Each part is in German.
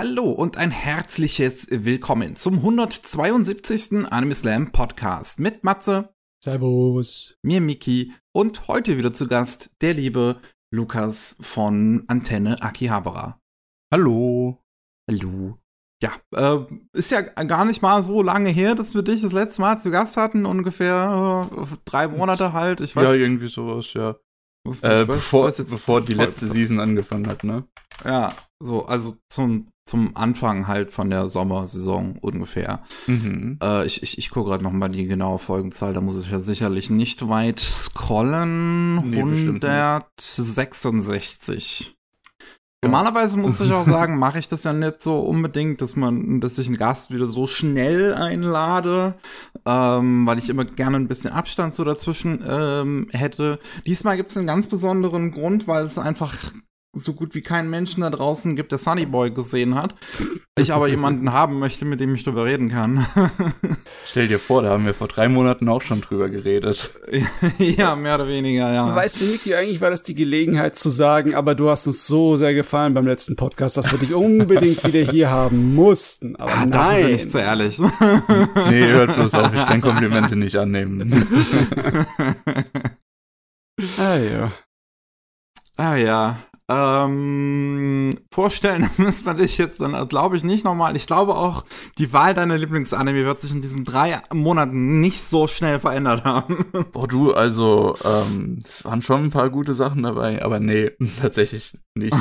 Hallo und ein herzliches Willkommen zum 172. Anime Slam Podcast mit Matze, Servus, mir Miki und heute wieder zu Gast der liebe Lukas von Antenne Akihabara. Hallo. Hallo. Ja, äh, ist ja gar nicht mal so lange her, dass wir dich das letzte Mal zu Gast hatten, ungefähr äh, drei Monate halt. Ich weiß, ja, irgendwie sowas, ja. Äh, bevor, bevor die letzte Season angefangen hat, ne? Ja, so, also zum, zum Anfang halt von der Sommersaison ungefähr. Mhm. Äh, ich ich, ich gucke gerade noch mal die genaue Folgenzahl, da muss ich ja sicherlich nicht weit scrollen. Nee, 166. Normalerweise muss ich auch sagen, mache ich das ja nicht so unbedingt, dass man, dass ich einen Gast wieder so schnell einlade, ähm, weil ich immer gerne ein bisschen Abstand so dazwischen ähm, hätte. Diesmal gibt es einen ganz besonderen Grund, weil es einfach so gut wie keinen Menschen da draußen gibt, der Sunny Boy gesehen hat. Ich aber jemanden haben möchte, mit dem ich drüber reden kann. Stell dir vor, da haben wir vor drei Monaten auch schon drüber geredet. ja, mehr oder weniger, ja. Weißt du, Niki, eigentlich war das die Gelegenheit zu sagen, aber du hast uns so sehr gefallen beim letzten Podcast, dass wir dich unbedingt wieder hier haben mussten. Aber ah, nein. bin ich zu ehrlich. nee, hört bloß auf, ich kann Komplimente nicht annehmen. ah ja. Ah ja. Ähm, vorstellen müssen wir dich jetzt dann, glaube ich, nicht nochmal. Ich glaube auch, die Wahl deiner Lieblingsanime wird sich in diesen drei Monaten nicht so schnell verändert haben. Boah, du, also, ähm, es waren schon ein paar gute Sachen dabei, aber nee, tatsächlich nicht.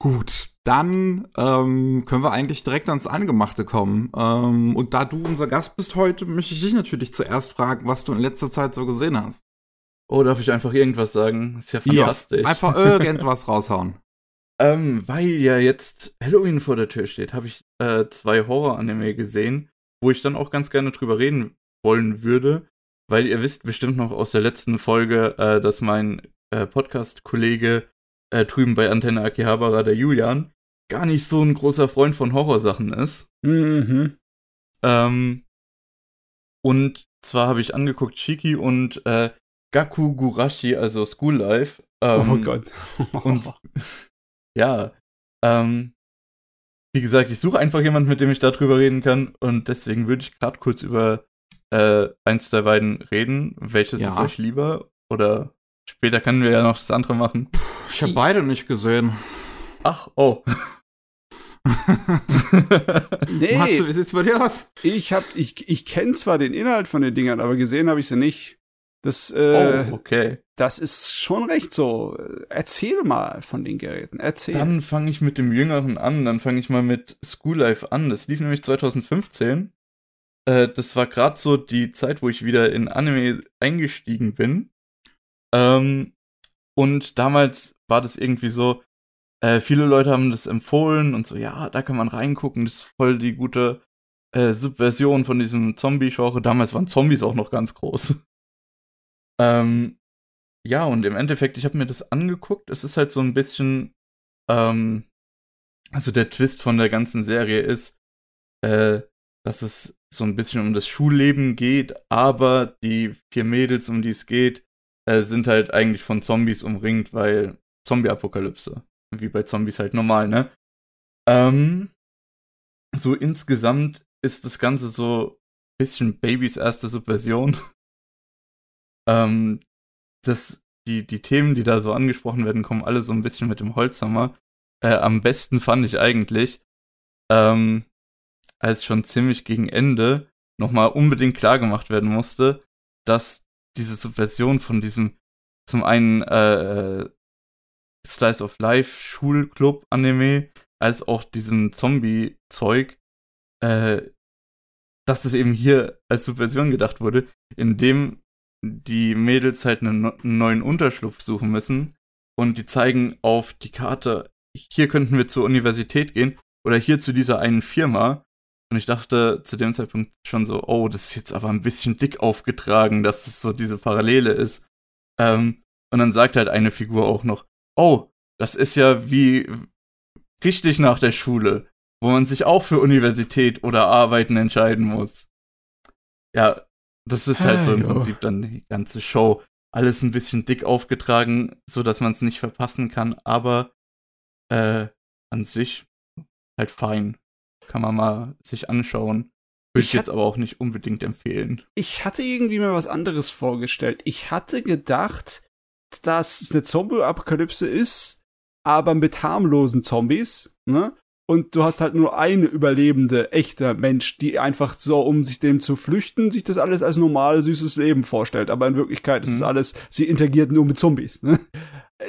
Gut, dann ähm, können wir eigentlich direkt ans Angemachte kommen. Ähm, und da du unser Gast bist heute, möchte ich dich natürlich zuerst fragen, was du in letzter Zeit so gesehen hast. Oh, darf ich einfach irgendwas sagen? Ist ja fantastisch. Ja, einfach irgendwas raushauen. Ähm, weil ja jetzt Halloween vor der Tür steht, habe ich äh, zwei Horror-Anime gesehen, wo ich dann auch ganz gerne drüber reden wollen würde, weil ihr wisst bestimmt noch aus der letzten Folge, äh, dass mein äh, Podcast-Kollege äh, drüben bei Antenne Akihabara, der Julian, gar nicht so ein großer Freund von Horrorsachen ist. Mhm. Ähm, und zwar habe ich angeguckt Shiki und äh, Gaku Gurashi, also School Life. Ähm, oh Gott. und ja, ähm, wie gesagt, ich suche einfach jemanden, mit dem ich darüber reden kann. Und deswegen würde ich gerade kurz über äh, eins der beiden reden. Welches ja. ist euch lieber? Oder später können wir ja noch das andere machen. Ich habe beide nicht gesehen. Ach, oh. nee. Matze, wie sieht's bei dir aus? Ich, hab, ich, ich kenne zwar den Inhalt von den Dingern, aber gesehen habe ich sie nicht. Das, äh, oh, okay. Das ist schon recht so. Erzähl mal von den Geräten. Erzähl. Dann fange ich mit dem Jüngeren an. Dann fange ich mal mit School Life an. Das lief nämlich 2015. Äh, das war gerade so die Zeit, wo ich wieder in Anime eingestiegen bin. Ähm, und damals war das irgendwie so, äh, viele Leute haben das empfohlen und so, ja, da kann man reingucken. Das ist voll die gute äh, Subversion von diesem Zombie-Genre. Damals waren Zombies auch noch ganz groß. Ähm, ja, und im Endeffekt, ich habe mir das angeguckt. Es ist halt so ein bisschen, ähm, also der Twist von der ganzen Serie ist, äh, dass es so ein bisschen um das Schulleben geht, aber die vier Mädels, um die es geht, äh, sind halt eigentlich von Zombies umringt, weil Zombie-Apokalypse. Wie bei Zombies halt normal, ne? Ähm, so insgesamt ist das Ganze so ein bisschen Babys erste Subversion. Ähm, das, die, die Themen, die da so angesprochen werden, kommen alle so ein bisschen mit dem Holzhammer. Äh, am besten fand ich eigentlich, ähm, als schon ziemlich gegen Ende nochmal unbedingt klar gemacht werden musste, dass diese Subversion von diesem zum einen äh, äh Slice of Life Schulclub Anime als auch diesem Zombie-Zeug, äh, dass es eben hier als Subversion gedacht wurde, indem die Mädels halt einen, neuen Unterschlupf suchen müssen und die zeigen auf die Karte, hier könnten wir zur Universität gehen oder hier zu dieser einen Firma. Und ich dachte zu dem Zeitpunkt schon so, oh, das ist jetzt aber ein bisschen dick aufgetragen, dass das so diese Parallele ist. Ähm, und dann sagt halt eine Figur auch noch, oh, das ist ja wie richtig nach der Schule, wo man sich auch für Universität oder Arbeiten entscheiden muss. Ja, das ist halt so im Prinzip dann die ganze Show. Alles ein bisschen dick aufgetragen, so dass man es nicht verpassen kann, aber äh, an sich halt fein. Kann man mal sich anschauen. Würde ich, ich jetzt aber auch nicht unbedingt empfehlen. Ich hatte irgendwie mir was anderes vorgestellt. Ich hatte gedacht, dass es eine Zombie-Apokalypse ist, aber mit harmlosen Zombies, ne? Und du hast halt nur eine überlebende, echte Mensch, die einfach so, um sich dem zu flüchten, sich das alles als normal, süßes Leben vorstellt. Aber in Wirklichkeit ist es mhm. alles, sie interagiert nur mit Zombies. Ne?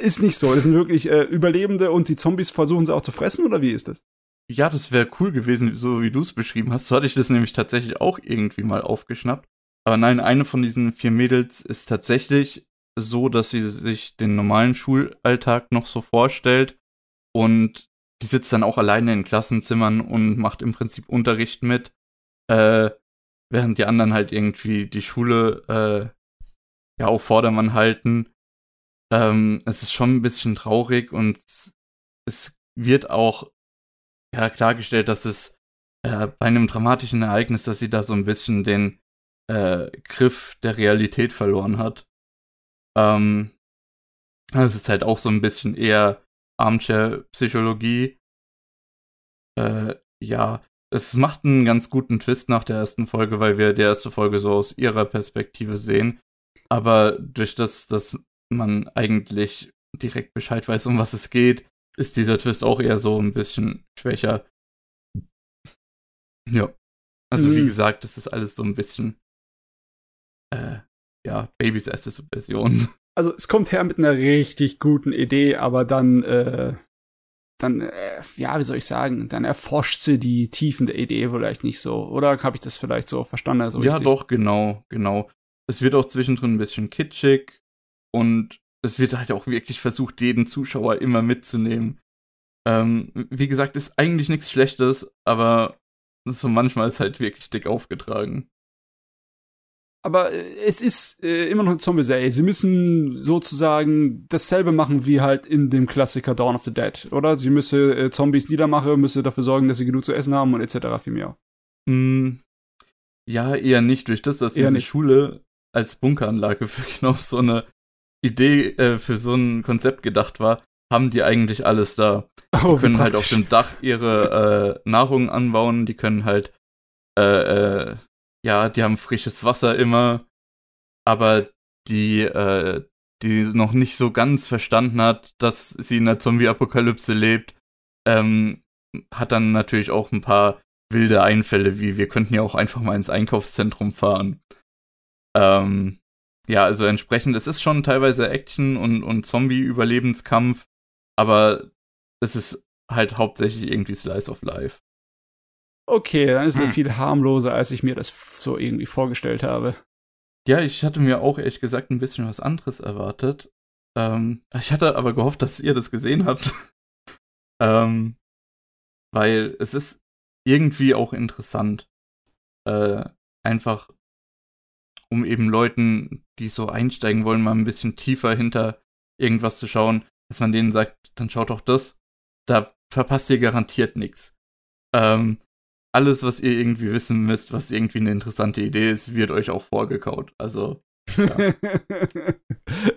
Ist nicht so. Das sind wirklich äh, Überlebende und die Zombies versuchen sie auch zu fressen, oder wie ist das? Ja, das wäre cool gewesen, so wie du es beschrieben hast. So hatte ich das nämlich tatsächlich auch irgendwie mal aufgeschnappt. Aber nein, eine von diesen vier Mädels ist tatsächlich so, dass sie sich den normalen Schulalltag noch so vorstellt und die sitzt dann auch alleine in Klassenzimmern und macht im Prinzip Unterricht mit, äh, während die anderen halt irgendwie die Schule äh, ja auf Vordermann halten. Ähm, es ist schon ein bisschen traurig und es wird auch ja klargestellt, dass es äh, bei einem dramatischen Ereignis, dass sie da so ein bisschen den äh, Griff der Realität verloren hat. Ähm, es ist halt auch so ein bisschen eher Armchair-Psychologie. Äh, ja, es macht einen ganz guten Twist nach der ersten Folge, weil wir die erste Folge so aus ihrer Perspektive sehen. Aber durch das, dass man eigentlich direkt Bescheid weiß, um was es geht, ist dieser Twist auch eher so ein bisschen schwächer. Ja. Also mhm. wie gesagt, das ist alles so ein bisschen äh, ja, Babys erste Subversion. Also es kommt her mit einer richtig guten Idee, aber dann, äh, dann, äh, ja, wie soll ich sagen, dann erforscht sie die Tiefen der Idee vielleicht nicht so. Oder habe ich das vielleicht so verstanden? Also ja, richtig? doch, genau, genau. Es wird auch zwischendrin ein bisschen kitschig und es wird halt auch wirklich versucht, jeden Zuschauer immer mitzunehmen. Ähm, wie gesagt, ist eigentlich nichts Schlechtes, aber so manchmal ist halt wirklich dick aufgetragen. Aber äh, es ist äh, immer noch eine Zombie-Serie. Sie müssen sozusagen dasselbe machen wie halt in dem Klassiker Dawn of the Dead, oder? Sie müssen äh, Zombies niedermachen, müssen dafür sorgen, dass sie genug zu essen haben und etc. viel mehr. Mm, ja, eher nicht. Durch das, dass eher diese nicht. Schule als Bunkeranlage für genau so eine Idee, äh, für so ein Konzept gedacht war, haben die eigentlich alles da. Oh, die können halt auf dem Dach ihre äh, Nahrung anbauen, die können halt, äh, äh, ja, die haben frisches Wasser immer, aber die, äh, die noch nicht so ganz verstanden hat, dass sie in der Zombie-Apokalypse lebt, ähm, hat dann natürlich auch ein paar wilde Einfälle, wie wir könnten ja auch einfach mal ins Einkaufszentrum fahren. Ähm, ja, also entsprechend, es ist schon teilweise Action und, und Zombie-Überlebenskampf, aber es ist halt hauptsächlich irgendwie Slice of Life. Okay, dann ist es hm. viel harmloser, als ich mir das so irgendwie vorgestellt habe. Ja, ich hatte mir auch ehrlich gesagt ein bisschen was anderes erwartet. Ähm, ich hatte aber gehofft, dass ihr das gesehen habt. ähm, weil es ist irgendwie auch interessant. Äh, einfach um eben Leuten, die so einsteigen wollen, mal ein bisschen tiefer hinter irgendwas zu schauen, dass man denen sagt, dann schaut doch das, da verpasst ihr garantiert nichts. Ähm, alles, was ihr irgendwie wissen müsst, was irgendwie eine interessante Idee ist, wird euch auch vorgekaut. Also. Ja.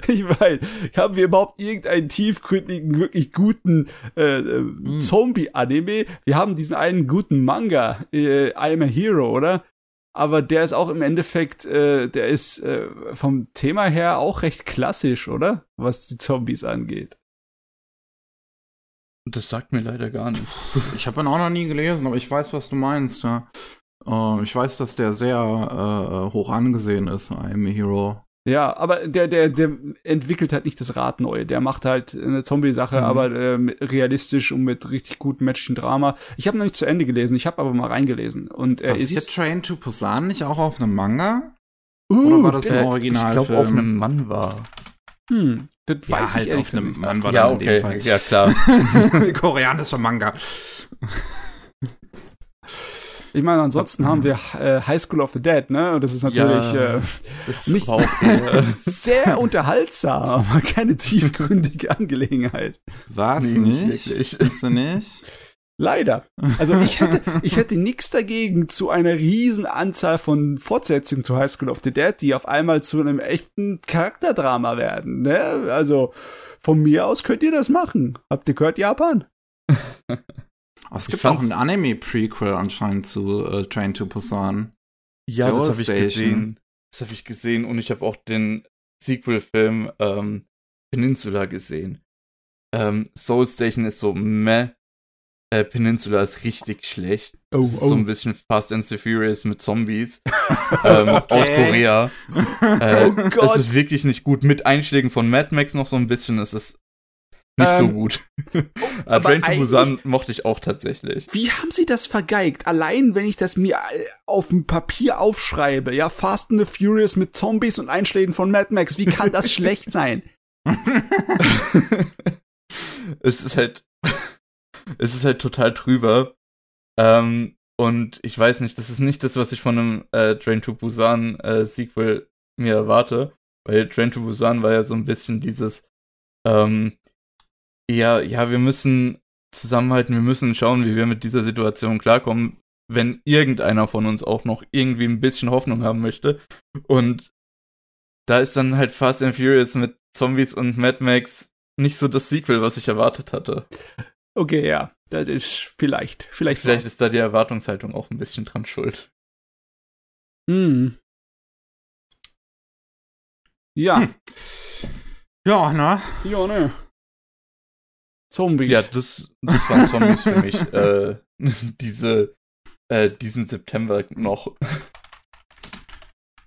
ich meine, haben wir überhaupt irgendeinen tiefgründigen, wirklich guten äh, mm. Zombie-Anime? Wir haben diesen einen guten Manga, äh, I am a Hero, oder? aber der ist auch im Endeffekt, äh, der ist äh, vom Thema her auch recht klassisch, oder? Was die Zombies angeht. Das sagt mir leider gar nichts. Ich habe ihn auch noch nie gelesen, aber ich weiß, was du meinst. Ja. Äh, ich weiß, dass der sehr äh, hoch angesehen ist, I'm a Hero. Ja, aber der, der, der entwickelt halt nicht das Rad neu. Der macht halt eine Zombie-Sache, mhm. aber äh, realistisch und mit richtig gutem menschlichen Drama. Ich habe noch nicht zu Ende gelesen, ich habe aber mal reingelesen. Und er Basiert ist. Train to Busan nicht auch auf einem Manga? Uh, Oder war das ein Original? Ich glaube, auf einem Mann war. Hm, das ja, weiß halt ich auf einem Mann war ja, okay. in dem Fall. Ja, klar. Koreanischer Manga. Ich meine, ansonsten haben wir äh, High School of the Dead, ne? Und das ist natürlich ja, äh, das nicht sehr unterhaltsam, aber keine tiefgründige Angelegenheit. Was nee, nicht? Wirklich. Bist du nicht? Leider. Also ich hätte, ich hätte nichts dagegen, zu einer riesen Anzahl von Fortsetzungen zu High School of the Dead, die auf einmal zu einem echten Charakterdrama werden. Ne? Also von mir aus könnt ihr das machen. Habt ihr gehört, Japan? Oh, es gibt auch ein Anime-Prequel anscheinend zu uh, Train to Busan. Ja, Soul das habe ich gesehen. Das habe ich gesehen und ich habe auch den Sequel-Film ähm, Peninsula gesehen. Ähm, Soul Station ist so meh. Äh, Peninsula ist richtig schlecht. Oh, das ist oh. so ein bisschen Fast and the Furious mit Zombies ähm, okay. aus Korea. Äh, oh Gott. Es ist wirklich nicht gut. Mit Einschlägen von Mad Max noch so ein bisschen. Es ist nicht ähm, so gut. Oh, Train to Busan mochte ich auch tatsächlich. Wie haben sie das vergeigt? Allein, wenn ich das mir äh, auf dem Papier aufschreibe, ja, Fast and the Furious mit Zombies und Einschlägen von Mad Max, wie kann das schlecht sein? es ist halt, es ist halt total trüber. Ähm, und ich weiß nicht, das ist nicht das, was ich von einem äh, Train to Busan äh, Sequel mir erwarte. Weil Train to Busan war ja so ein bisschen dieses, ähm, ja, ja, wir müssen zusammenhalten, wir müssen schauen, wie wir mit dieser Situation klarkommen, wenn irgendeiner von uns auch noch irgendwie ein bisschen Hoffnung haben möchte. Und da ist dann halt Fast and Furious mit Zombies und Mad Max nicht so das Sequel, was ich erwartet hatte. Okay, ja, das ist vielleicht, vielleicht. Vielleicht ist da die Erwartungshaltung auch ein bisschen dran schuld. Hm. Ja. Hm. Ja, ne? Ja, ne? Zombies. Ja, das, das waren Zombies für mich. Äh, diese, äh, diesen September noch.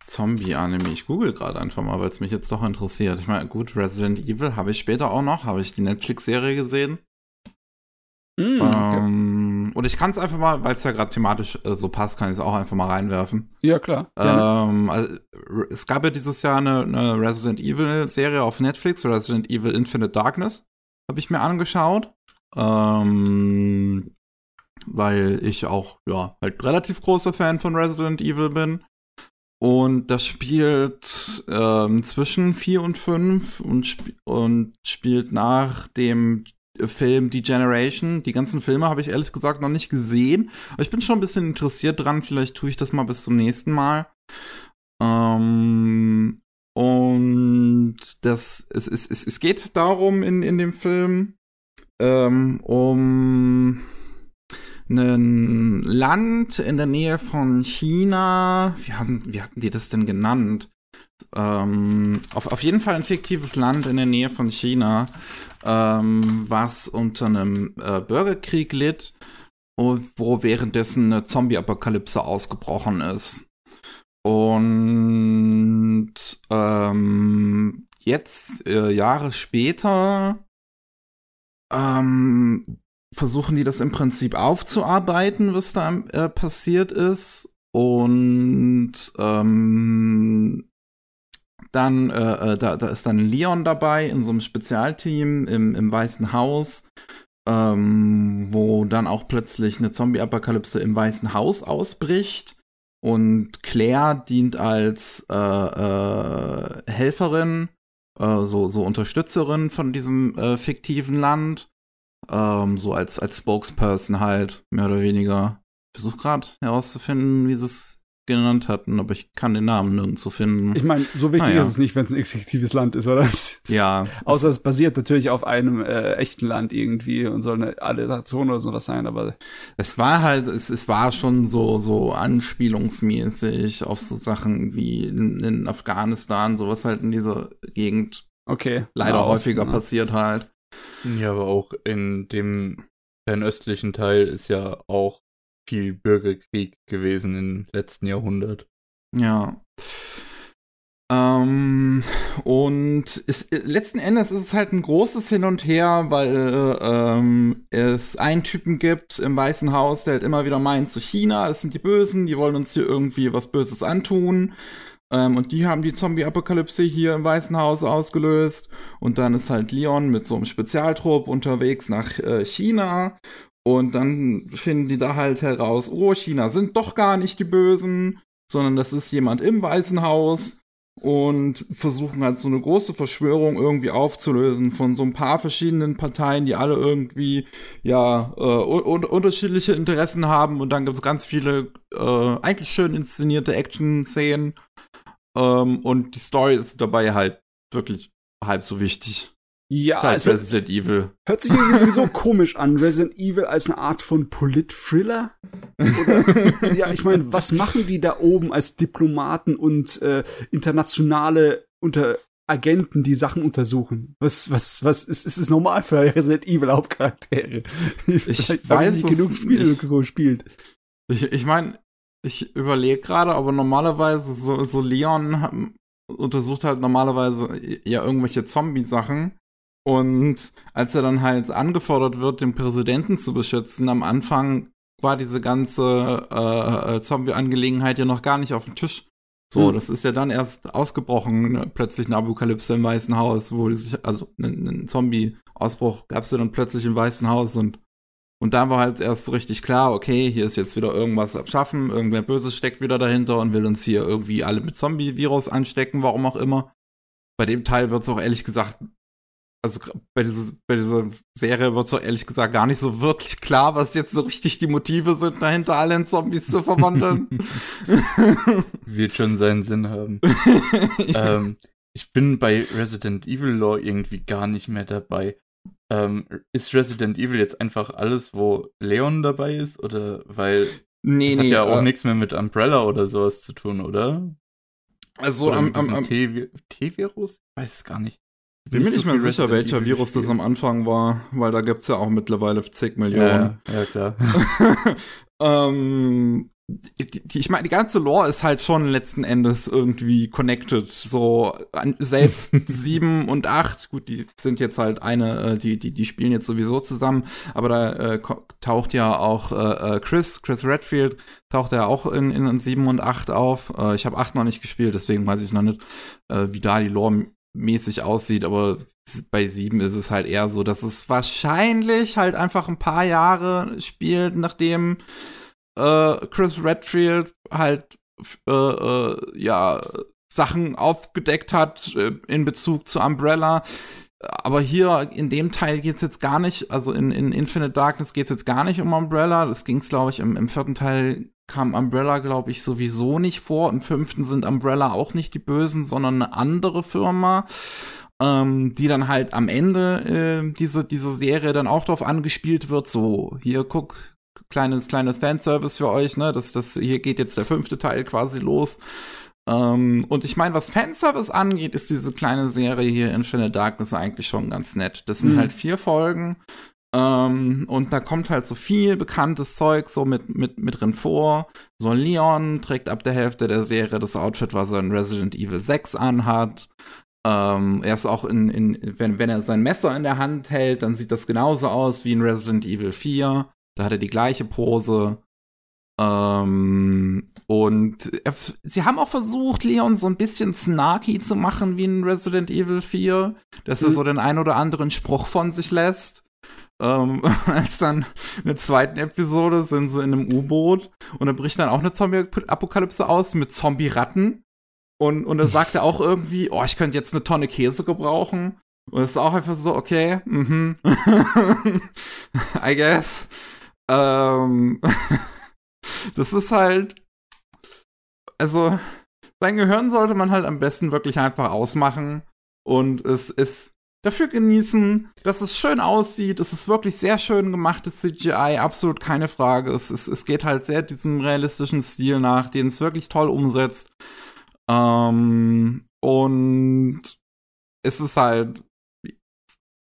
Zombie-Anime. Ich google gerade einfach mal, weil es mich jetzt doch interessiert. Ich meine, gut, Resident Evil habe ich später auch noch, habe ich die Netflix-Serie gesehen. Mm, okay. ähm, und ich kann es einfach mal, weil es ja gerade thematisch äh, so passt, kann ich es auch einfach mal reinwerfen. Ja, klar. Ähm, also, es gab ja dieses Jahr eine, eine Resident Evil-Serie auf Netflix, Resident Evil Infinite Darkness habe ich mir angeschaut. Ähm, weil ich auch, ja, halt relativ großer Fan von Resident Evil bin. Und das spielt ähm, zwischen 4 und 5 und, sp und spielt nach dem Film Die Generation. Die ganzen Filme habe ich ehrlich gesagt noch nicht gesehen. Aber ich bin schon ein bisschen interessiert dran. Vielleicht tue ich das mal bis zum nächsten Mal. Ähm, und das, es, es, es, es geht darum in, in dem Film, ähm, um ein Land in der Nähe von China. Wie, haben, wie hatten die das denn genannt? Ähm, auf, auf jeden Fall ein fiktives Land in der Nähe von China, ähm, was unter einem äh, Bürgerkrieg litt, wo währenddessen eine Zombie-Apokalypse ausgebrochen ist. Und ähm, jetzt, äh, Jahre später, ähm, versuchen die das im Prinzip aufzuarbeiten, was da äh, passiert ist. Und ähm, dann, äh, äh, da, da ist dann Leon dabei in so einem Spezialteam im, im Weißen Haus, ähm, wo dann auch plötzlich eine Zombie-Apokalypse im Weißen Haus ausbricht. Und Claire dient als äh, äh, Helferin, äh, so, so Unterstützerin von diesem äh, fiktiven Land. Ähm, so als, als Spokesperson halt, mehr oder weniger. Ich versuche gerade herauszufinden, wie sie es genannt hatten, aber ich kann den Namen nirgendwo finden. Ich meine, so wichtig ah, ja. ist es nicht, wenn es ein exekutives Land ist, oder? Ja. Außer es basiert natürlich auf einem äh, echten Land irgendwie und soll eine Alliteration oder sowas sein, aber. Es war halt, es, es war schon so, so anspielungsmäßig auf so Sachen wie in, in Afghanistan, sowas halt in dieser Gegend. Okay. Leider häufiger ne? passiert halt. Ja, aber auch in dem fernöstlichen Teil ist ja auch viel Bürgerkrieg gewesen im letzten Jahrhundert. Ja. Ähm, und es, letzten Endes ist es halt ein großes Hin und Her, weil ähm, es einen Typen gibt im Weißen Haus, der halt immer wieder meint, zu so China, es sind die Bösen, die wollen uns hier irgendwie was Böses antun. Ähm, und die haben die Zombie-Apokalypse hier im Weißen Haus ausgelöst. Und dann ist halt Leon mit so einem Spezialtrupp unterwegs nach äh, China und dann finden die da halt heraus, oh, China sind doch gar nicht die Bösen, sondern das ist jemand im Weißen Haus und versuchen halt so eine große Verschwörung irgendwie aufzulösen von so ein paar verschiedenen Parteien, die alle irgendwie ja äh, un unterschiedliche Interessen haben und dann gibt es ganz viele äh, eigentlich schön inszenierte Action-Szenen ähm, und die Story ist dabei halt wirklich halb so wichtig. Ja, halt also Resident Evil. Hört sich irgendwie sowieso komisch an, Resident Evil als eine Art von Polit-Thriller? ja, ich meine, was machen die da oben als Diplomaten und äh, internationale unter Agenten, die Sachen untersuchen? Was, was, was ist, ist es normal für Resident Evil Hauptcharaktere? Ich, ich weiß nicht genug Spiele gespielt. Ich, ich meine, ich überlege gerade, aber normalerweise so, so Leon untersucht halt normalerweise ja irgendwelche Zombie-Sachen. Und als er dann halt angefordert wird, den Präsidenten zu beschützen, am Anfang war diese ganze äh, äh, Zombie-Angelegenheit ja noch gar nicht auf dem Tisch. So, hm. das ist ja dann erst ausgebrochen, ne? plötzlich eine Apokalypse im Weißen Haus, wo sich, also einen, einen Zombie-Ausbruch gab es ja dann plötzlich im Weißen Haus und und da war halt erst so richtig klar, okay, hier ist jetzt wieder irgendwas abschaffen, irgendwer Böses steckt wieder dahinter und will uns hier irgendwie alle mit Zombie-Virus anstecken, warum auch immer. Bei dem Teil wird es auch ehrlich gesagt, also bei, diese, bei dieser Serie wird es auch ehrlich gesagt gar nicht so wirklich klar, was jetzt so richtig die Motive sind, dahinter alle in Zombies zu verwandeln. Wird schon seinen Sinn haben. ähm, ich bin bei Resident Evil Lore irgendwie gar nicht mehr dabei. Ähm, ist Resident Evil jetzt einfach alles, wo Leon dabei ist? Oder weil nee, das nee, hat ja auch äh, nichts mehr mit Umbrella oder sowas zu tun, oder? Also am, am, am T-Virus? Weiß es gar nicht. Bin mir nicht mehr sicher, welcher Virus das am Anfang war, weil da gibt's ja auch mittlerweile zig Millionen. Ja, ja klar. ähm, ich meine, die ganze Lore ist halt schon letzten Endes irgendwie connected. So selbst sieben und acht, gut, die sind jetzt halt eine, äh, die die die spielen jetzt sowieso zusammen, aber da äh, taucht ja auch äh, äh, Chris, Chris Redfield taucht ja auch in in sieben und acht auf. Äh, ich habe acht noch nicht gespielt, deswegen weiß ich noch nicht, äh, wie da die Lore mäßig aussieht, aber bei sieben ist es halt eher so, dass es wahrscheinlich halt einfach ein paar Jahre spielt, nachdem äh, Chris Redfield halt äh, äh, ja Sachen aufgedeckt hat äh, in Bezug zu Umbrella. Aber hier in dem Teil geht es jetzt gar nicht, also in, in Infinite Darkness geht es jetzt gar nicht um Umbrella. Das ging es, glaube ich, im, im vierten Teil kam Umbrella, glaube ich, sowieso nicht vor. Im fünften sind Umbrella auch nicht die Bösen, sondern eine andere Firma. Ähm, die dann halt am Ende äh, diese, diese Serie dann auch drauf angespielt wird, so, hier, guck, kleines, kleines Fanservice für euch, ne? Das, das, hier geht jetzt der fünfte Teil quasi los. Ähm, und ich meine, was Fanservice angeht, ist diese kleine Serie hier Infinite Darkness eigentlich schon ganz nett. Das sind mhm. halt vier Folgen. Ähm, und da kommt halt so viel bekanntes Zeug so mit, mit, mit drin vor. So Leon trägt ab der Hälfte der Serie das Outfit, was er in Resident Evil 6 anhat. Ähm, er ist auch in, in wenn, wenn er sein Messer in der Hand hält, dann sieht das genauso aus wie in Resident Evil 4. Da hat er die gleiche Pose. Ähm, und er, sie haben auch versucht, Leon so ein bisschen snarky zu machen wie in Resident Evil 4, dass mhm. er so den ein oder anderen Spruch von sich lässt. Ähm, als dann in der zweiten Episode sind sie in einem U-Boot und da bricht dann auch eine Zombie-Apokalypse aus mit Zombie-Ratten. Und, und da sagt er auch irgendwie, oh, ich könnte jetzt eine Tonne Käse gebrauchen. Und es ist auch einfach so, okay, mhm. I guess. Ähm, das ist halt, also, sein Gehirn sollte man halt am besten wirklich einfach ausmachen und es ist dafür genießen, dass es schön aussieht. Es ist wirklich sehr schön gemachtes CGI, absolut keine Frage. Es, es, es geht halt sehr diesem realistischen Stil nach, den es wirklich toll umsetzt. Ähm, und es ist halt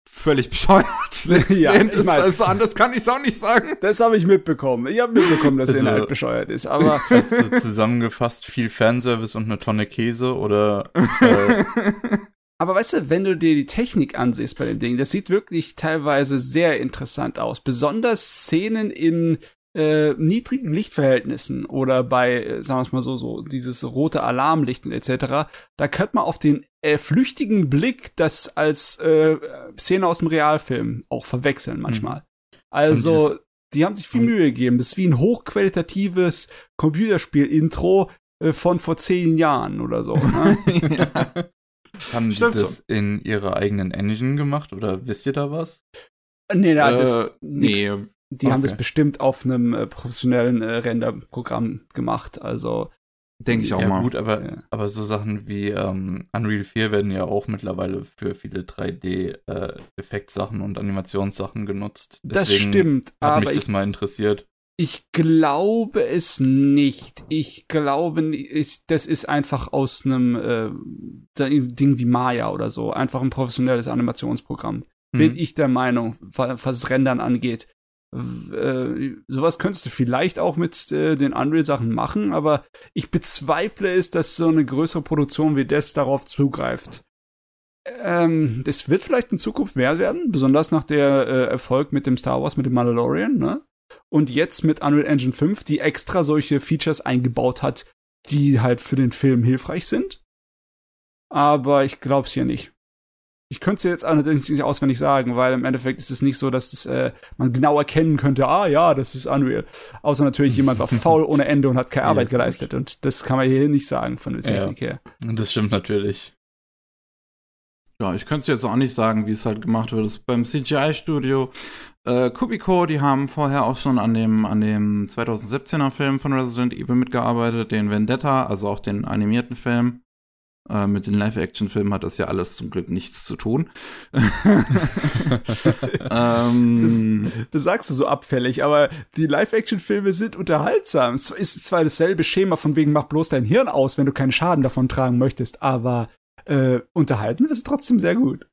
völlig bescheuert. ja, ich mein, also anders kann ich es auch nicht sagen. Das habe ich mitbekommen. Ich habe mitbekommen, dass also, der Inhalt bescheuert ist. Aber also zusammengefasst viel Fanservice und eine Tonne Käse oder. Äh, aber weißt du, wenn du dir die Technik ansiehst bei dem Ding, das sieht wirklich teilweise sehr interessant aus. Besonders Szenen in äh, niedrigen Lichtverhältnissen oder bei, äh, sagen wir es mal so, so dieses rote Alarmlichten etc., da könnte man auf den äh, flüchtigen Blick das als äh, Szene aus dem Realfilm auch verwechseln manchmal. Mhm. Also, die haben sich viel Mühe gegeben. Das ist wie ein hochqualitatives Computerspiel-Intro äh, von vor zehn Jahren oder so. Ne? ja. Haben Stimmt die das schon. in ihrer eigenen Engine gemacht oder wisst ihr da was? Nee, da äh, das nee, die okay. haben das bestimmt auf einem äh, professionellen äh, Renderprogramm gemacht. Also Denke ich auch ja, mal. Gut, aber, ja. aber so Sachen wie ähm, Unreal 4 werden ja auch mittlerweile für viele 3D-Effektsachen äh, und Animationssachen genutzt. Deswegen das stimmt, hat aber mich ich, das mal interessiert. Ich glaube es nicht. Ich glaube, ich, das ist einfach aus einem äh, Ding wie Maya oder so. Einfach ein professionelles Animationsprogramm. Mhm. Bin ich der Meinung, was Rendern angeht äh, sowas könntest du vielleicht auch mit äh, den Unreal-Sachen machen, aber ich bezweifle es, dass so eine größere Produktion wie das darauf zugreift. Ähm, das wird vielleicht in Zukunft mehr werden, besonders nach der äh, Erfolg mit dem Star Wars, mit dem Mandalorian, ne? Und jetzt mit Unreal Engine 5, die extra solche Features eingebaut hat, die halt für den Film hilfreich sind. Aber ich glaub's hier nicht. Ich könnte es jetzt allerdings nicht auswendig sagen, weil im Endeffekt ist es nicht so, dass das, äh, man genau erkennen könnte, ah ja, das ist Unreal. Außer natürlich jemand war faul ohne Ende und hat keine Arbeit geleistet. Und das kann man hier nicht sagen von der Technik ja. her. Das stimmt natürlich. Ja, ich könnte es jetzt auch nicht sagen, wie es halt gemacht wird. Das ist beim CGI-Studio äh, Kubiko, die haben vorher auch schon an dem, an dem 2017er Film von Resident Evil mitgearbeitet, den Vendetta, also auch den animierten Film. Äh, mit den Live-Action-Filmen hat das ja alles zum Glück nichts zu tun. ähm, das, das, sagst du so abfällig, aber die Live-Action-Filme sind unterhaltsam. Es ist zwar dasselbe Schema von wegen, mach bloß dein Hirn aus, wenn du keinen Schaden davon tragen möchtest, aber äh, unterhalten ist trotzdem sehr gut.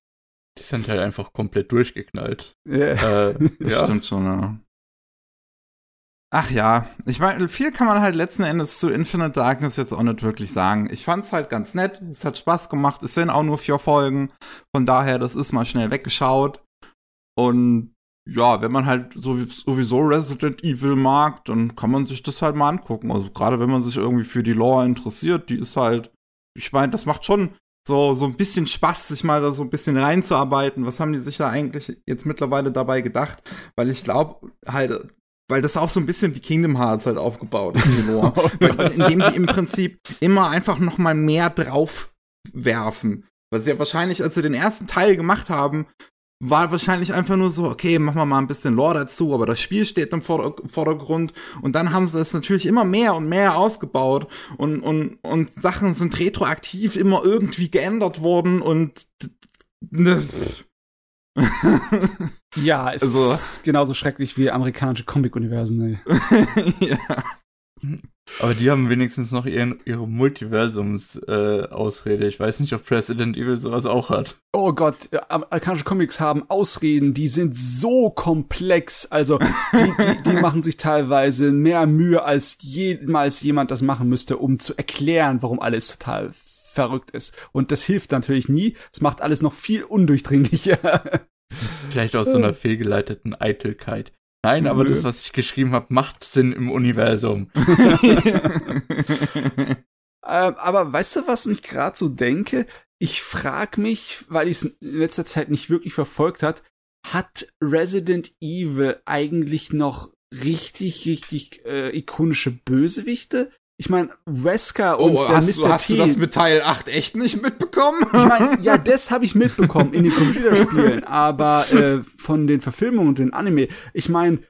Die sind halt einfach komplett durchgeknallt. Yeah. Äh, das ja. stimmt schon, ja. Ach ja, ich meine, viel kann man halt letzten Endes zu Infinite Darkness jetzt auch nicht wirklich sagen. Ich fand's halt ganz nett, es hat Spaß gemacht, es sind auch nur vier Folgen, von daher, das ist mal schnell weggeschaut. Und ja, wenn man halt sowieso Resident Evil mag, dann kann man sich das halt mal angucken. Also gerade wenn man sich irgendwie für die Lore interessiert, die ist halt, ich meine, das macht schon so, so ein bisschen Spaß, sich mal da so ein bisschen reinzuarbeiten. Was haben die sich da eigentlich jetzt mittlerweile dabei gedacht? Weil ich glaube, halt, weil das auch so ein bisschen wie Kingdom Hearts halt aufgebaut ist, die Lore. oh indem die im Prinzip immer einfach noch mal mehr drauf werfen. Weil sie ja wahrscheinlich, als sie den ersten Teil gemacht haben, war wahrscheinlich einfach nur so, okay, machen wir mal ein bisschen Lore dazu, aber das Spiel steht im Vordergrund und dann haben sie das natürlich immer mehr und mehr ausgebaut und, und, und Sachen sind retroaktiv immer irgendwie geändert worden und ne, ja, es also, ist genauso schrecklich wie amerikanische Comic-Universen. ja. Aber die haben wenigstens noch ihren, ihre Multiversums-Ausrede. Äh, ich weiß nicht, ob Resident Evil sowas auch hat. Oh Gott, amerikanische Comics haben Ausreden, die sind so komplex. Also, die, die, die machen sich teilweise mehr Mühe, als jemals jemand das machen müsste, um zu erklären, warum alles total verrückt ist. Und das hilft natürlich nie. Es macht alles noch viel undurchdringlicher. Vielleicht aus so einer fehlgeleiteten Eitelkeit. Nein, aber Nö. das, was ich geschrieben habe, macht Sinn im Universum. ähm, aber weißt du, was mich gerade so denke? Ich frag mich, weil ich es in letzter Zeit nicht wirklich verfolgt hat, hat Resident Evil eigentlich noch richtig, richtig äh, ikonische Bösewichte? Ich meine, Wesker und oh, der hast, Mr. Hast T. du das mit Teil 8 echt nicht mitbekommen? Ich meine, ja, das habe ich mitbekommen in den Computerspielen, aber äh, von den Verfilmungen und den Anime, ich meine,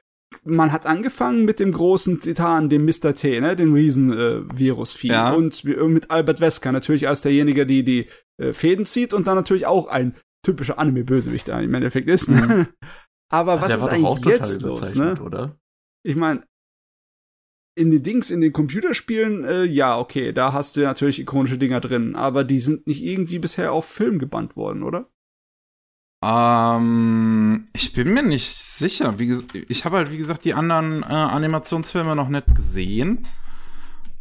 man hat angefangen mit dem großen Titan, dem Mr. T, ne, dem Riesen-Virus-Vieh. Äh, ja. Und mit Albert Wesker natürlich als derjenige, die die äh, Fäden zieht und dann natürlich auch ein typischer Anime-Bösewicht im Endeffekt ist. Ne? Mhm. Aber was ist eigentlich jetzt los, ne? Oder? Ich meine, in den Dings, in den Computerspielen, äh, ja, okay, da hast du natürlich ikonische Dinger drin, aber die sind nicht irgendwie bisher auf Film gebannt worden, oder? Ähm, ich bin mir nicht sicher. Wie, ich habe halt, wie gesagt, die anderen äh, Animationsfilme noch nicht gesehen.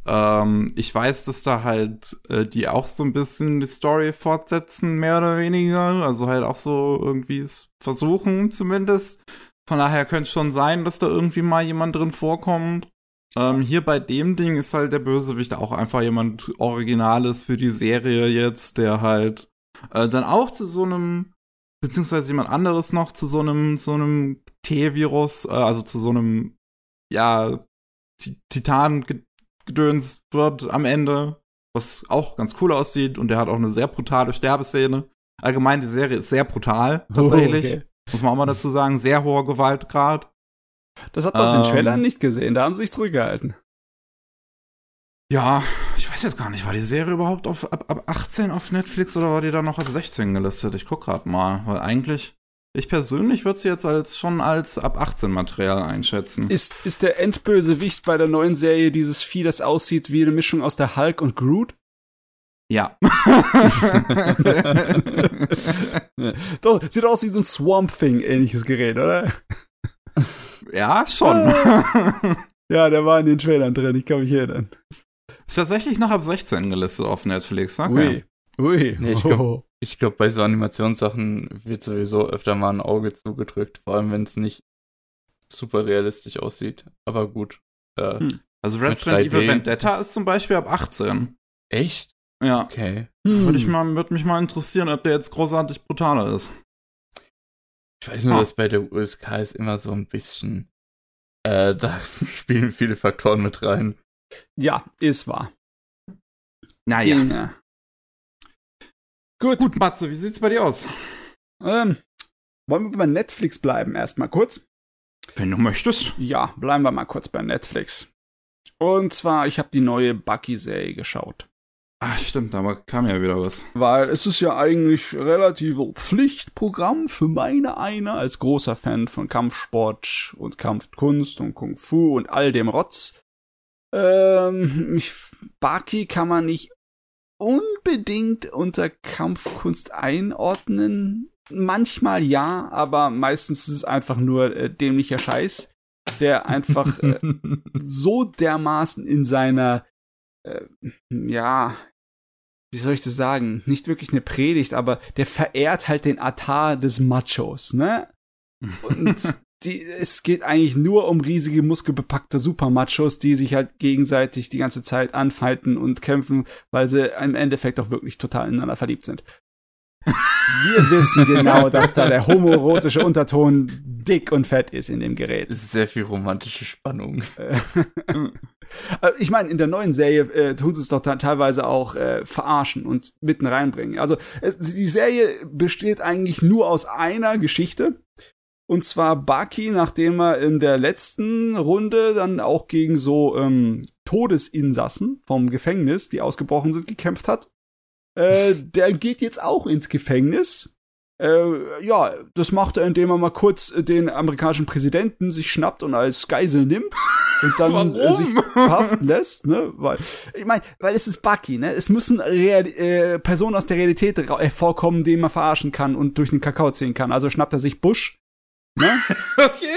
Ähm, ich weiß, dass da halt äh, die auch so ein bisschen die Story fortsetzen, mehr oder weniger. Also halt auch so irgendwie versuchen zumindest. Von daher könnte es schon sein, dass da irgendwie mal jemand drin vorkommt. Ähm, hier bei dem Ding ist halt der Bösewicht auch einfach jemand Originales für die Serie jetzt, der halt äh, dann auch zu so einem, beziehungsweise jemand anderes noch zu so einem, so einem T-Virus, äh, also zu so einem, ja, Titan-Gedöns wird am Ende, was auch ganz cool aussieht und der hat auch eine sehr brutale Sterbeszene. Allgemein, die Serie ist sehr brutal, tatsächlich. Oh, okay. Muss man auch mal dazu sagen, sehr hoher Gewaltgrad. Das hat man ähm, aus den Trailern nicht gesehen, da haben sie sich zurückgehalten. Ja, ich weiß jetzt gar nicht, war die Serie überhaupt auf, ab, ab 18 auf Netflix oder war die da noch ab 16 gelistet? Ich guck grad mal, weil eigentlich, ich persönlich würde sie jetzt als schon als ab 18 Material einschätzen. Ist, ist der Endbösewicht bei der neuen Serie dieses Vieh, das aussieht wie eine Mischung aus der Hulk und Groot? Ja. Doch, sieht aus wie so ein Swamp Thing ähnliches Gerät, oder? Ja, schon. ja, der war in den Trailern drin, ich kann mich erinnern. Ist tatsächlich noch ab 16 gelistet auf Netflix, okay. Ui. Ui. Nee, ich glaube, oh. glaub, bei so Animationssachen wird sowieso öfter mal ein Auge zugedrückt, vor allem wenn es nicht super realistisch aussieht. Aber gut. Äh, hm. Also Resident Evil Vendetta ist zum Beispiel ab 18. Echt? Ja. Okay. Hm. Würde ich mal, würde mich mal interessieren, ob der jetzt großartig brutaler ist. Ich weiß nur, ah. dass bei der USK ist immer so ein bisschen, äh, da spielen viele Faktoren mit rein. Ja, ist wahr. Naja. Ja. Gut. Gut, Matze, wie sieht's bei dir aus? Ähm, wollen wir bei Netflix bleiben erstmal kurz? Wenn du möchtest. Ja, bleiben wir mal kurz bei Netflix. Und zwar, ich habe die neue Bucky-Serie geschaut. Ah, stimmt, aber kam ja wieder was. Weil es ist ja eigentlich relativ Pflichtprogramm für meine eine als großer Fan von Kampfsport und Kampfkunst und Kung Fu und all dem Rotz. Ähm, ich, Baki kann man nicht unbedingt unter Kampfkunst einordnen. Manchmal ja, aber meistens ist es einfach nur äh, dämlicher Scheiß, der einfach äh, so dermaßen in seiner äh, ja, wie soll ich das sagen, nicht wirklich eine Predigt, aber der verehrt halt den Atar des Machos, ne? Und die, es geht eigentlich nur um riesige, muskelbepackte Supermachos, die sich halt gegenseitig die ganze Zeit anfalten und kämpfen, weil sie im Endeffekt auch wirklich total ineinander verliebt sind. Wir wissen genau, dass da der homoerotische Unterton dick und fett ist in dem Gerät. Es ist sehr viel romantische Spannung. Äh, ich meine, in der neuen Serie äh, tun sie es doch teilweise auch äh, verarschen und mitten reinbringen. Also es, die Serie besteht eigentlich nur aus einer Geschichte. Und zwar Baki, nachdem er in der letzten Runde dann auch gegen so ähm, Todesinsassen vom Gefängnis, die ausgebrochen sind, gekämpft hat. Äh, der geht jetzt auch ins Gefängnis. Äh, ja, das macht er, indem er mal kurz den amerikanischen Präsidenten sich schnappt und als Geisel nimmt und dann äh, sich verhaften lässt, ne? Weil, ich meine, weil es ist Bucky, ne? Es müssen Real äh, Personen aus der Realität hervorkommen, die man verarschen kann und durch den Kakao ziehen kann. Also schnappt er sich Bush, ne? okay.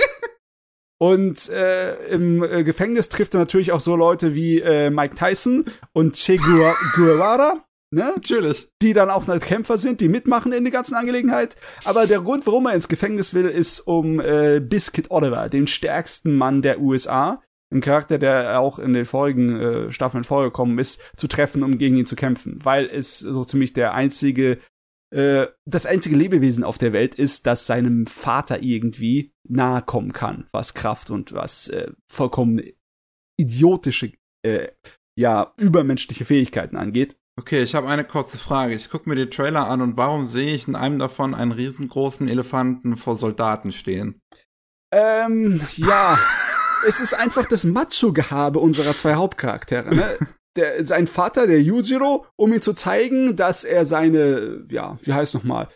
Und äh, im äh, Gefängnis trifft er natürlich auch so Leute wie äh, Mike Tyson und Che Guevara ne? Natürlich. Die dann auch noch Kämpfer sind, die mitmachen in der ganzen Angelegenheit. Aber der Grund, warum er ins Gefängnis will, ist um äh, Biscuit Oliver, den stärksten Mann der USA, ein Charakter, der auch in den vorigen äh, Staffeln vorgekommen ist, zu treffen, um gegen ihn zu kämpfen. Weil es so ziemlich der einzige, äh, das einzige Lebewesen auf der Welt ist, das seinem Vater irgendwie nahe kommen kann, was Kraft und was äh, vollkommen idiotische, äh, ja, übermenschliche Fähigkeiten angeht. Okay, ich habe eine kurze Frage. Ich gucke mir die Trailer an und warum sehe ich in einem davon einen riesengroßen Elefanten vor Soldaten stehen? Ähm, ja. es ist einfach das Macho-Gehabe unserer zwei Hauptcharaktere. Ne? Der, sein Vater, der Yujiro, um ihm zu zeigen, dass er seine, ja, wie heißt nochmal,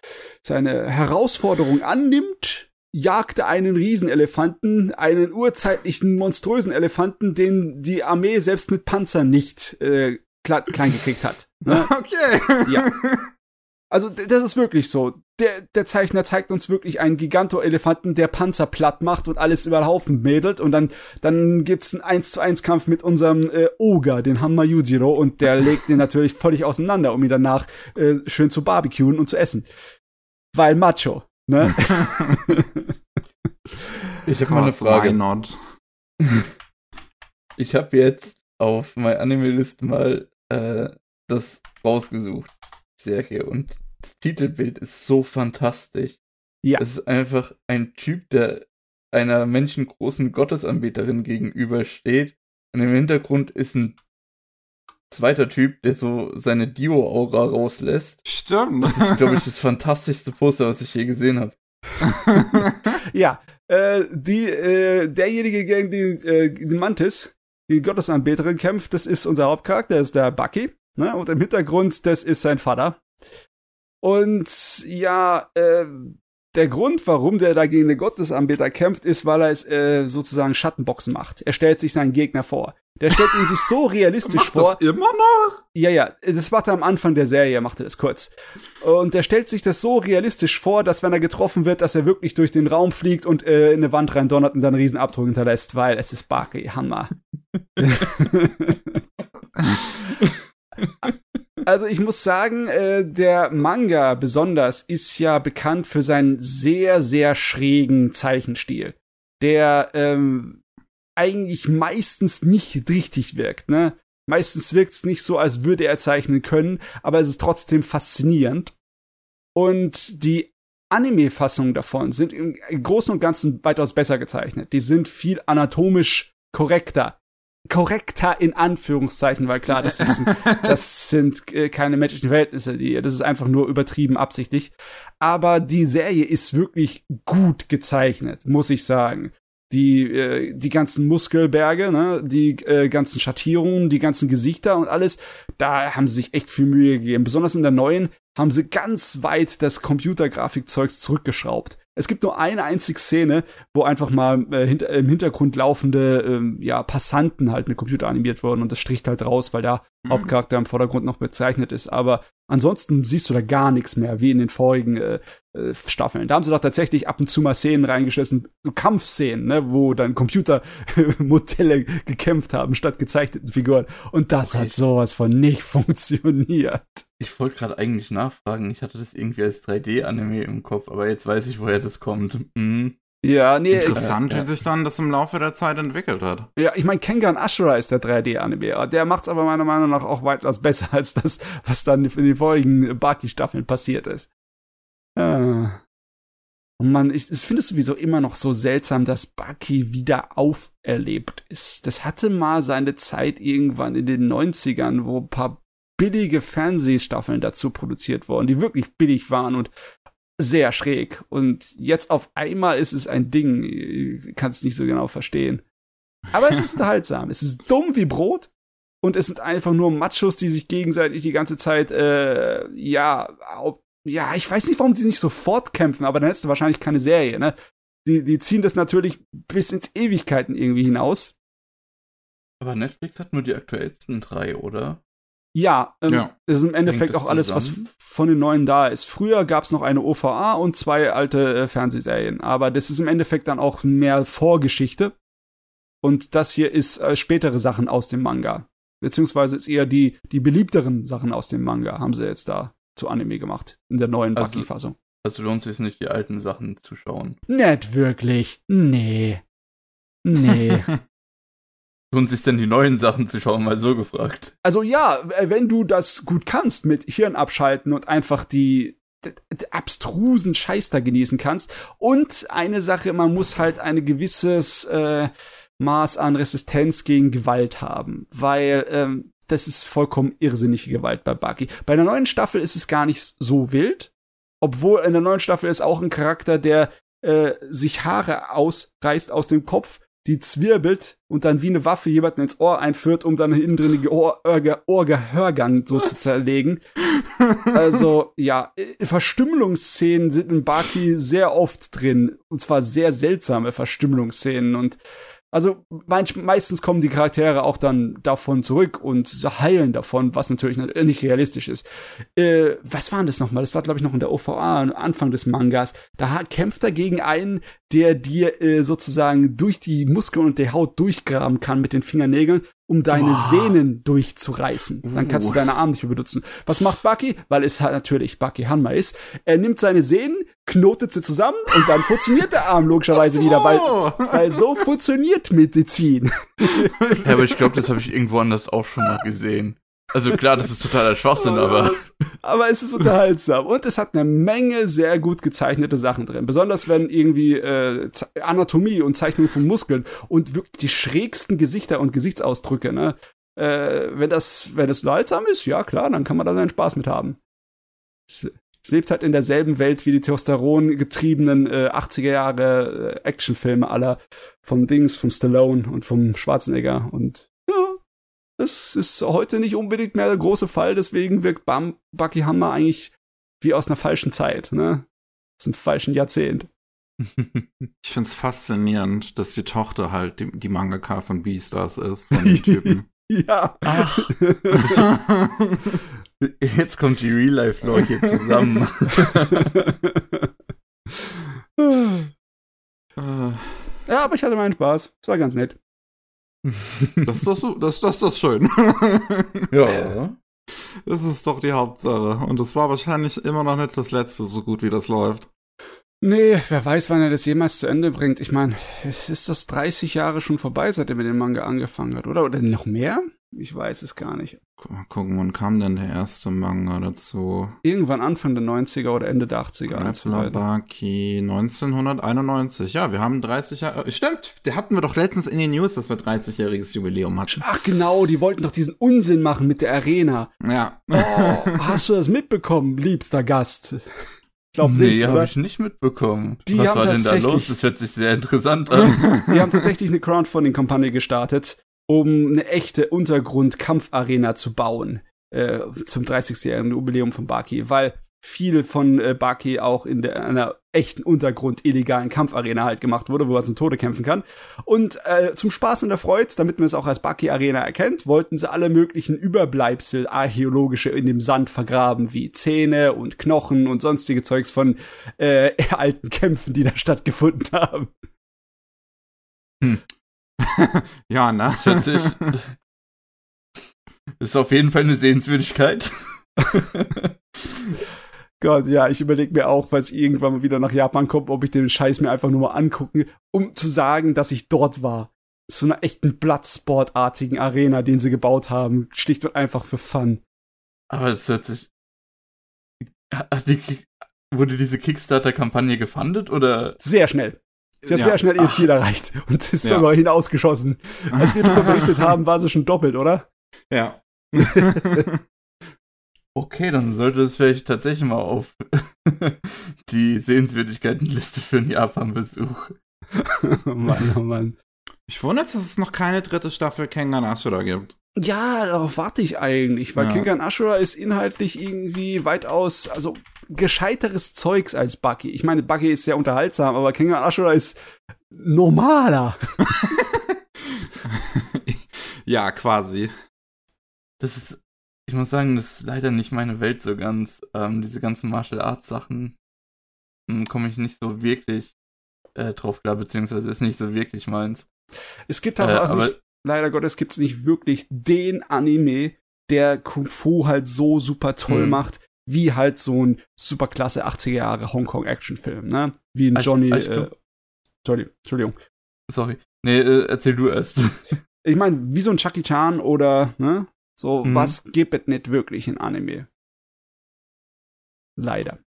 seine Herausforderung annimmt, jagte einen Riesenelefanten, einen urzeitlichen, monströsen Elefanten, den die Armee selbst mit Panzer nicht äh, klein, klein gekriegt hat. Ne? Okay. Ja. Also das ist wirklich so. Der, der Zeichner zeigt uns wirklich einen Giganto-Elefanten, der Panzer platt macht und alles über den Haufen mädelt. Und dann, dann gibt's einen 1 zu 1 Kampf mit unserem äh, Oger, den Hammer Yujiro, und der legt den natürlich völlig auseinander, um ihn danach äh, schön zu barbecuen und zu essen. Weil Macho, ne? ich habe mal eine Frage. Ich habe jetzt auf mein Anime-List mal äh, das rausgesucht. Serie. Und das Titelbild ist so fantastisch. Ja. Es ist einfach ein Typ, der einer menschengroßen Gottesanbeterin gegenübersteht. Und im Hintergrund ist ein zweiter Typ, der so seine Dio-Aura rauslässt. Stimmt. Das ist, glaube ich, das fantastischste Poster, was ich je gesehen habe. ja, äh, die, äh, derjenige gegen den, äh, den Mantis, die Gottesanbeterin kämpft, das ist unser Hauptcharakter, das ist der Bucky. Ne? Und im Hintergrund, das ist sein Vater. Und ja, äh, der Grund, warum der da gegen den Gottesanbeter kämpft, ist, weil er es äh, sozusagen Schattenboxen macht. Er stellt sich seinen Gegner vor. Der stellt ihn sich so realistisch macht vor. Das immer noch? Ja, ja, das macht er am Anfang der Serie, macht er das kurz. Und er stellt sich das so realistisch vor, dass wenn er getroffen wird, dass er wirklich durch den Raum fliegt und äh, in eine Wand rein donnert und dann einen riesen Abdruck hinterlässt, weil es ist Barkey, Hammer. Also ich muss sagen, äh, der Manga besonders ist ja bekannt für seinen sehr, sehr schrägen Zeichenstil, der ähm, eigentlich meistens nicht richtig wirkt. Ne? Meistens wirkt es nicht so, als würde er zeichnen können, aber es ist trotzdem faszinierend. Und die Anime-Fassungen davon sind im Großen und Ganzen weitaus besser gezeichnet. Die sind viel anatomisch korrekter korrekter in Anführungszeichen, weil klar, das, ist, das sind äh, keine menschlichen Verhältnisse, die, das ist einfach nur übertrieben absichtlich. Aber die Serie ist wirklich gut gezeichnet, muss ich sagen. Die, äh, die ganzen Muskelberge, ne, die äh, ganzen Schattierungen, die ganzen Gesichter und alles, da haben sie sich echt viel Mühe gegeben. Besonders in der neuen haben sie ganz weit das Computergrafikzeugs zurückgeschraubt. Es gibt nur eine einzige Szene, wo einfach mal äh, hinter, im Hintergrund laufende ähm, ja, Passanten halt mit Computer animiert wurden und das stricht halt raus, weil der mhm. Hauptcharakter im Vordergrund noch bezeichnet ist. Aber ansonsten siehst du da gar nichts mehr, wie in den vorigen äh, äh, Staffeln. Da haben sie doch tatsächlich ab und zu mal Szenen reingeschmissen, so Kampfszenen, ne, wo dann Computermodelle gekämpft haben statt gezeichneten Figuren. Und das okay. hat sowas von nicht funktioniert. Ich wollte gerade eigentlich nachfragen, ich hatte das irgendwie als 3D-Anime im Kopf, aber jetzt weiß ich, woher das kommt. Mhm. Ja, nee. Interessant, ja. wie sich dann das im Laufe der Zeit entwickelt hat. Ja, ich meine, Kengan Ashura ist der 3D-Anime. Der macht's aber meiner Meinung nach auch weitaus besser als das, was dann in den vorigen Baki-Staffeln passiert ist. Ja. Und man, ich, ich finde es sowieso immer noch so seltsam, dass Bucky wieder auferlebt ist. Das hatte mal seine Zeit irgendwann in den 90ern, wo ein paar billige Fernsehstaffeln dazu produziert wurden, die wirklich billig waren und sehr schräg. Und jetzt auf einmal ist es ein Ding. Ich kann es nicht so genau verstehen. Aber es ist unterhaltsam. es ist dumm wie Brot. Und es sind einfach nur Machos, die sich gegenseitig die ganze Zeit, äh, ja, ja, ich weiß nicht, warum die nicht sofort kämpfen, aber dann hättest du wahrscheinlich keine Serie, ne? Die, die ziehen das natürlich bis ins Ewigkeiten irgendwie hinaus. Aber Netflix hat nur die aktuellsten drei, oder? Ja, ähm, ja. das ist im Endeffekt auch alles, was von den neuen da ist. Früher gab es noch eine OVA und zwei alte äh, Fernsehserien, aber das ist im Endeffekt dann auch mehr Vorgeschichte. Und das hier ist äh, spätere Sachen aus dem Manga. Beziehungsweise ist eher die, die beliebteren Sachen aus dem Manga, haben sie jetzt da zu Anime gemacht. In der neuen also, Bucky-Fassung. Also lohnt es sich nicht, die alten Sachen zu schauen. Nicht wirklich. Nee. Nee. lohnt sich denn die neuen Sachen zu schauen, mal so gefragt. Also ja, wenn du das gut kannst mit Hirn abschalten und einfach die abstrusen Scheiß da genießen kannst. Und eine Sache, man muss halt ein gewisses äh, Maß an Resistenz gegen Gewalt haben, weil ähm, das ist vollkommen irrsinnige Gewalt bei Bucky. Bei der neuen Staffel ist es gar nicht so wild, obwohl in der neuen Staffel ist auch ein Charakter, der äh, sich Haare ausreißt aus dem Kopf, die zwirbelt und dann wie eine Waffe jemanden ins Ohr einführt, um dann hinten drin Ohr, Ohr, Ohrgehörgang so zu zerlegen. also, ja, äh, Verstümmelungsszenen sind in Baki sehr oft drin. Und zwar sehr seltsame Verstümmelungsszenen. Und also meistens kommen die Charaktere auch dann davon zurück und heilen davon, was natürlich nicht realistisch ist. Äh, was war denn das nochmal? Das war, glaube ich, noch in der OVA, Anfang des Mangas. Da kämpft er gegen einen, der dir äh, sozusagen durch die Muskeln und die Haut durchgraben kann mit den Fingernägeln um deine oh. Sehnen durchzureißen. Dann kannst du uh. deine Arme nicht mehr benutzen. Was macht Bucky? Weil es halt natürlich Bucky Hanma ist. Er nimmt seine Sehnen, knotet sie zusammen und dann funktioniert der Arm logischerweise so. wieder, weil, weil so funktioniert Medizin. Ja, aber ich glaube, das habe ich irgendwo anders auch schon mal gesehen. Also klar, das ist totaler Schwachsinn, aber. Aber es ist unterhaltsam. Und es hat eine Menge sehr gut gezeichnete Sachen drin. Besonders wenn irgendwie äh, Anatomie und Zeichnung von Muskeln und wirklich die schrägsten Gesichter und Gesichtsausdrücke, ne? Äh, wenn das, wenn das unterhaltsam ist, ja klar, dann kann man da seinen Spaß mit haben. Es, es lebt halt in derselben Welt wie die Testosteron getriebenen äh, 80er Jahre äh, Actionfilme aller vom Dings, vom Stallone und vom Schwarzenegger und Das ist heute nicht unbedingt mehr der große Fall, deswegen wirkt Bam Bucky Hammer eigentlich wie aus einer falschen Zeit, ne? Aus einem falschen Jahrzehnt. Ich find's faszinierend, dass die Tochter halt die, die Mangaka von Beastars ist, von dem Typen. ja. Ach. Jetzt kommt die Real-Life-Lore hier zusammen. ja, aber ich hatte meinen Spaß. Es war ganz nett. Das ist doch, so, das, das, das schön. ja. Das ist doch die Hauptsache. Und es war wahrscheinlich immer noch nicht das letzte, so gut wie das läuft. Nee, wer weiß, wann er das jemals zu Ende bringt. Ich meine, es ist das 30 Jahre schon vorbei, seit er mit dem Manga angefangen hat, oder? Oder noch mehr? Ich weiß es gar nicht. Gucken, wann kam denn der erste Manga dazu? Irgendwann Anfang der 90er oder Ende der 80er. Baki 1991. Ja, wir haben 30 Jahre. Äh, stimmt, der hatten wir doch letztens in den News, dass wir 30-jähriges Jubiläum hatten. Ach genau, die wollten doch diesen Unsinn machen mit der Arena. Ja. Oh, hast du das mitbekommen, liebster Gast? Glaub nee, nicht, habe ich nicht mitbekommen. Die Was war denn da los? Das hört sich sehr interessant an. die haben tatsächlich eine Crowdfunding-Kampagne gestartet, um eine echte Untergrund-Kampfarena zu bauen äh, zum 30-jährigen Jubiläum von Baki, weil viel von äh, Baki auch in der, einer echten Untergrund illegalen Kampfarena halt gemacht wurde, wo man zum Tode kämpfen kann. Und äh, zum Spaß und der Freude, damit man es auch als Baki Arena erkennt, wollten sie alle möglichen Überbleibsel archäologische in dem Sand vergraben, wie Zähne und Knochen und sonstige Zeugs von äh, alten Kämpfen, die da stattgefunden haben. Hm. ja, ne? Das hört sich. ist auf jeden Fall eine Sehenswürdigkeit. Gott, ja, ich überlege mir auch, falls ich irgendwann mal wieder nach Japan komme, ob ich den Scheiß mir einfach nur mal angucken, um zu sagen, dass ich dort war. Zu einer echten Bloodsport-artigen Arena, den sie gebaut haben. Schlicht und einfach für Fun. Aber es hört sich. Die, wurde diese Kickstarter-Kampagne gefundet oder? Sehr schnell. Sie hat ja. sehr schnell ihr Ziel Ach. erreicht und ist ja. darüber hinausgeschossen. Als wir darüber berichtet haben, war sie schon doppelt, oder? Ja. Okay, dann sollte es vielleicht tatsächlich mal auf die Sehenswürdigkeitenliste für einen Japan-Besuch. oh Mann, oh Mann. Ich wundere, dass es noch keine dritte Staffel Kengan Ashura gibt. Ja, darauf warte ich eigentlich, weil ja. Kengan Ashura ist inhaltlich irgendwie weitaus, also gescheiteres Zeugs als Bucky. Ich meine, Bucky ist sehr unterhaltsam, aber Kengan Ashura ist normaler. ja, quasi. Das ist ich muss sagen, das ist leider nicht meine Welt so ganz. Ähm, diese ganzen Martial Arts Sachen hm, komme ich nicht so wirklich äh, drauf klar, beziehungsweise ist nicht so wirklich meins. Es gibt halt äh, auch nicht, leider Gottes gibt es nicht wirklich den Anime, der Kung Fu halt so super toll hm. macht, wie halt so ein superklasse 80er Jahre Hongkong Actionfilm, ne? Wie ein Johnny. Ich, ich äh, Entschuldigung. Sorry. Nee, äh, erzähl du erst. ich meine, wie so ein Chucky Chan oder, ne? So, mhm. was gibt es nicht wirklich in Anime? Leider.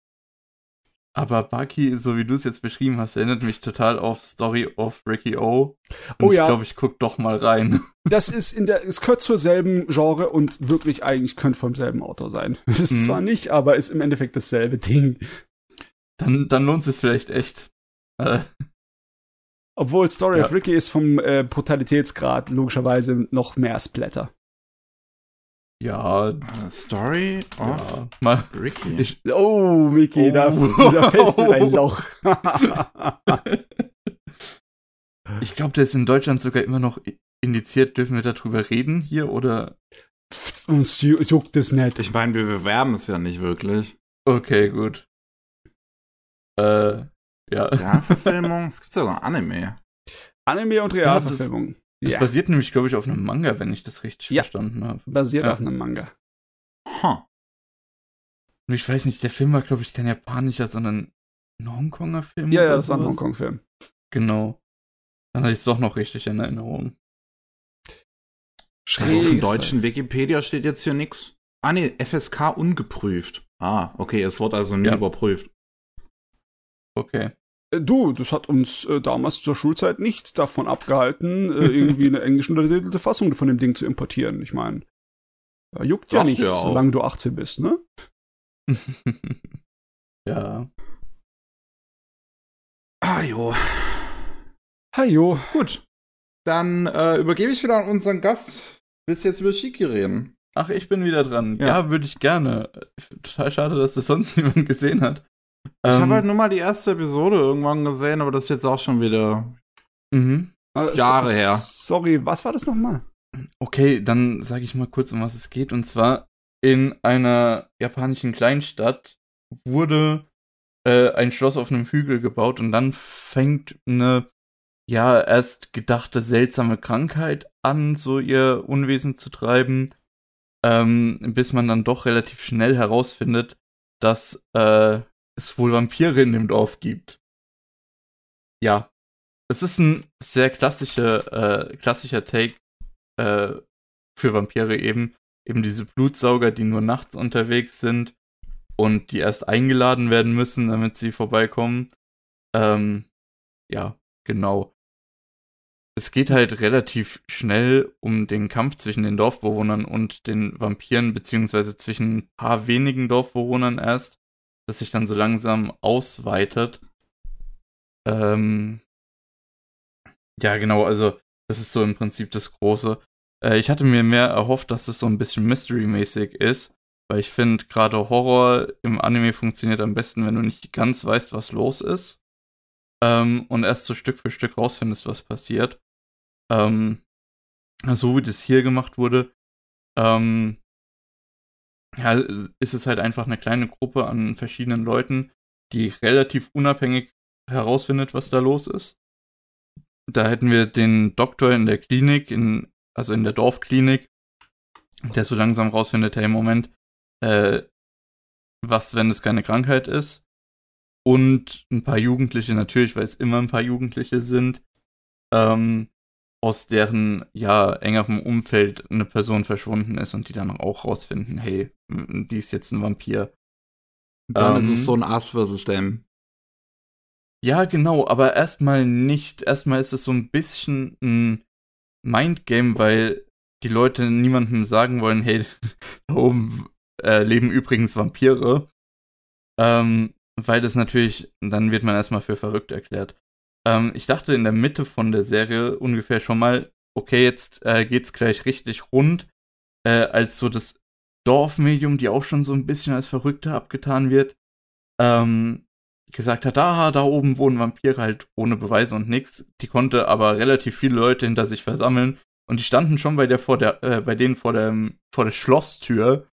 Aber Baki, so wie du es jetzt beschrieben hast, erinnert mich total auf Story of Ricky O. Und oh ja. Ich glaube, ich guck doch mal rein. Das ist in der, es gehört zur selben Genre und wirklich eigentlich könnte vom selben Autor sein. Es ist mhm. zwar nicht, aber ist im Endeffekt dasselbe Ding. Dann, dann lohnt es vielleicht echt. Äh. Obwohl Story ja. of Ricky ist vom äh, Brutalitätsgrad logischerweise noch mehr Splatter. Ja. Story of ja. Mal, Ricky. Ich, oh, Mickey, oh. Da, da fällst du in ein Loch. ich glaube, der ist in Deutschland sogar immer noch indiziert. Dürfen wir darüber reden hier oder? Uns juckt es nicht. Ich meine, wir bewerben es ja nicht wirklich. Okay, gut. Äh, ja. Realverfilmung? es gibt sogar Anime. Anime und Realverfilmung. Das ja. basiert nämlich, glaube ich, auf einem Manga, wenn ich das richtig ja. verstanden habe. Basiert ja. auf einem Manga. Huh. Und ich weiß nicht, der Film war, glaube ich, kein japanischer, sondern ein Hongkonger Film. Ja, ja, das war ein Hongkong-Film. Genau. Dann hatte ich es doch noch richtig in Erinnerung. Schräg. Auf dem deutschen Wikipedia steht jetzt hier nichts. Ah, nee, FSK ungeprüft. Ah, okay, es wurde also nie ja. überprüft. Okay. Äh, du, das hat uns äh, damals zur Schulzeit nicht davon abgehalten, äh, irgendwie eine englisch untertitelte Fassung von dem Ding zu importieren. Ich meine, juckt ja nicht, ja solange du 18 bist, ne? ja. Ah, jo. Ha, jo. Gut. Dann äh, übergebe ich wieder an unseren Gast willst jetzt über Shiki reden. Ach, ich bin wieder dran. Ja, ja würde ich gerne. Total schade, dass das sonst niemand gesehen hat. Ich ähm, habe halt nur mal die erste Episode irgendwann gesehen, aber das ist jetzt auch schon wieder mhm. Äh, Jahre so, her. Sorry, was war das nochmal? Okay, dann sage ich mal kurz, um was es geht. Und zwar in einer japanischen Kleinstadt wurde äh, ein Schloss auf einem Hügel gebaut und dann fängt eine ja erst gedachte seltsame Krankheit an, so ihr Unwesen zu treiben, ähm, bis man dann doch relativ schnell herausfindet, dass äh, es wohl Vampire in dem Dorf gibt. Ja, es ist ein sehr klassischer, äh, klassischer Take äh, für Vampire eben. Eben diese Blutsauger, die nur nachts unterwegs sind und die erst eingeladen werden müssen, damit sie vorbeikommen. Ähm, ja, genau. Es geht halt relativ schnell um den Kampf zwischen den Dorfbewohnern und den Vampiren, beziehungsweise zwischen ein paar wenigen Dorfbewohnern erst, das sich dann so langsam ausweitet. Ähm, ja, genau, also das ist so im Prinzip das Große. Äh, ich hatte mir mehr erhofft, dass es so ein bisschen Mystery-mäßig ist, weil ich finde, gerade Horror im Anime funktioniert am besten, wenn du nicht ganz weißt, was los ist. Ähm, und erst so Stück für Stück rausfindest, was passiert. Ähm, so wie das hier gemacht wurde, ähm, ja, ist es halt einfach eine kleine Gruppe an verschiedenen Leuten, die relativ unabhängig herausfindet, was da los ist da hätten wir den Doktor in der Klinik, in, also in der Dorfklinik, der so langsam rausfindet, hey, Moment, äh, was, wenn es keine Krankheit ist? Und ein paar Jugendliche, natürlich, weil es immer ein paar Jugendliche sind, ähm, aus deren, ja, engerem Umfeld eine Person verschwunden ist und die dann auch rausfinden, hey, die ist jetzt ein Vampir. Dann ähm, ist es so ein Us versus Them. Ja, genau, aber erstmal nicht. Erstmal ist es so ein bisschen ein Mindgame, weil die Leute niemandem sagen wollen, hey, da oben äh, leben übrigens Vampire. Ähm, weil das natürlich, dann wird man erstmal für verrückt erklärt. Ähm, ich dachte in der Mitte von der Serie ungefähr schon mal, okay, jetzt äh, geht's gleich richtig rund, äh, als so das Dorfmedium, die auch schon so ein bisschen als Verrückte abgetan wird, ähm, gesagt hat, ah, da oben wohnen Vampire halt ohne Beweise und nix. Die konnte aber relativ viele Leute hinter sich versammeln und die standen schon bei der vor der äh, bei denen vor der vor der Schlosstür.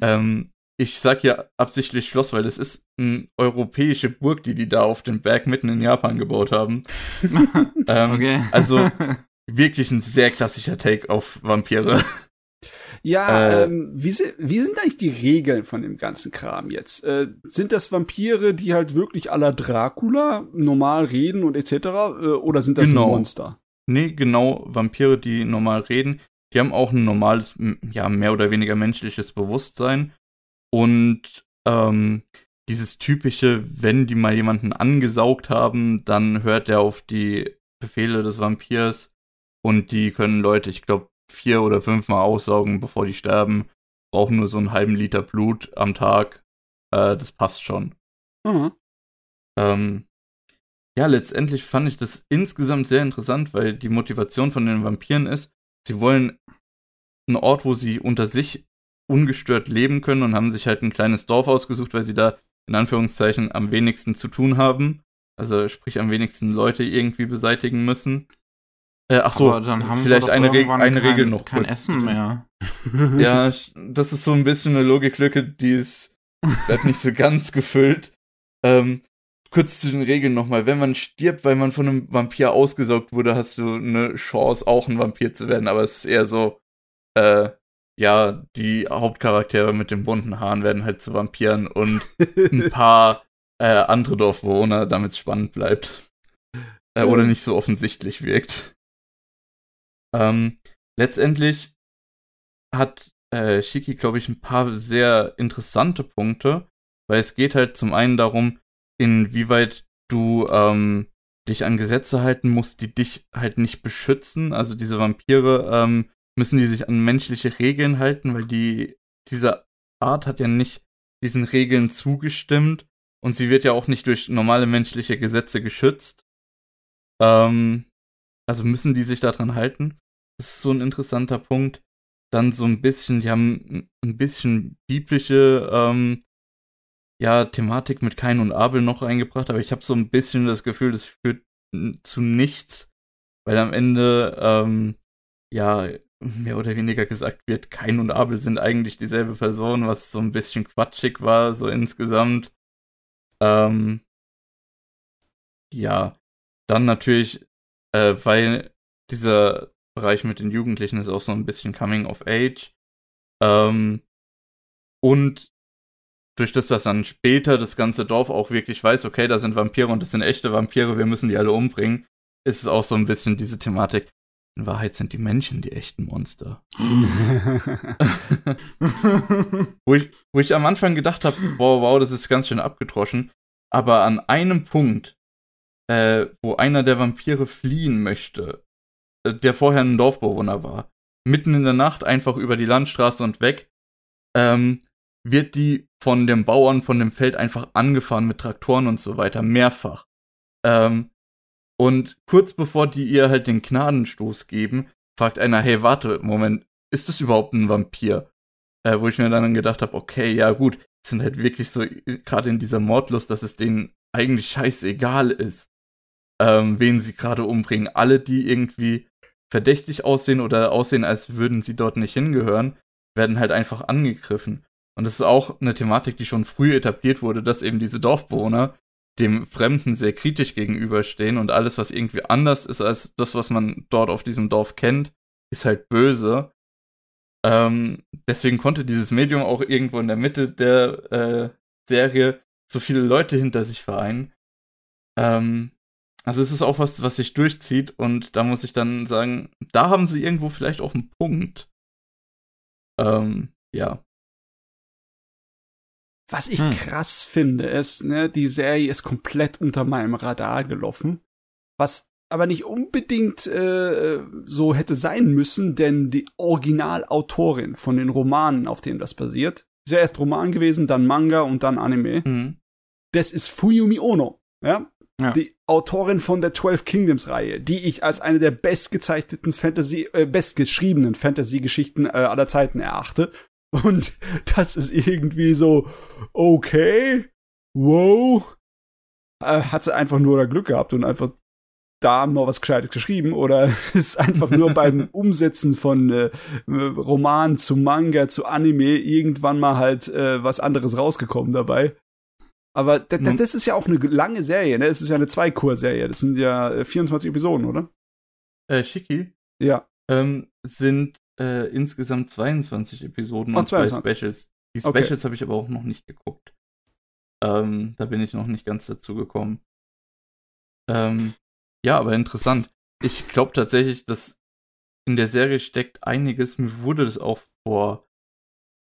Ähm, ich sag hier absichtlich Schloss, weil das ist eine europäische Burg, die die da auf dem Berg mitten in Japan gebaut haben. ähm. Also wirklich ein sehr klassischer Take auf Vampire. Ja, äh, ähm, wie, wie sind eigentlich die Regeln von dem ganzen Kram jetzt? Äh, sind das Vampire, die halt wirklich aller Dracula normal reden und etc. Äh, oder sind das genau. Monster? Nee, genau, Vampire, die normal reden. Die haben auch ein normales, ja, mehr oder weniger menschliches Bewusstsein. Und ähm, dieses typische, wenn die mal jemanden angesaugt haben, dann hört er auf die Befehle des Vampirs und die können Leute, ich glaube, vier oder fünfmal aussaugen, bevor die sterben. Brauchen nur so einen halben Liter Blut am Tag. Äh, das passt schon. Mhm. Ähm, ja, letztendlich fand ich das insgesamt sehr interessant, weil die Motivation von den Vampiren ist, sie wollen einen Ort, wo sie unter sich ungestört leben können und haben sich halt ein kleines Dorf ausgesucht, weil sie da in Anführungszeichen am wenigsten zu tun haben. Also sprich am wenigsten Leute irgendwie beseitigen müssen. Äh, ach so, dann haben vielleicht eine, Reg eine kein, Regel noch. Kein Essen mehr. ja, das ist so ein bisschen eine Logiklücke, die ist bleibt nicht so ganz gefüllt. Ähm, kurz zu den Regeln nochmal. Wenn man stirbt, weil man von einem Vampir ausgesaugt wurde, hast du eine Chance, auch ein Vampir zu werden. Aber es ist eher so, äh, ja, die Hauptcharaktere mit den bunten Haaren werden halt zu Vampiren und ein paar äh, andere Dorfbewohner, damit es spannend bleibt. Äh, oder nicht so offensichtlich wirkt. Ähm, letztendlich hat äh, Shiki, glaube ich, ein paar sehr interessante Punkte, weil es geht halt zum einen darum, inwieweit du ähm, dich an Gesetze halten musst, die dich halt nicht beschützen. Also diese Vampire ähm, müssen die sich an menschliche Regeln halten, weil die diese Art hat ja nicht diesen Regeln zugestimmt und sie wird ja auch nicht durch normale menschliche Gesetze geschützt. Ähm, also müssen die sich daran halten. Das ist so ein interessanter Punkt. dann so ein bisschen, die haben ein bisschen biblische ähm, ja, Thematik mit Kain und Abel noch reingebracht, aber ich habe so ein bisschen das Gefühl, das führt zu nichts, weil am Ende ähm, ja mehr oder weniger gesagt wird, Kain und Abel sind eigentlich dieselbe Person, was so ein bisschen quatschig war, so insgesamt. Ähm, ja, dann natürlich, äh, weil dieser Bereich mit den Jugendlichen ist auch so ein bisschen Coming of Age. Ähm, und durch das, dass dann später das ganze Dorf auch wirklich weiß, okay, da sind Vampire und das sind echte Vampire, wir müssen die alle umbringen, ist es auch so ein bisschen diese Thematik. In Wahrheit sind die Menschen die echten Monster. wo, ich, wo ich am Anfang gedacht habe, wow, wow, das ist ganz schön abgedroschen. Aber an einem Punkt, äh, wo einer der Vampire fliehen möchte, äh, der vorher ein Dorfbewohner war, mitten in der Nacht einfach über die Landstraße und weg, ähm, wird die von dem Bauern von dem Feld einfach angefahren mit Traktoren und so weiter, mehrfach. Ähm, und kurz bevor die ihr halt den Gnadenstoß geben, fragt einer, hey, warte, Moment, ist das überhaupt ein Vampir? Äh, wo ich mir dann gedacht habe, okay, ja gut, sind halt wirklich so, gerade in dieser Mordlust, dass es denen eigentlich scheißegal ist, ähm, wen sie gerade umbringen. Alle, die irgendwie verdächtig aussehen oder aussehen, als würden sie dort nicht hingehören, werden halt einfach angegriffen. Und das ist auch eine Thematik, die schon früh etabliert wurde, dass eben diese Dorfbewohner dem Fremden sehr kritisch gegenüberstehen und alles, was irgendwie anders ist als das, was man dort auf diesem Dorf kennt, ist halt böse. Ähm, deswegen konnte dieses Medium auch irgendwo in der Mitte der äh, Serie so viele Leute hinter sich vereinen. Ähm, also es ist auch was, was sich durchzieht und da muss ich dann sagen, da haben sie irgendwo vielleicht auch einen Punkt. Ähm, ja. Was ich hm. krass finde, ist, ne, die Serie ist komplett unter meinem Radar gelaufen. Was aber nicht unbedingt äh, so hätte sein müssen, denn die Originalautorin von den Romanen, auf denen das basiert, ist ja erst Roman gewesen, dann Manga und dann Anime. Mhm. Das ist Fuyumi Ono, ja? Ja? Die Autorin von der Twelve Kingdoms Reihe, die ich als eine der bestgezeichneten Fantasy, äh, bestgeschriebenen Fantasy-Geschichten äh, aller Zeiten erachte. Und das ist irgendwie so, okay, wow. Äh, hat sie einfach nur da Glück gehabt und einfach da mal was Gescheites geschrieben oder ist einfach nur beim Umsetzen von äh, Roman zu Manga zu Anime irgendwann mal halt äh, was anderes rausgekommen dabei. Aber mhm. das ist ja auch eine lange Serie, ne? Es ist ja eine Zweikur-Serie. Das sind ja 24 äh, Episoden, oder? Äh, Schicki? Ja. Ähm, sind äh, insgesamt 22 Episoden oh, und 22. zwei Specials. Die Specials okay. habe ich aber auch noch nicht geguckt. Ähm, da bin ich noch nicht ganz dazu gekommen. Ähm, ja, aber interessant. Ich glaube tatsächlich, dass in der Serie steckt einiges. Mir wurde das auch vor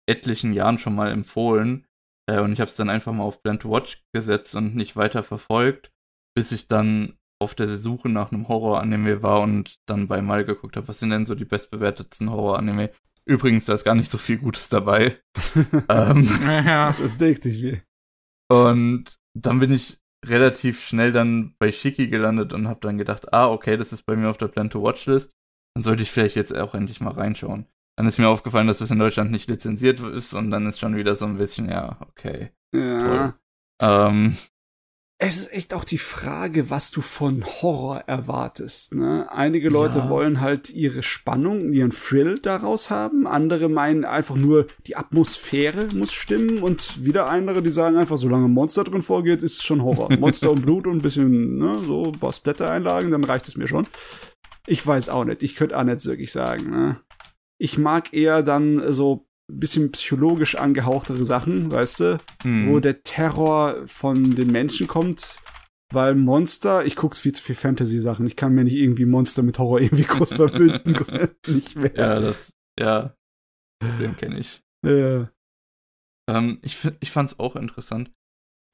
etlichen Jahren schon mal empfohlen. Äh, und ich habe es dann einfach mal auf Plan to Watch gesetzt und nicht weiter verfolgt, bis ich dann auf der Suche nach einem Horror-Anime war und dann bei Mal geguckt habe, was sind denn so die bestbewertetsten Horror-Anime. Übrigens, da ist gar nicht so viel Gutes dabei. ähm, ja, das denkt ich mir. Und dann bin ich relativ schnell dann bei Shiki gelandet und habe dann gedacht, ah, okay, das ist bei mir auf der Plan to Watch List. Dann sollte ich vielleicht jetzt auch endlich mal reinschauen. Dann ist mir aufgefallen, dass das in Deutschland nicht lizenziert ist und dann ist schon wieder so ein bisschen, ja, okay. Ja. Toll. Ähm, es ist echt auch die Frage, was du von Horror erwartest. Ne? Einige Leute ja. wollen halt ihre Spannung, ihren Thrill daraus haben. Andere meinen einfach nur, die Atmosphäre muss stimmen. Und wieder andere, die sagen einfach, solange Monster drin vorgeht, ist es schon Horror. Monster und Blut und ein bisschen, ne, so ein paar Splatter-Einlagen, dann reicht es mir schon. Ich weiß auch nicht. Ich könnte auch nicht wirklich sagen. Ne? Ich mag eher dann so bisschen psychologisch angehauchtere Sachen, weißt du, hm. wo der Terror von den Menschen kommt. Weil Monster, ich gucke viel zu viel Fantasy-Sachen. Ich kann mir nicht irgendwie Monster mit Horror irgendwie groß verbünden. nicht mehr. Ja, das, ja, den kenne ich. Ja. Ähm, ich, ich fand's auch interessant.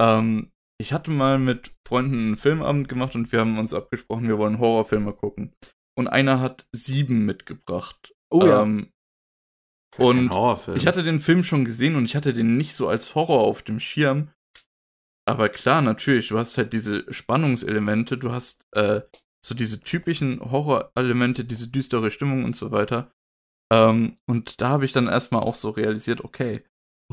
Ähm, ich hatte mal mit Freunden einen Filmabend gemacht und wir haben uns abgesprochen, wir wollen Horrorfilme gucken. Und einer hat sieben mitgebracht. Oh ja. Ähm, und ich hatte den Film schon gesehen und ich hatte den nicht so als Horror auf dem Schirm. Aber klar, natürlich, du hast halt diese Spannungselemente, du hast äh, so diese typischen Horrorelemente, diese düstere Stimmung und so weiter. Ähm, und da habe ich dann erstmal auch so realisiert, okay,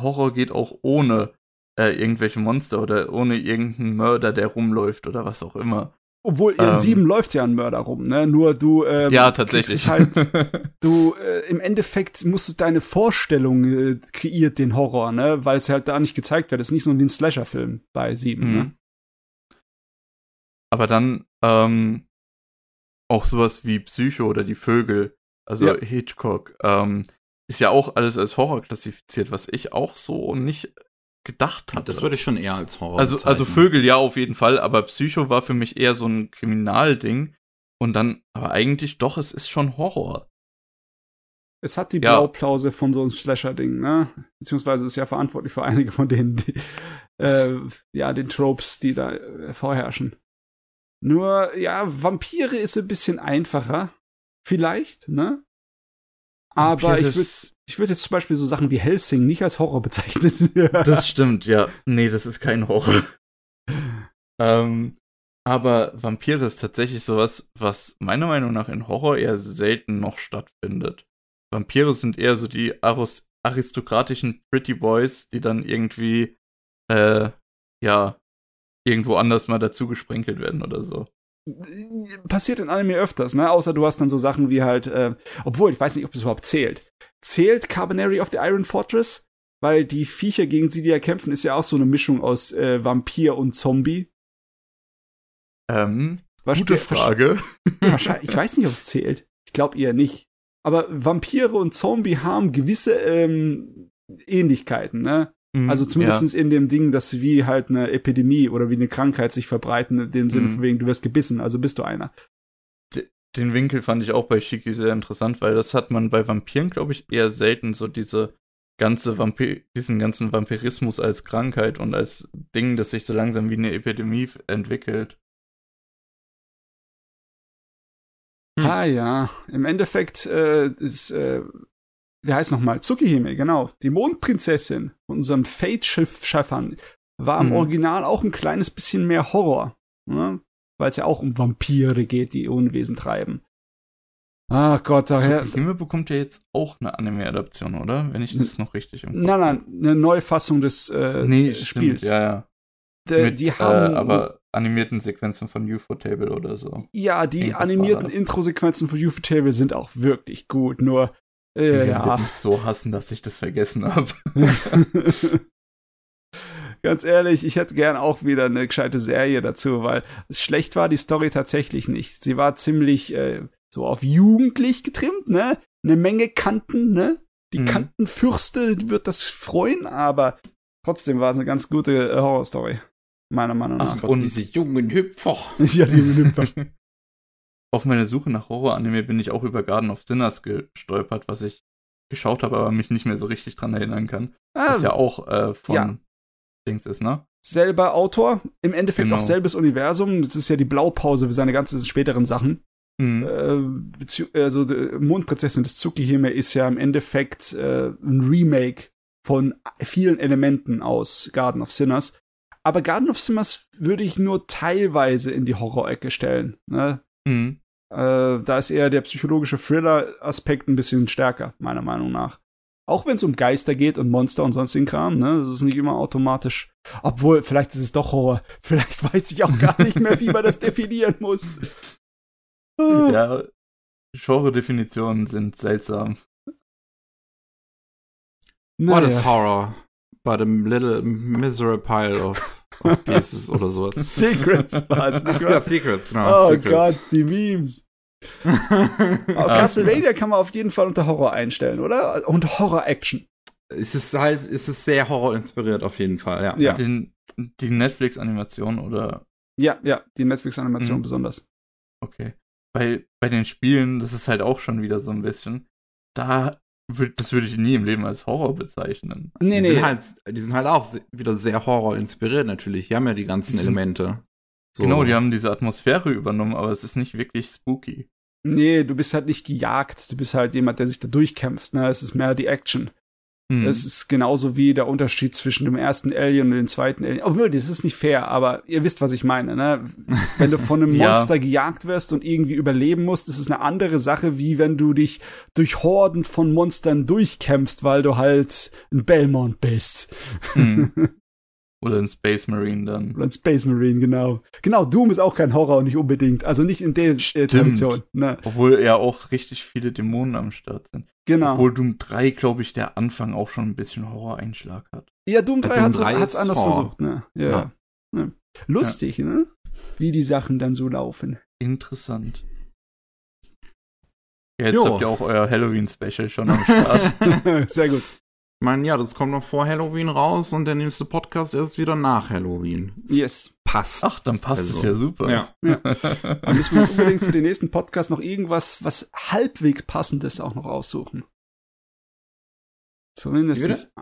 Horror geht auch ohne äh, irgendwelche Monster oder ohne irgendeinen Mörder, der rumläuft oder was auch immer. Obwohl in ähm, 7 läuft ja ein Mörder rum, ne? Nur du ähm, Ja, tatsächlich. Halt, du äh, im Endeffekt musst du deine Vorstellung äh, kreiert den Horror, ne? Weil es halt da nicht gezeigt wird. Es ist nicht so ein Slasher-Film bei 7, mhm. ne? Aber dann ähm, auch sowas wie Psycho oder die Vögel, also ja. Hitchcock, ähm, ist ja auch alles als Horror klassifiziert, was ich auch so nicht gedacht hatte. Das würde ich schon eher als Horror Also, also Vögel ja auf jeden Fall, aber Psycho war für mich eher so ein Kriminalding. Und dann, aber eigentlich doch, es ist schon Horror. Es hat die ja. Blaupause von so einem Slasher-Ding, ne? Beziehungsweise ist ja verantwortlich für einige von denen, die, äh, ja, den Tropes, die da äh, vorherrschen. Nur, ja, Vampire ist ein bisschen einfacher. Vielleicht, ne? Aber ich würde ich würde jetzt zum Beispiel so Sachen wie Helsing nicht als Horror bezeichnen. das stimmt, ja. Nee, das ist kein Horror. ähm, aber Vampire ist tatsächlich sowas, was meiner Meinung nach in Horror eher selten noch stattfindet. Vampire sind eher so die Aros aristokratischen Pretty Boys, die dann irgendwie, äh, ja, irgendwo anders mal dazu gesprenkelt werden oder so passiert in Anime öfters, ne? Außer du hast dann so Sachen wie halt, äh, obwohl, ich weiß nicht, ob das überhaupt zählt. Zählt Carbonary of the Iron Fortress? Weil die Viecher, gegen sie die ja kämpfen, ist ja auch so eine Mischung aus äh, Vampir und Zombie. Ähm, Was gute Frage. Wahrscheinlich, ich weiß nicht, ob es zählt. Ich glaube eher nicht. Aber Vampire und Zombie haben gewisse ähm, Ähnlichkeiten, ne? Mhm, also zumindest ja. in dem Ding, dass sie wie halt eine Epidemie oder wie eine Krankheit sich verbreiten, in dem Sinne mhm. von wegen, du wirst gebissen, also bist du einer. Den Winkel fand ich auch bei Shiki sehr interessant, weil das hat man bei Vampiren, glaube ich, eher selten so diese ganze Vampir diesen ganzen Vampirismus als Krankheit und als Ding, das sich so langsam wie eine Epidemie entwickelt. Hm. Ah ja, im Endeffekt äh, ist äh, wie heißt nochmal? Tsukihime, genau. Die Mondprinzessin von unserem Fate-Schiff-Schaffern war im mhm. Original auch ein kleines bisschen mehr Horror. Ne? Weil es ja auch um Vampire geht, die Unwesen treiben. Ach Gott, daher. Tsukihime bekommt ja jetzt auch eine Anime-Adaption, oder? Wenn ich das noch richtig im Kopf Nein, nein, eine Neufassung des äh, nee, Spiels. Stimmt, ja, ja. De, Mit, die haben. Äh, aber animierten Sequenzen von UFO-Table oder so. Ja, die Irgendwas animierten Intro-Sequenzen von UFO-Table sind auch wirklich gut, nur äh, ja. mich so hassen, dass ich das vergessen habe. Ganz ehrlich, ich hätte gern auch wieder eine gescheite Serie dazu, weil schlecht war die Story tatsächlich nicht. Sie war ziemlich äh, so auf jugendlich getrimmt, ne? Eine Menge Kanten, ne? Die mhm. Kantenfürste wird das freuen, aber trotzdem war es eine ganz gute äh, Horrorstory. Meiner Meinung nach. Ach, und diese jungen Hüpfer. ja, die jungen Hüpfer. auf meiner Suche nach Horror-Anime bin ich auch über Garden of Sinners gestolpert, was ich geschaut habe, aber mich nicht mehr so richtig dran erinnern kann. Ah, das ja auch äh, von ja. Dings ist, ne? Selber Autor, im Endeffekt genau. auch selbes Universum. Das ist ja die Blaupause für seine ganzen späteren Sachen. Mhm. Äh, also Mondprinzessin des Tsukihime ist ja im Endeffekt äh, ein Remake von vielen Elementen aus Garden of Sinners. Aber Garden of Sinners würde ich nur teilweise in die Horror-Ecke stellen. Ne? Mhm. Äh, da ist eher der psychologische Thriller-Aspekt ein bisschen stärker, meiner Meinung nach. Auch wenn es um Geister geht und Monster und sonstigen Kram, ne? Das ist nicht immer automatisch. Obwohl, vielleicht ist es doch Horror. Vielleicht weiß ich auch gar nicht mehr, wie man das definieren muss. Ja, Genre-Definitionen sind seltsam. Naja. What is horror? But a little miserable pile of of Pieces oder sowas. Secrets war es, nicht Ja, Secrets, genau. Oh Secrets. Gott, die Memes. Aber Castlevania kann man auf jeden Fall unter Horror einstellen, oder? Und Horror-Action. Es ist halt, es ist sehr Horror-inspiriert auf jeden Fall, ja. ja. Den, die Netflix-Animation oder? Ja, ja, die Netflix-Animation mhm. besonders. Okay. Bei, bei den Spielen, das ist halt auch schon wieder so ein bisschen, da das würde ich nie im Leben als Horror bezeichnen. Nee, die nee. Sind halt, die sind halt auch wieder sehr Horror inspiriert natürlich. Die haben ja die ganzen Elemente. So. Genau, die haben diese Atmosphäre übernommen, aber es ist nicht wirklich spooky. Nee, du bist halt nicht gejagt. Du bist halt jemand, der sich da durchkämpft. Ne? Es ist mehr die Action. Es ist genauso wie der Unterschied zwischen dem ersten Alien und dem zweiten Alien. Obwohl, das ist nicht fair, aber ihr wisst, was ich meine, ne? Wenn du von einem ja. Monster gejagt wirst und irgendwie überleben musst, ist es eine andere Sache, wie wenn du dich durch Horden von Monstern durchkämpfst, weil du halt ein Belmont bist. Mhm. Oder ein Space Marine dann. Oder ein Space Marine, genau. Genau, Doom ist auch kein Horror, nicht unbedingt. Also nicht in der äh, Tradition. Ne? Obwohl ja auch richtig viele Dämonen am Start sind. Genau. Obwohl Doom 3, glaube ich, der Anfang auch schon ein bisschen Horror-Einschlag hat. Ja, Doom 3 hat es anders Horror. versucht, ne? Ja. ja. ja. Lustig, ja. ne? Wie die Sachen dann so laufen. Interessant. Ja, jetzt jo. habt ihr auch euer Halloween-Special schon am Start. Sehr gut. Ich meine, ja, das kommt noch vor Halloween raus und der nächste Podcast erst wieder nach Halloween. Das yes. Passt. Ach, dann passt also. es ja super. Ja. ja. Dann müssen wir uns unbedingt für den nächsten Podcast noch irgendwas, was halbwegs passendes auch noch aussuchen. Zumindest.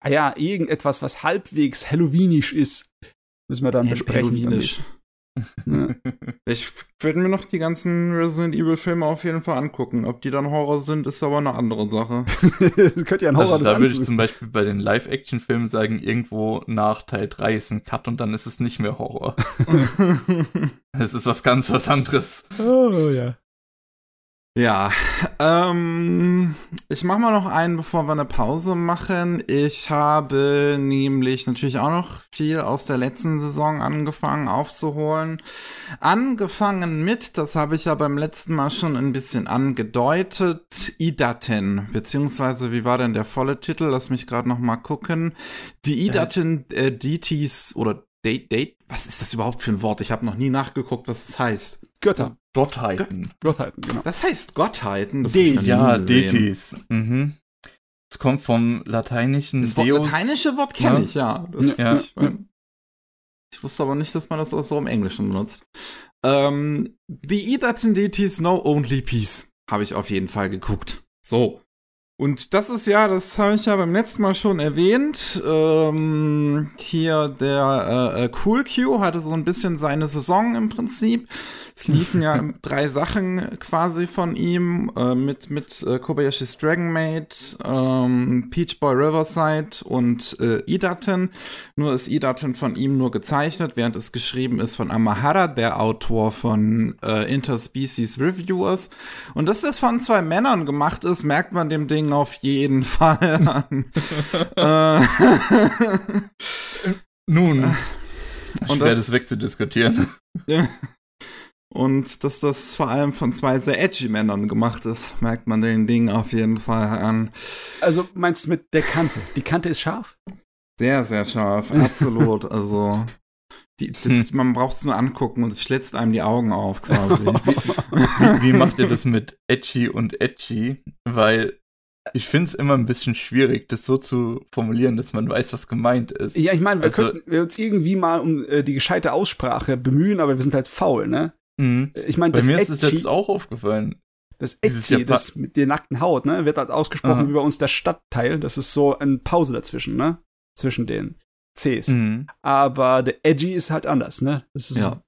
Ah ja, irgendetwas, was halbwegs Halloweenisch ist. Müssen wir dann besprechen. Halloweenisch. Ich werde mir noch die ganzen Resident Evil Filme auf jeden Fall angucken. Ob die dann Horror sind, ist aber eine andere Sache. das könnte ja ein Horror also, Da würde ich zum Beispiel bei den Live-Action-Filmen sagen, irgendwo nach Teil 3 ist ein Cut und dann ist es nicht mehr Horror. es ist was ganz was anderes. Oh ja. Ja, ähm, ich mach mal noch einen, bevor wir eine Pause machen. Ich habe nämlich natürlich auch noch viel aus der letzten Saison angefangen aufzuholen. Angefangen mit, das habe ich ja beim letzten Mal schon ein bisschen angedeutet, Idaten, beziehungsweise wie war denn der volle Titel? Lass mich gerade noch mal gucken. Die Idaten äh, DTs oder Date, Date, was ist das überhaupt für ein Wort? Ich habe noch nie nachgeguckt, was es das heißt. Götter. Gottheiten. Gottheiten, genau. Das heißt Gottheiten. Das De ja, Deities. Mhm. Es kommt vom lateinischen Das Wort, Deus. lateinische Wort kenne ja. ich, ja. Das, ja. Ich, ich, wusste aber nicht, dass man das auch so im Englischen benutzt. Ähm, The Edaten Deities Know Only Peace habe ich auf jeden Fall geguckt. So. Und das ist ja, das habe ich ja beim letzten Mal schon erwähnt. Ähm, hier der äh, äh Cool Q hatte so ein bisschen seine Saison im Prinzip. Es liefen ja drei Sachen quasi von ihm äh, mit mit äh, Kobayashi's Dragon Maid, ähm, Peach Boy Riverside und äh, Idaten. Nur ist Idaten von ihm nur gezeichnet, während es geschrieben ist von Amahara, der Autor von äh, Interspecies Reviewers. Und dass das von zwei Männern gemacht ist, merkt man dem Ding auf jeden Fall an. äh, Nun, und schwer das, das wegzudiskutieren. Und dass das vor allem von zwei sehr edgy Männern gemacht ist, merkt man den Ding auf jeden Fall an. Also meinst du mit der Kante? Die Kante ist scharf? Sehr, sehr scharf, absolut. also die, das, hm. man braucht es nur angucken und es schlitzt einem die Augen auf quasi. wie, wie macht ihr das mit edgy und edgy? Weil ich finde es immer ein bisschen schwierig, das so zu formulieren, dass man weiß, was gemeint ist. Ja, ich meine, wir also, könnten wir uns irgendwie mal um äh, die gescheite Aussprache bemühen, aber wir sind halt faul, ne? Mhm. Ich meine, bei mir ist es jetzt auch aufgefallen. Das Etsy, das mit der nackten Haut, ne, wird halt ausgesprochen Aha. wie bei uns der Stadtteil. Das ist so eine Pause dazwischen, ne? Zwischen den Cs. Mhm. Aber der Edgy ist halt anders, ne? Das ist ja.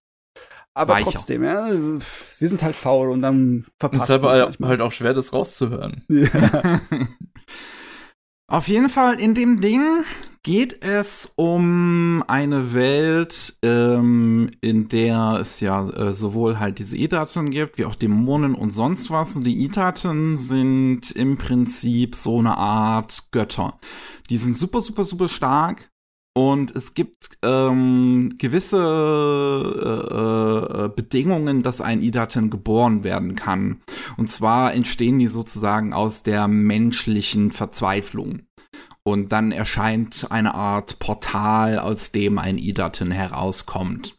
Aber Weicher. trotzdem, ja, wir sind halt faul und dann verpassen wir Es ist aber halt auch schwer, das rauszuhören. Ja. Auf jeden Fall in dem Ding geht es um eine Welt, ähm, in der es ja äh, sowohl halt diese Etaten gibt, wie auch Dämonen und sonst was. Und die Etaten sind im Prinzip so eine Art Götter. Die sind super, super, super stark. Und es gibt ähm, gewisse äh, äh, Bedingungen, dass ein Idaten geboren werden kann. Und zwar entstehen die sozusagen aus der menschlichen Verzweiflung. Und dann erscheint eine Art Portal, aus dem ein Idaten herauskommt.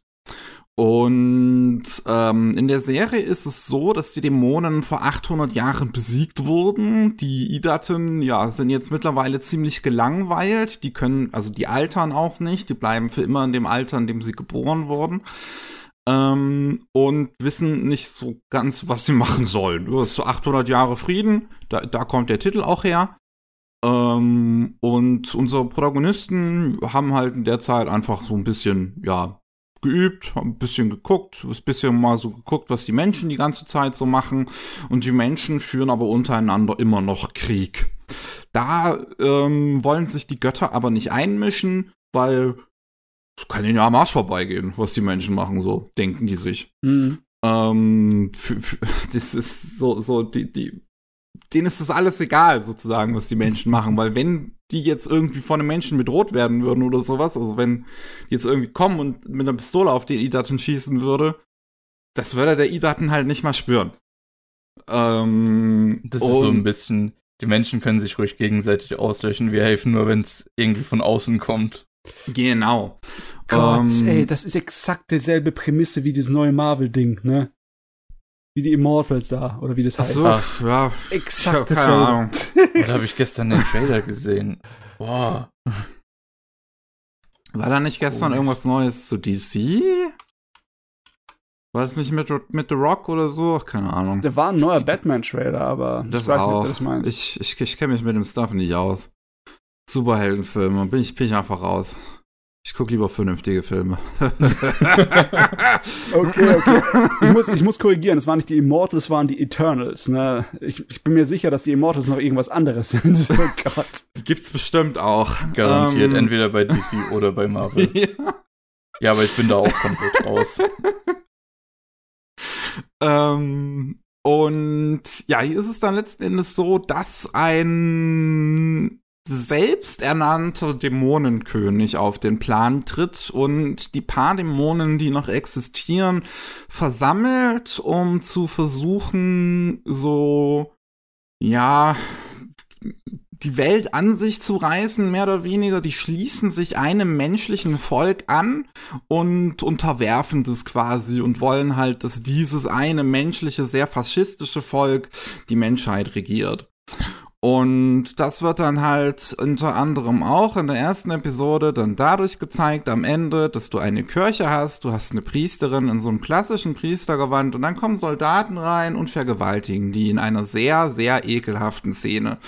Und ähm, in der Serie ist es so, dass die Dämonen vor 800 Jahren besiegt wurden. Die Idaten, ja, sind jetzt mittlerweile ziemlich gelangweilt. Die können, also die altern auch nicht. Die bleiben für immer in dem Alter, in dem sie geboren wurden. Ähm, und wissen nicht so ganz, was sie machen sollen. Du hast so 800 Jahre Frieden. Da, da kommt der Titel auch her. Ähm, und unsere Protagonisten haben halt in der Zeit einfach so ein bisschen, ja, geübt, ein bisschen geguckt, ein bisschen mal so geguckt, was die Menschen die ganze Zeit so machen. Und die Menschen führen aber untereinander immer noch Krieg. Da ähm, wollen sich die Götter aber nicht einmischen, weil kann ihnen ja am Arsch vorbeigehen, was die Menschen machen, so denken die sich. Mhm. Ähm, für, für, das ist so, so, die, die, denen ist das alles egal, sozusagen, was die Menschen machen, weil wenn die jetzt irgendwie von einem Menschen bedroht werden würden oder sowas, also wenn die jetzt irgendwie kommen und mit einer Pistole auf den Idaten schießen würde, das würde der Idaten halt nicht mal spüren. Ähm, das ist so ein bisschen, die Menschen können sich ruhig gegenseitig auslöschen, wir helfen nur, wenn es irgendwie von außen kommt. Genau. Gott, ähm, ey, das ist exakt dieselbe Prämisse wie dieses neue Marvel-Ding, ne? Wie die Immortals da, oder wie das heißt. Ach so, ja. Exakt keine Ahnung. da habe ich gestern den Trailer gesehen. Boah. War da nicht gestern oh. irgendwas Neues zu DC? War es nicht mit, mit The Rock oder so? Ach, keine Ahnung. Da war ein neuer Batman-Trailer, aber das ich weiß auch. nicht, ob du das meinst. Ich, ich, ich kenne mich mit dem Stuff nicht aus. Superheldenfilme, bin ich, bin ich einfach raus. Ich gucke lieber vernünftige Filme. okay, okay. Ich muss, ich muss korrigieren, es waren nicht die Immortals, es waren die Eternals. Ne? Ich, ich bin mir sicher, dass die Immortals noch irgendwas anderes sind. Oh Gott. Die gibt's bestimmt auch. Garantiert, ähm, entweder bei DC oder bei Marvel. ja. ja, aber ich bin da auch komplett raus. ähm, und ja, hier ist es dann letzten Endes so, dass ein selbsternannter Dämonenkönig auf den Plan tritt und die paar Dämonen, die noch existieren, versammelt, um zu versuchen, so, ja, die Welt an sich zu reißen, mehr oder weniger. Die schließen sich einem menschlichen Volk an und unterwerfen das quasi und wollen halt, dass dieses eine menschliche, sehr faschistische Volk die Menschheit regiert. Und das wird dann halt unter anderem auch in der ersten Episode dann dadurch gezeigt am Ende, dass du eine Kirche hast, du hast eine Priesterin in so einem klassischen Priestergewand und dann kommen Soldaten rein und vergewaltigen die in einer sehr, sehr ekelhaften Szene,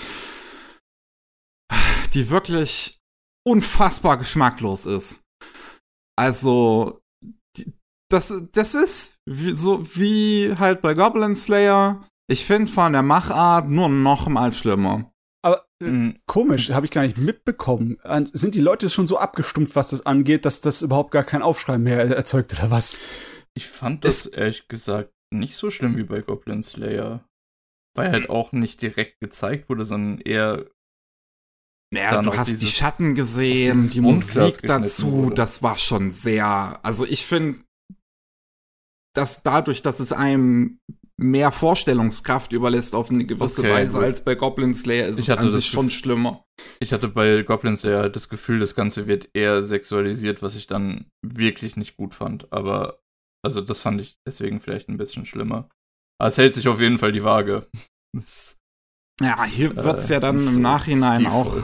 die wirklich unfassbar geschmacklos ist. Also, das, das ist so wie halt bei Goblin Slayer ich finde von der Machart nur noch mal schlimmer. Aber äh, mhm. komisch, habe ich gar nicht mitbekommen. Sind die Leute schon so abgestumpft, was das angeht, dass das überhaupt gar kein Aufschrei mehr erzeugt oder was? Ich fand das es ehrlich gesagt nicht so schlimm wie bei Goblin Slayer. Weil halt auch nicht direkt gezeigt wurde, sondern eher naja, du hast die Schatten gesehen, die Musik dazu, wurde. das war schon sehr. Also ich finde, dass dadurch, dass es einem mehr Vorstellungskraft überlässt auf eine gewisse okay, Weise als bei Goblin Slayer ist ich es an sich schon schlimmer. Ich hatte bei Goblin Slayer das Gefühl, das Ganze wird eher sexualisiert, was ich dann wirklich nicht gut fand. Aber also das fand ich deswegen vielleicht ein bisschen schlimmer. Aber es hält sich auf jeden Fall die Waage. Das, ja, hier wird's äh, ja dann im Nachhinein auch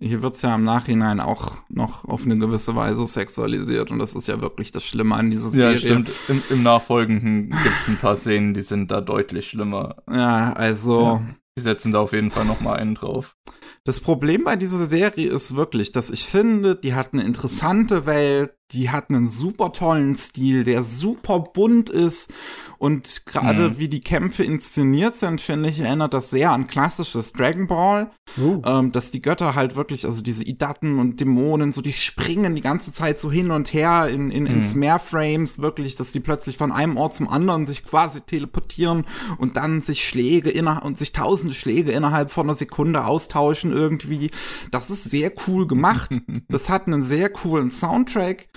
hier wird's ja im Nachhinein auch noch auf eine gewisse Weise sexualisiert und das ist ja wirklich das Schlimme an dieser Serie. Ja, stimmt. Im, Im, Nachfolgenden gibt's ein paar Szenen, die sind da deutlich schlimmer. Ja, also. Ja, die setzen da auf jeden Fall noch mal einen drauf. Das Problem bei dieser Serie ist wirklich, dass ich finde, die hat eine interessante Welt, die hat einen super tollen Stil, der super bunt ist und gerade mhm. wie die Kämpfe inszeniert sind, finde ich, erinnert das sehr an klassisches Dragon Ball, uh. ähm, dass die Götter halt wirklich, also diese Idaten und Dämonen, so die springen die ganze Zeit so hin und her in, in, mhm. in Snare-Frames, wirklich, dass die plötzlich von einem Ort zum anderen sich quasi teleportieren und dann sich Schläge innerhalb und sich tausende Schläge innerhalb von einer Sekunde austauschen irgendwie. Das ist sehr cool gemacht. das hat einen sehr coolen Soundtrack.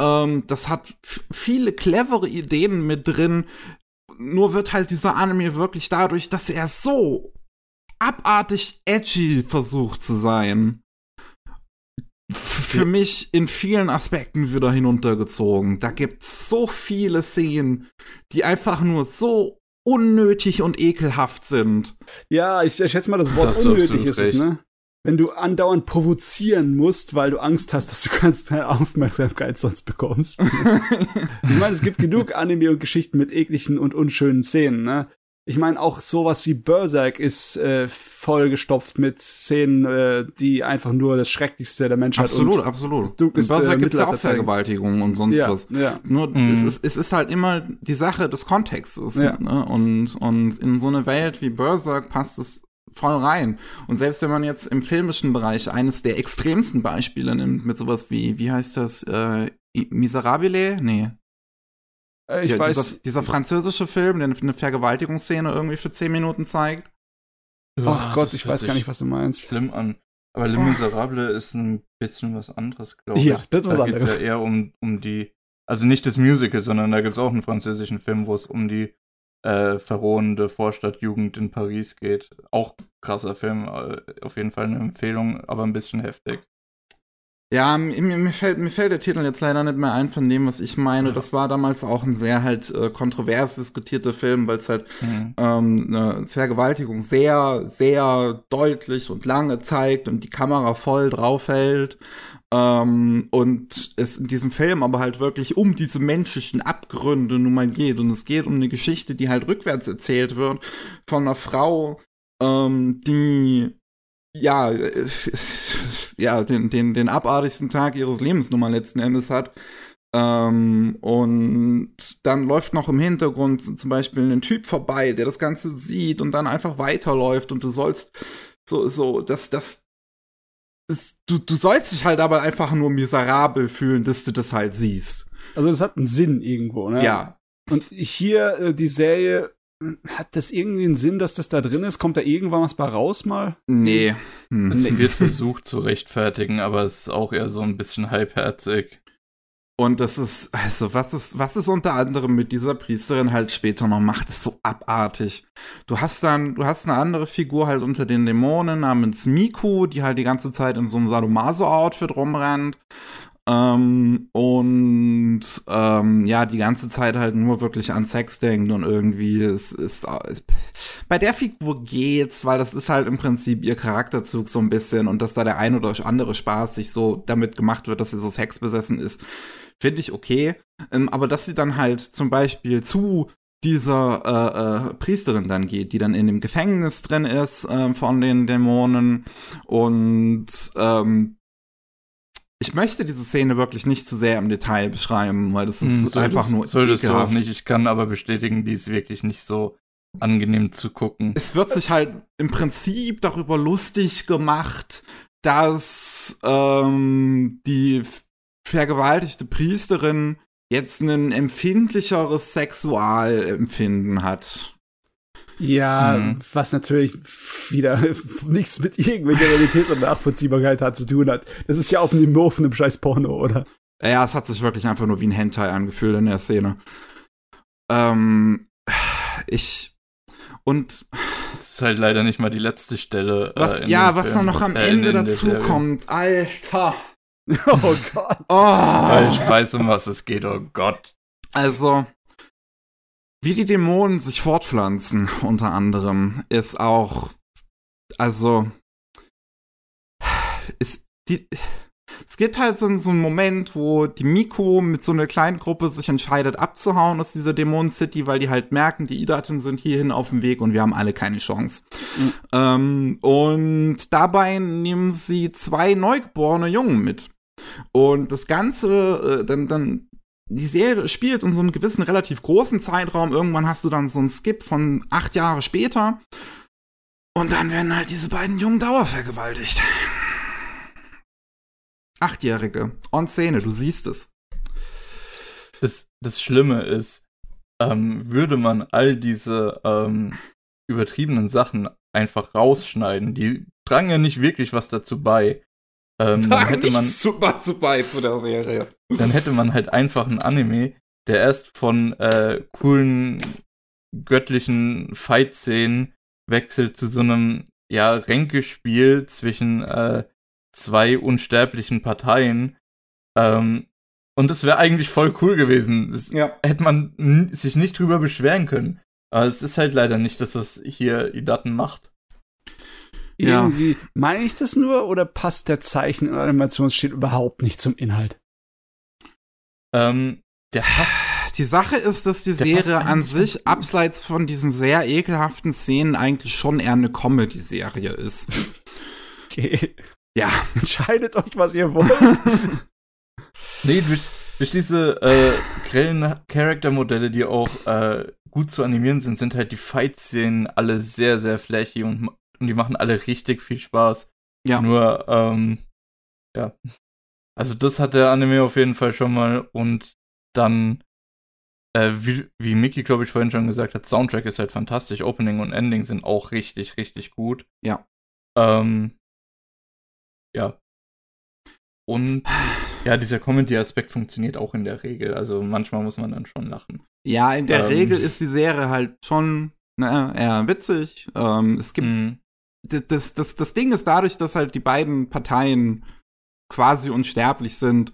Ähm, das hat viele clevere Ideen mit drin. Nur wird halt dieser Anime wirklich dadurch, dass er so abartig edgy versucht zu sein, für mich in vielen Aspekten wieder hinuntergezogen. Da gibt's so viele Szenen, die einfach nur so unnötig und ekelhaft sind. Ja, ich, ich schätze mal, das Wort das unnötig ist es, ne? Wenn du andauernd provozieren musst, weil du Angst hast, dass du ganz schnell Aufmerksamkeit sonst bekommst. ich meine, es gibt genug Anime und Geschichten mit ekligen und unschönen Szenen, ne? Ich meine, auch sowas wie Berserk ist äh, vollgestopft mit Szenen, äh, die einfach nur das Schrecklichste der Menschheit Absolut, und absolut. In Berserk gibt es ja auch Vergewaltigungen und sonst ja, was. Ja. Nur mhm. es, ist, es ist halt immer die Sache des Kontextes. Ja. Ne? Und, und in so eine Welt wie Berserk passt es voll rein. Und selbst wenn man jetzt im filmischen Bereich eines der extremsten Beispiele nimmt, mit sowas wie, wie heißt das, äh, Miserabile? Nee. Äh, ich ja, weiß. Dieser, dieser, französische Film, der eine Vergewaltigungsszene irgendwie für zehn Minuten zeigt. Ach Gott, ich weiß gar nicht, was du meinst. Schlimm an. Aber Le Miserable oh. ist ein bisschen was anderes, glaube ich. Ja, das ist was da anderes. Da geht ja eher um, um die, also nicht das Musical, sondern da gibt es auch einen französischen Film, wo es um die äh, verrohende Vorstadtjugend in Paris geht. Auch krasser Film, äh, auf jeden Fall eine Empfehlung, aber ein bisschen heftig. Ja, mir, mir, fällt, mir fällt der Titel jetzt leider nicht mehr ein von dem, was ich meine. Das war damals auch ein sehr halt äh, kontrovers diskutierter Film, weil es halt mhm. ähm, eine Vergewaltigung sehr, sehr deutlich und lange zeigt und die Kamera voll drauf hält. Ähm, und es in diesem Film aber halt wirklich um diese menschlichen Abgründe nun mal geht. Und es geht um eine Geschichte, die halt rückwärts erzählt wird von einer Frau, ähm, die ja, ja, den, den, den abartigsten Tag ihres Lebens nun mal letzten Endes hat. Ähm, und dann läuft noch im Hintergrund zum Beispiel ein Typ vorbei, der das Ganze sieht und dann einfach weiterläuft und du sollst so, so, das, das, das du, du sollst dich halt aber einfach nur miserabel fühlen, dass du das halt siehst. Also das hat einen Sinn irgendwo, ne? Ja. Und hier, äh, die Serie hat das irgendwie einen Sinn, dass das da drin ist? Kommt da irgendwann was bei raus mal? Nee. Hm. Es wird versucht zu rechtfertigen, aber es ist auch eher so ein bisschen halbherzig. Und das ist, also, was ist, was ist unter anderem mit dieser Priesterin halt später noch macht, ist so abartig. Du hast dann, du hast eine andere Figur halt unter den Dämonen namens Miku, die halt die ganze Zeit in so einem Sadomaso-Outfit rumrennt. Ähm, und ähm, ja, die ganze Zeit halt nur wirklich an Sex denkt und irgendwie es ist, ist bei der Figur geht's, weil das ist halt im Prinzip ihr Charakterzug so ein bisschen und dass da der ein oder andere Spaß sich so damit gemacht wird, dass sie so sexbesessen ist, finde ich okay. Ähm, aber dass sie dann halt zum Beispiel zu dieser äh, äh, Priesterin dann geht, die dann in dem Gefängnis drin ist äh, von den Dämonen und ähm, ich möchte diese Szene wirklich nicht zu sehr im Detail beschreiben, weil das ist hm, einfach nur Solltest ekelhaft. du auch nicht. Ich kann aber bestätigen, die ist wirklich nicht so angenehm zu gucken. Es wird sich halt im Prinzip darüber lustig gemacht, dass ähm, die vergewaltigte Priesterin jetzt ein empfindlicheres Sexualempfinden hat. Ja, mhm. was natürlich wieder nichts mit irgendwelcher Realität und Nachvollziehbarkeit hat zu tun hat. Das ist ja auf dem Niveau von einem scheiß Porno, oder? Ja, es hat sich wirklich einfach nur wie ein Hentai angefühlt in der Szene. Ähm, ich und das ist halt leider nicht mal die letzte Stelle. Äh, was, äh, ja, was dann noch am äh, Ende dazu kommt, Alter. Oh Gott. oh. Ich weiß, um was es geht, oh Gott. Also, wie die Dämonen sich fortpflanzen, unter anderem, ist auch, also, ist die, es gibt halt so, so einen Moment, wo die Miko mit so einer kleinen Gruppe sich entscheidet abzuhauen aus dieser Dämonen City, weil die halt merken, die Idaten sind hierhin auf dem Weg und wir haben alle keine Chance. Mhm. Ähm, und dabei nehmen sie zwei neugeborene Jungen mit. Und das Ganze, äh, dann, dann die Serie spielt in so einem gewissen relativ großen Zeitraum. Irgendwann hast du dann so einen Skip von acht Jahre später. Und dann werden halt diese beiden Jungen dauervergewaltigt. Achtjährige. On Szene, du siehst es. Das, das Schlimme ist, ähm, würde man all diese ähm, übertriebenen Sachen einfach rausschneiden, die tragen ja nicht wirklich was dazu bei. Ähm, dann hätte man super zu bei zu der Serie. Dann hätte man halt einfach ein Anime, der erst von äh, coolen göttlichen Fight-Szenen wechselt zu so einem ja Ränkespiel zwischen äh, zwei unsterblichen Parteien. Ähm, und das wäre eigentlich voll cool gewesen. Das ja. hätte man sich nicht drüber beschweren können. Aber es ist halt leider nicht das, was hier Idaten macht. Irgendwie, ja. meine ich das nur oder passt der Zeichen- und Animationsstil überhaupt nicht zum Inhalt? Ähm, der passt. Die Sache ist, dass die Serie an sich, abseits von diesen sehr ekelhaften Szenen, eigentlich schon eher eine Comedy-Serie ist. okay. Ja. Entscheidet euch, was ihr wollt. nee, durch, durch diese äh, grellen Charaktermodelle, die auch äh, gut zu animieren sind, sind halt die Fight-Szenen alle sehr, sehr flächig und und die machen alle richtig viel Spaß. Ja. Nur, ähm, ja. Also das hat der Anime auf jeden Fall schon mal und dann, äh, wie, wie Mickey, glaube ich, vorhin schon gesagt hat, Soundtrack ist halt fantastisch. Opening und Ending sind auch richtig, richtig gut. Ja. Ähm, ja. Und ja, dieser Comedy-Aspekt funktioniert auch in der Regel. Also manchmal muss man dann schon lachen. Ja, in der ähm, Regel ist die Serie halt schon ne, eher witzig. Ähm, es gibt. Mm. Das, das, das Ding ist dadurch, dass halt die beiden Parteien quasi unsterblich sind,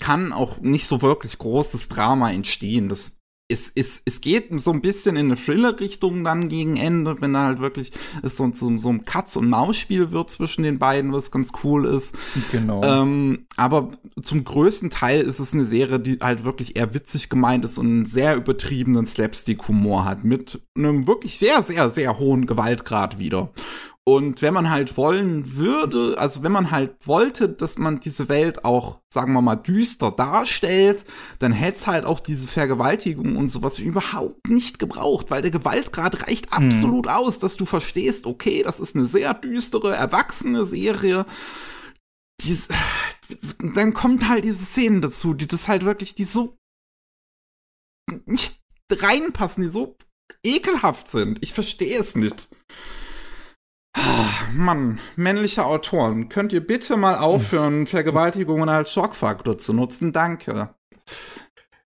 kann auch nicht so wirklich großes Drama entstehen. Das es, es, es geht so ein bisschen in eine Thriller-Richtung dann gegen Ende, wenn da halt wirklich es so, so, so ein Katz- und Maus-Spiel wird zwischen den beiden, was ganz cool ist. Genau. Ähm, aber zum größten Teil ist es eine Serie, die halt wirklich eher witzig gemeint ist und einen sehr übertriebenen Slapstick-Humor hat, mit einem wirklich sehr, sehr, sehr hohen Gewaltgrad wieder. Und wenn man halt wollen würde, also wenn man halt wollte, dass man diese Welt auch, sagen wir mal, düster darstellt, dann hätte es halt auch diese Vergewaltigung und sowas überhaupt nicht gebraucht, weil der Gewaltgrad reicht mhm. absolut mhm. aus, dass du verstehst, okay, das ist eine sehr düstere, erwachsene Serie. Dies, dann kommt halt diese Szenen dazu, die das halt wirklich, die so nicht reinpassen, die so ekelhaft sind. Ich verstehe es nicht. Mann, männliche Autoren, könnt ihr bitte mal aufhören, Vergewaltigungen als Schockfaktor zu nutzen? Danke.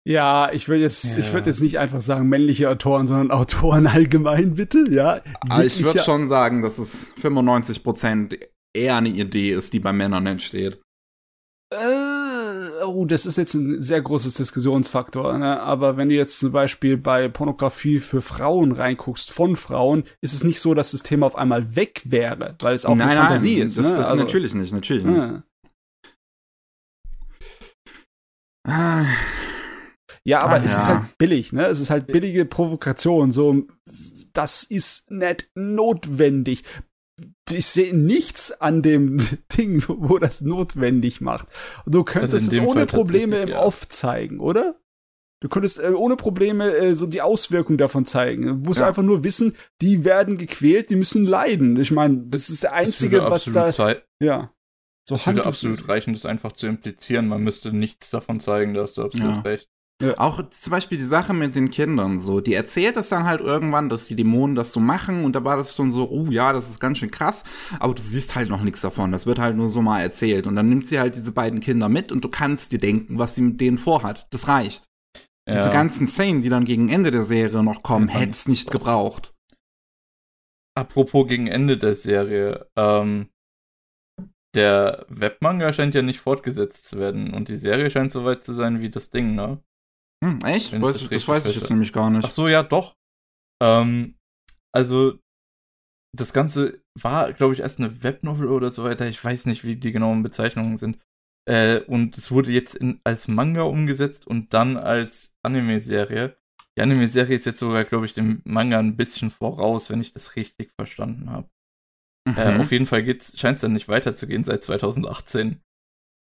Ja, ich würde jetzt, ja. ich würde jetzt nicht einfach sagen männliche Autoren, sondern Autoren allgemein, bitte, ja. Aber ich würde schon sagen, dass es 95% eher eine Idee ist, die bei Männern entsteht. Äh, oh, das ist jetzt ein sehr großes Diskussionsfaktor. Ne? Aber wenn du jetzt zum Beispiel bei Pornografie für Frauen reinguckst, von Frauen, ist es nicht so, dass das Thema auf einmal weg wäre, weil es auch nein, eine Fantasie nein, ist. Das, ne? das also, natürlich nicht, natürlich nicht. Ja. Ja, aber ah, es ja. ist halt billig, ne? Es ist halt billige Provokation. So, das ist nicht notwendig ich sehe nichts an dem Ding, wo das notwendig macht. Du könntest also es ohne Fall Probleme im ja. Off zeigen, oder? Du könntest äh, ohne Probleme äh, so die Auswirkungen davon zeigen. Du musst ja. einfach nur wissen, die werden gequält, die müssen leiden. Ich meine, das ist der einzige, was da. Ja. So das würde absolut reichen, das einfach zu implizieren. Man müsste nichts davon zeigen, da hast du absolut ja. recht. Ja. Auch zum Beispiel die Sache mit den Kindern so. Die erzählt das dann halt irgendwann, dass die Dämonen das so machen und da war das schon so, oh ja, das ist ganz schön krass, aber du siehst halt noch nichts davon. Das wird halt nur so mal erzählt und dann nimmt sie halt diese beiden Kinder mit und du kannst dir denken, was sie mit denen vorhat. Das reicht. Ja. Diese ganzen Szenen, die dann gegen Ende der Serie noch kommen, ja, hätte es nicht gebraucht. Apropos gegen Ende der Serie, ähm, der Webmanga scheint ja nicht fortgesetzt zu werden und die Serie scheint so weit zu sein wie das Ding, ne? Hm, echt? Weiß, das, das weiß ich jetzt nämlich gar nicht. Ach so, ja, doch. Ähm, also, das Ganze war, glaube ich, erst eine Webnovel oder so weiter. Ich weiß nicht, wie die genauen Bezeichnungen sind. Äh, und es wurde jetzt in, als Manga umgesetzt und dann als Anime-Serie. Die Anime-Serie ist jetzt sogar, glaube ich, dem Manga ein bisschen voraus, wenn ich das richtig verstanden habe. Äh, mhm. Äh, auf jeden Fall scheint es dann nicht weiterzugehen seit 2018.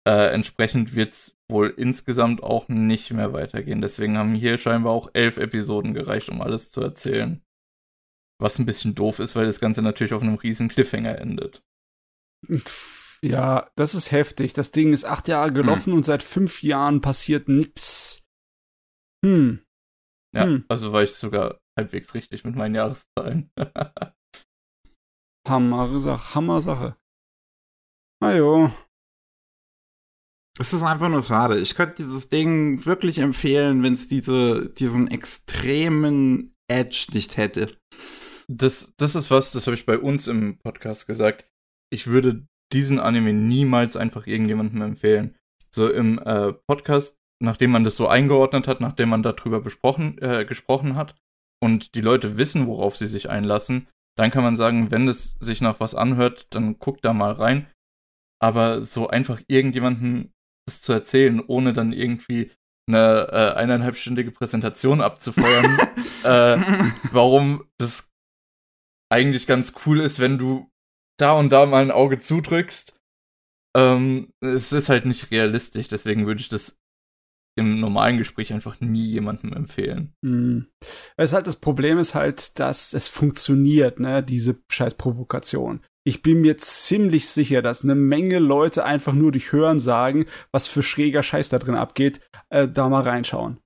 Äh, entsprechend wird es wohl insgesamt auch nicht mehr weitergehen. Deswegen haben hier scheinbar auch elf Episoden gereicht, um alles zu erzählen. Was ein bisschen doof ist, weil das Ganze natürlich auf einem riesen Cliffhanger endet. Ja, das ist heftig. Das Ding ist acht Jahre gelaufen hm. und seit fünf Jahren passiert nichts. Hm. Ja, hm. also war ich sogar halbwegs richtig mit meinen Jahreszahlen. Hammer Sache, Hammer Sache. Na jo. Es ist einfach nur schade. Ich könnte dieses Ding wirklich empfehlen, wenn es diese, diesen extremen Edge nicht hätte. Das, das ist was, das habe ich bei uns im Podcast gesagt. Ich würde diesen Anime niemals einfach irgendjemandem empfehlen. So im äh, Podcast, nachdem man das so eingeordnet hat, nachdem man darüber besprochen, äh, gesprochen hat und die Leute wissen, worauf sie sich einlassen, dann kann man sagen, wenn es sich nach was anhört, dann guckt da mal rein. Aber so einfach irgendjemanden das zu erzählen, ohne dann irgendwie eine äh, eineinhalbstündige Präsentation abzufeuern, äh, warum das eigentlich ganz cool ist, wenn du da und da mal ein Auge zudrückst. Ähm, es ist halt nicht realistisch, deswegen würde ich das im normalen Gespräch einfach nie jemandem empfehlen. Mhm. Es halt das Problem ist halt, dass es funktioniert, ne, diese scheiß Provokation. Ich bin mir ziemlich sicher, dass eine Menge Leute einfach nur durch Hören sagen, was für schräger Scheiß da drin abgeht, äh, da mal reinschauen.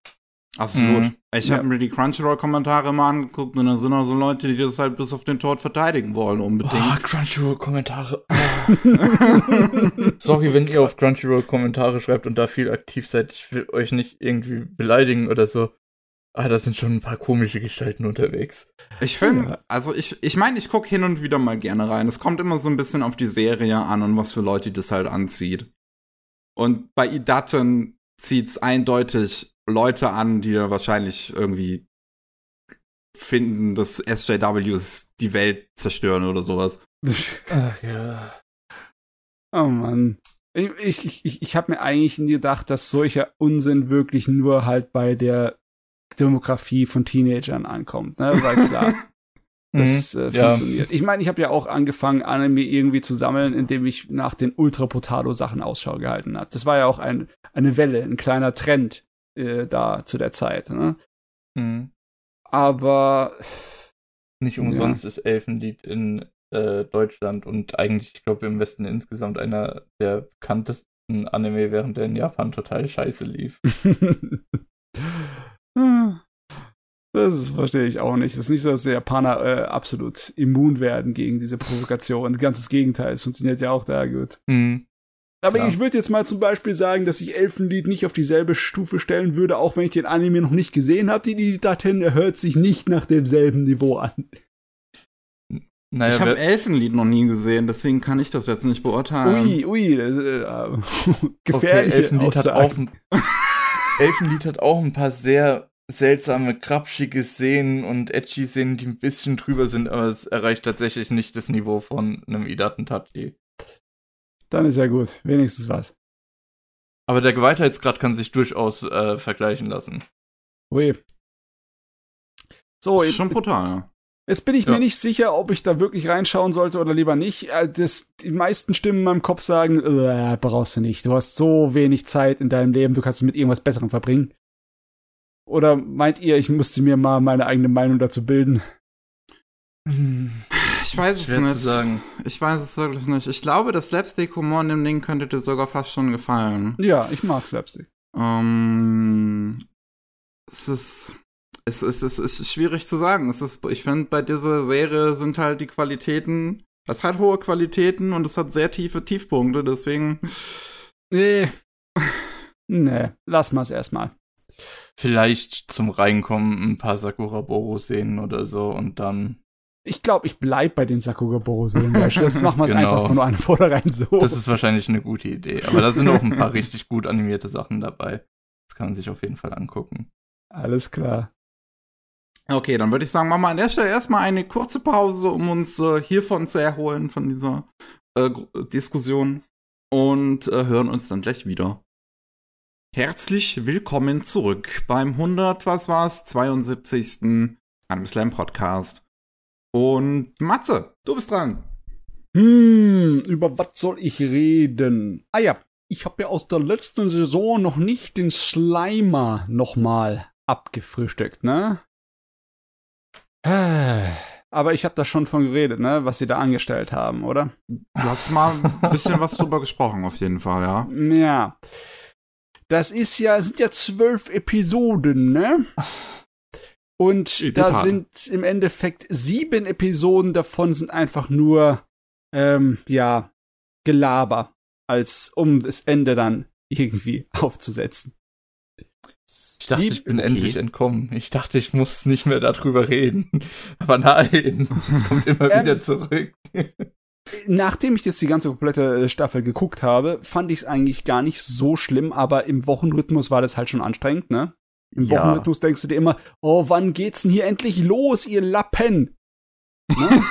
Absolut. Mhm. Ich habe ja. mir die Crunchyroll-Kommentare mal angeguckt und da sind auch so Leute, die das halt bis auf den Tod verteidigen wollen, unbedingt. Oh, Crunchyroll-Kommentare. Sorry, wenn ihr auf Crunchyroll-Kommentare schreibt und da viel aktiv seid. Ich will euch nicht irgendwie beleidigen oder so. Ah, da sind schon ein paar komische Gestalten unterwegs. Ich finde, ja. also ich, ich meine, ich gucke hin und wieder mal gerne rein. Es kommt immer so ein bisschen auf die Serie an und was für Leute das halt anzieht. Und bei Idaten zieht's eindeutig Leute an, die da wahrscheinlich irgendwie finden, dass SJWs die Welt zerstören oder sowas. Ach ja. Oh Mann. Ich, ich, ich, ich habe mir eigentlich nie gedacht, dass solcher Unsinn wirklich nur halt bei der Demografie von Teenagern ankommt, ne? Weil klar, das mhm. äh, funktioniert. Ja. Ich meine, ich habe ja auch angefangen, Anime irgendwie zu sammeln, indem ich nach den Ultra Potato Sachen Ausschau gehalten habe. Das war ja auch ein, eine Welle, ein kleiner Trend äh, da zu der Zeit. Ne? Mhm. Aber nicht umsonst ja. ist Elfenlied in äh, Deutschland und eigentlich, ich glaube, im Westen insgesamt einer der bekanntesten Anime, während der in Japan total scheiße lief. Das verstehe ich auch nicht. Es ist nicht so, dass die Japaner äh, absolut immun werden gegen diese Provokation. Ganzes Gegenteil, es funktioniert ja auch da gut. Mhm. Aber Klar. ich würde jetzt mal zum Beispiel sagen, dass ich Elfenlied nicht auf dieselbe Stufe stellen würde, auch wenn ich den Anime noch nicht gesehen habe. Die Edidatin hört sich nicht nach demselben Niveau an. Naja, ich habe Elfenlied noch nie gesehen, deswegen kann ich das jetzt nicht beurteilen. Ui, ui, äh, äh, gefährliche okay, Elfenlied hat, auch, Elfenlied hat auch ein paar sehr seltsame, krapschige Szenen und edgy Szenen, die ein bisschen drüber sind, aber es erreicht tatsächlich nicht das Niveau von einem Idaten Tachi. Dann ist ja gut. Wenigstens was. Aber der Gewaltheitsgrad kann sich durchaus äh, vergleichen lassen. Ui. So, ist jetzt, schon brutal, ja. Jetzt bin ich ja. mir nicht sicher, ob ich da wirklich reinschauen sollte oder lieber nicht. Äh, das, die meisten Stimmen in meinem Kopf sagen, äh, brauchst du nicht. Du hast so wenig Zeit in deinem Leben, du kannst es mit irgendwas Besserem verbringen. Oder meint ihr, ich musste mir mal meine eigene Meinung dazu bilden? Hm. Ich weiß es nicht. sagen. Ich weiß es wirklich nicht. Ich glaube, das Slapstick-Humor in dem Ding könnte dir sogar fast schon gefallen. Ja, ich mag Slapstick. Um, ähm, es ist. Es ist, es ist schwierig zu sagen. Es ist, ich finde, bei dieser Serie sind halt die Qualitäten. Es hat hohe Qualitäten und es hat sehr tiefe Tiefpunkte, deswegen. Nee. Nee, lass mal's erstmal. Vielleicht zum Reinkommen ein paar Sakura Boro sehen oder so und dann ich glaube, ich bleib bei den Sakugaboro-Serien. Das machen wir es genau. einfach von einer vornherein so. Das ist wahrscheinlich eine gute Idee. Aber da sind auch ein paar richtig gut animierte Sachen dabei. Das kann man sich auf jeden Fall angucken. Alles klar. Okay, dann würde ich sagen, machen wir an der Stelle erstmal eine kurze Pause, um uns äh, hiervon zu erholen, von dieser äh, Diskussion. Und äh, hören uns dann gleich wieder. Herzlich willkommen zurück beim 100, was war's, 72. Anime Slam Podcast. Und Matze, du bist dran. Hm, über was soll ich reden? Ah ja, ich habe ja aus der letzten Saison noch nicht den Slimer nochmal abgefrühstückt, ne? Aber ich habe da schon von geredet, ne, was sie da angestellt haben, oder? Du hast mal ein bisschen was drüber gesprochen, auf jeden Fall, ja. Ja. Das ist ja, sind ja zwölf Episoden, ne? Und da sind im Endeffekt sieben Episoden davon sind einfach nur, ähm, ja, Gelaber, als um das Ende dann irgendwie aufzusetzen. Ich dachte, ich bin okay. endlich entkommen. Ich dachte, ich muss nicht mehr darüber reden. Aber nein, es kommt immer ähm, wieder zurück. Nachdem ich jetzt die ganze komplette äh, Staffel geguckt habe, fand ich es eigentlich gar nicht so schlimm, aber im Wochenrhythmus war das halt schon anstrengend, ne? Im ja. Wochenrhythmus denkst du dir immer, oh, wann geht's denn hier endlich los, ihr Lappen? Ne?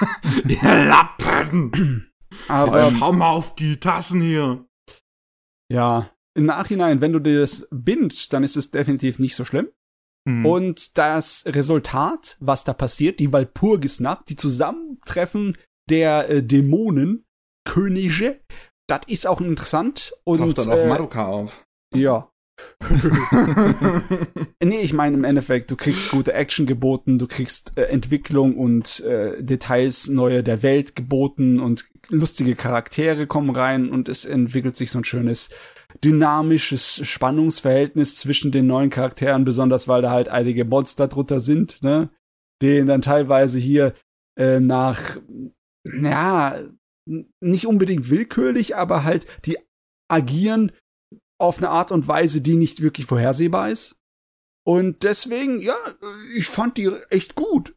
ihr Lappen! Aber Jetzt schau mal auf die Tassen hier. Ja, im Nachhinein, wenn du dir das bingst, dann ist es definitiv nicht so schlimm. Mhm. Und das Resultat, was da passiert, die Walpurgisnacht, die Zusammentreffen der äh, Dämonen, Könige, das ist auch interessant. Und Taucht dann auch äh, Madoka auf. Ja, nee, ich meine im Endeffekt, du kriegst gute Action geboten, du kriegst äh, Entwicklung und äh, Details neue der Welt geboten und lustige Charaktere kommen rein und es entwickelt sich so ein schönes dynamisches Spannungsverhältnis zwischen den neuen Charakteren, besonders weil da halt einige Monster drunter sind, ne? Den dann teilweise hier äh, nach, ja, nicht unbedingt willkürlich, aber halt die agieren auf eine Art und Weise, die nicht wirklich vorhersehbar ist. Und deswegen, ja, ich fand die echt gut.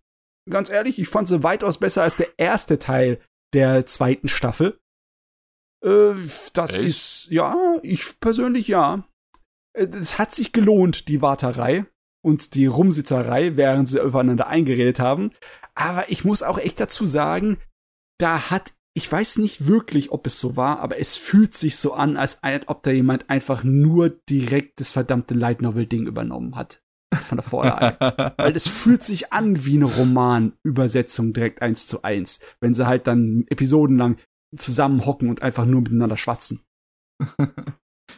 Ganz ehrlich, ich fand sie weitaus besser als der erste Teil der zweiten Staffel. Äh, das echt? ist, ja, ich persönlich ja. Äh, es hat sich gelohnt, die Warterei und die Rumsitzerei, während sie übereinander eingeredet haben. Aber ich muss auch echt dazu sagen, da hat ich weiß nicht wirklich, ob es so war, aber es fühlt sich so an, als ob da jemand einfach nur direkt das verdammte Light Novel Ding übernommen hat von der Vorlage. Weil es fühlt sich an wie eine Romanübersetzung direkt eins zu eins, wenn sie halt dann episodenlang zusammenhocken und einfach nur miteinander schwatzen.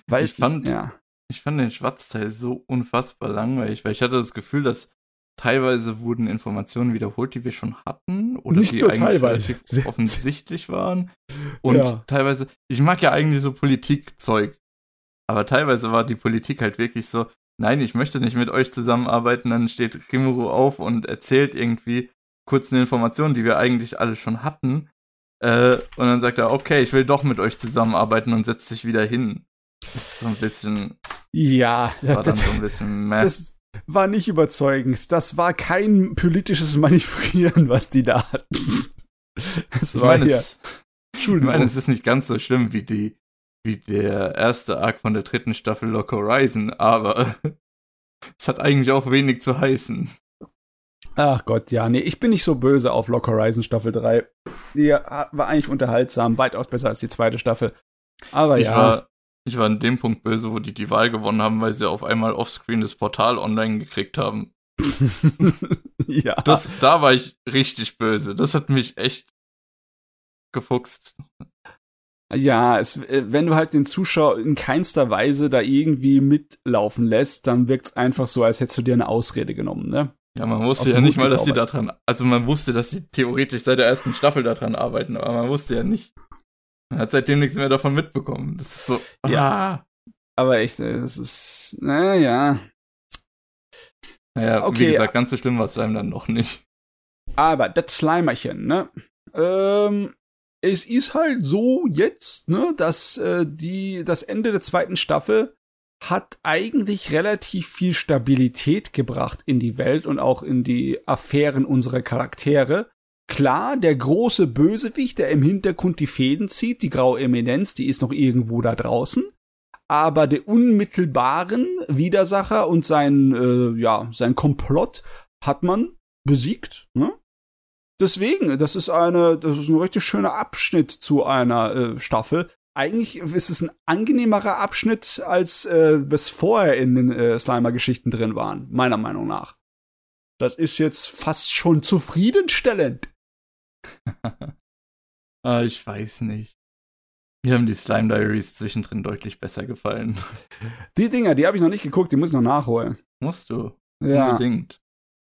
weil ich fand, ja. ich fand den Schwatzteil so unfassbar langweilig, weil ich hatte das Gefühl, dass teilweise wurden Informationen wiederholt, die wir schon hatten oder Nicht die eigentlich teilweise. offensichtlich waren. Und ja. teilweise, ich mag ja eigentlich so Politikzeug, aber teilweise war die Politik halt wirklich so, nein, ich möchte nicht mit euch zusammenarbeiten, dann steht Rimuru auf und erzählt irgendwie kurz eine Information, die wir eigentlich alle schon hatten. Äh, und dann sagt er, okay, ich will doch mit euch zusammenarbeiten und setzt sich wieder hin. Das ist so ein bisschen. Ja, das war dann so ein bisschen meh. Das war nicht überzeugend. Das war kein politisches Manövrieren, was die da hatten. Das ich meine, es, ich meine, es ist nicht ganz so schlimm wie die, wie der erste Arc von der dritten Staffel Lock Horizon, aber es hat eigentlich auch wenig zu heißen. Ach Gott, ja, nee, ich bin nicht so böse auf Lock Horizon Staffel 3. Die war eigentlich unterhaltsam, weitaus besser als die zweite Staffel. Aber ich ja. War, ich war an dem Punkt böse, wo die die Wahl gewonnen haben, weil sie auf einmal offscreen das Portal online gekriegt haben. ja. Das, da war ich richtig böse. Das hat mich echt gefuchst. Ja, es, äh, wenn du halt den Zuschauer in keinster Weise da irgendwie mitlaufen lässt, dann wirkt es einfach so, als hättest du dir eine Ausrede genommen, ne? Ja, man wusste ja nicht mal, dass sie daran, also man wusste, dass sie theoretisch seit der ersten Staffel daran arbeiten, aber man wusste ja nicht, man hat seitdem nichts mehr davon mitbekommen. Das ist so. Ja. Ah. Aber echt, das ist. Naja. Naja, okay, wie gesagt, ganz so schlimm war es einem dann noch nicht. Aber das Slimerchen, ne? Ähm, es ist halt so jetzt, ne, dass äh, die, das Ende der zweiten Staffel hat eigentlich relativ viel Stabilität gebracht in die Welt und auch in die Affären unserer Charaktere. Klar, der große Bösewicht, der im Hintergrund die Fäden zieht, die graue Eminenz, die ist noch irgendwo da draußen. Aber der unmittelbaren Widersacher und sein, äh, ja, sein Komplott hat man besiegt. Ne? Deswegen, das ist eine, das ist ein richtig schöner Abschnitt zu einer äh, Staffel. Eigentlich ist es ein angenehmerer Abschnitt, als äh, was vorher in den äh, Slimer-Geschichten drin waren, meiner Meinung nach. Das ist jetzt fast schon zufriedenstellend. ah, ich weiß nicht. Mir haben die Slime Diaries zwischendrin deutlich besser gefallen. Die Dinger, die habe ich noch nicht geguckt, die muss ich noch nachholen. Musst du. Ja. Unbedingt.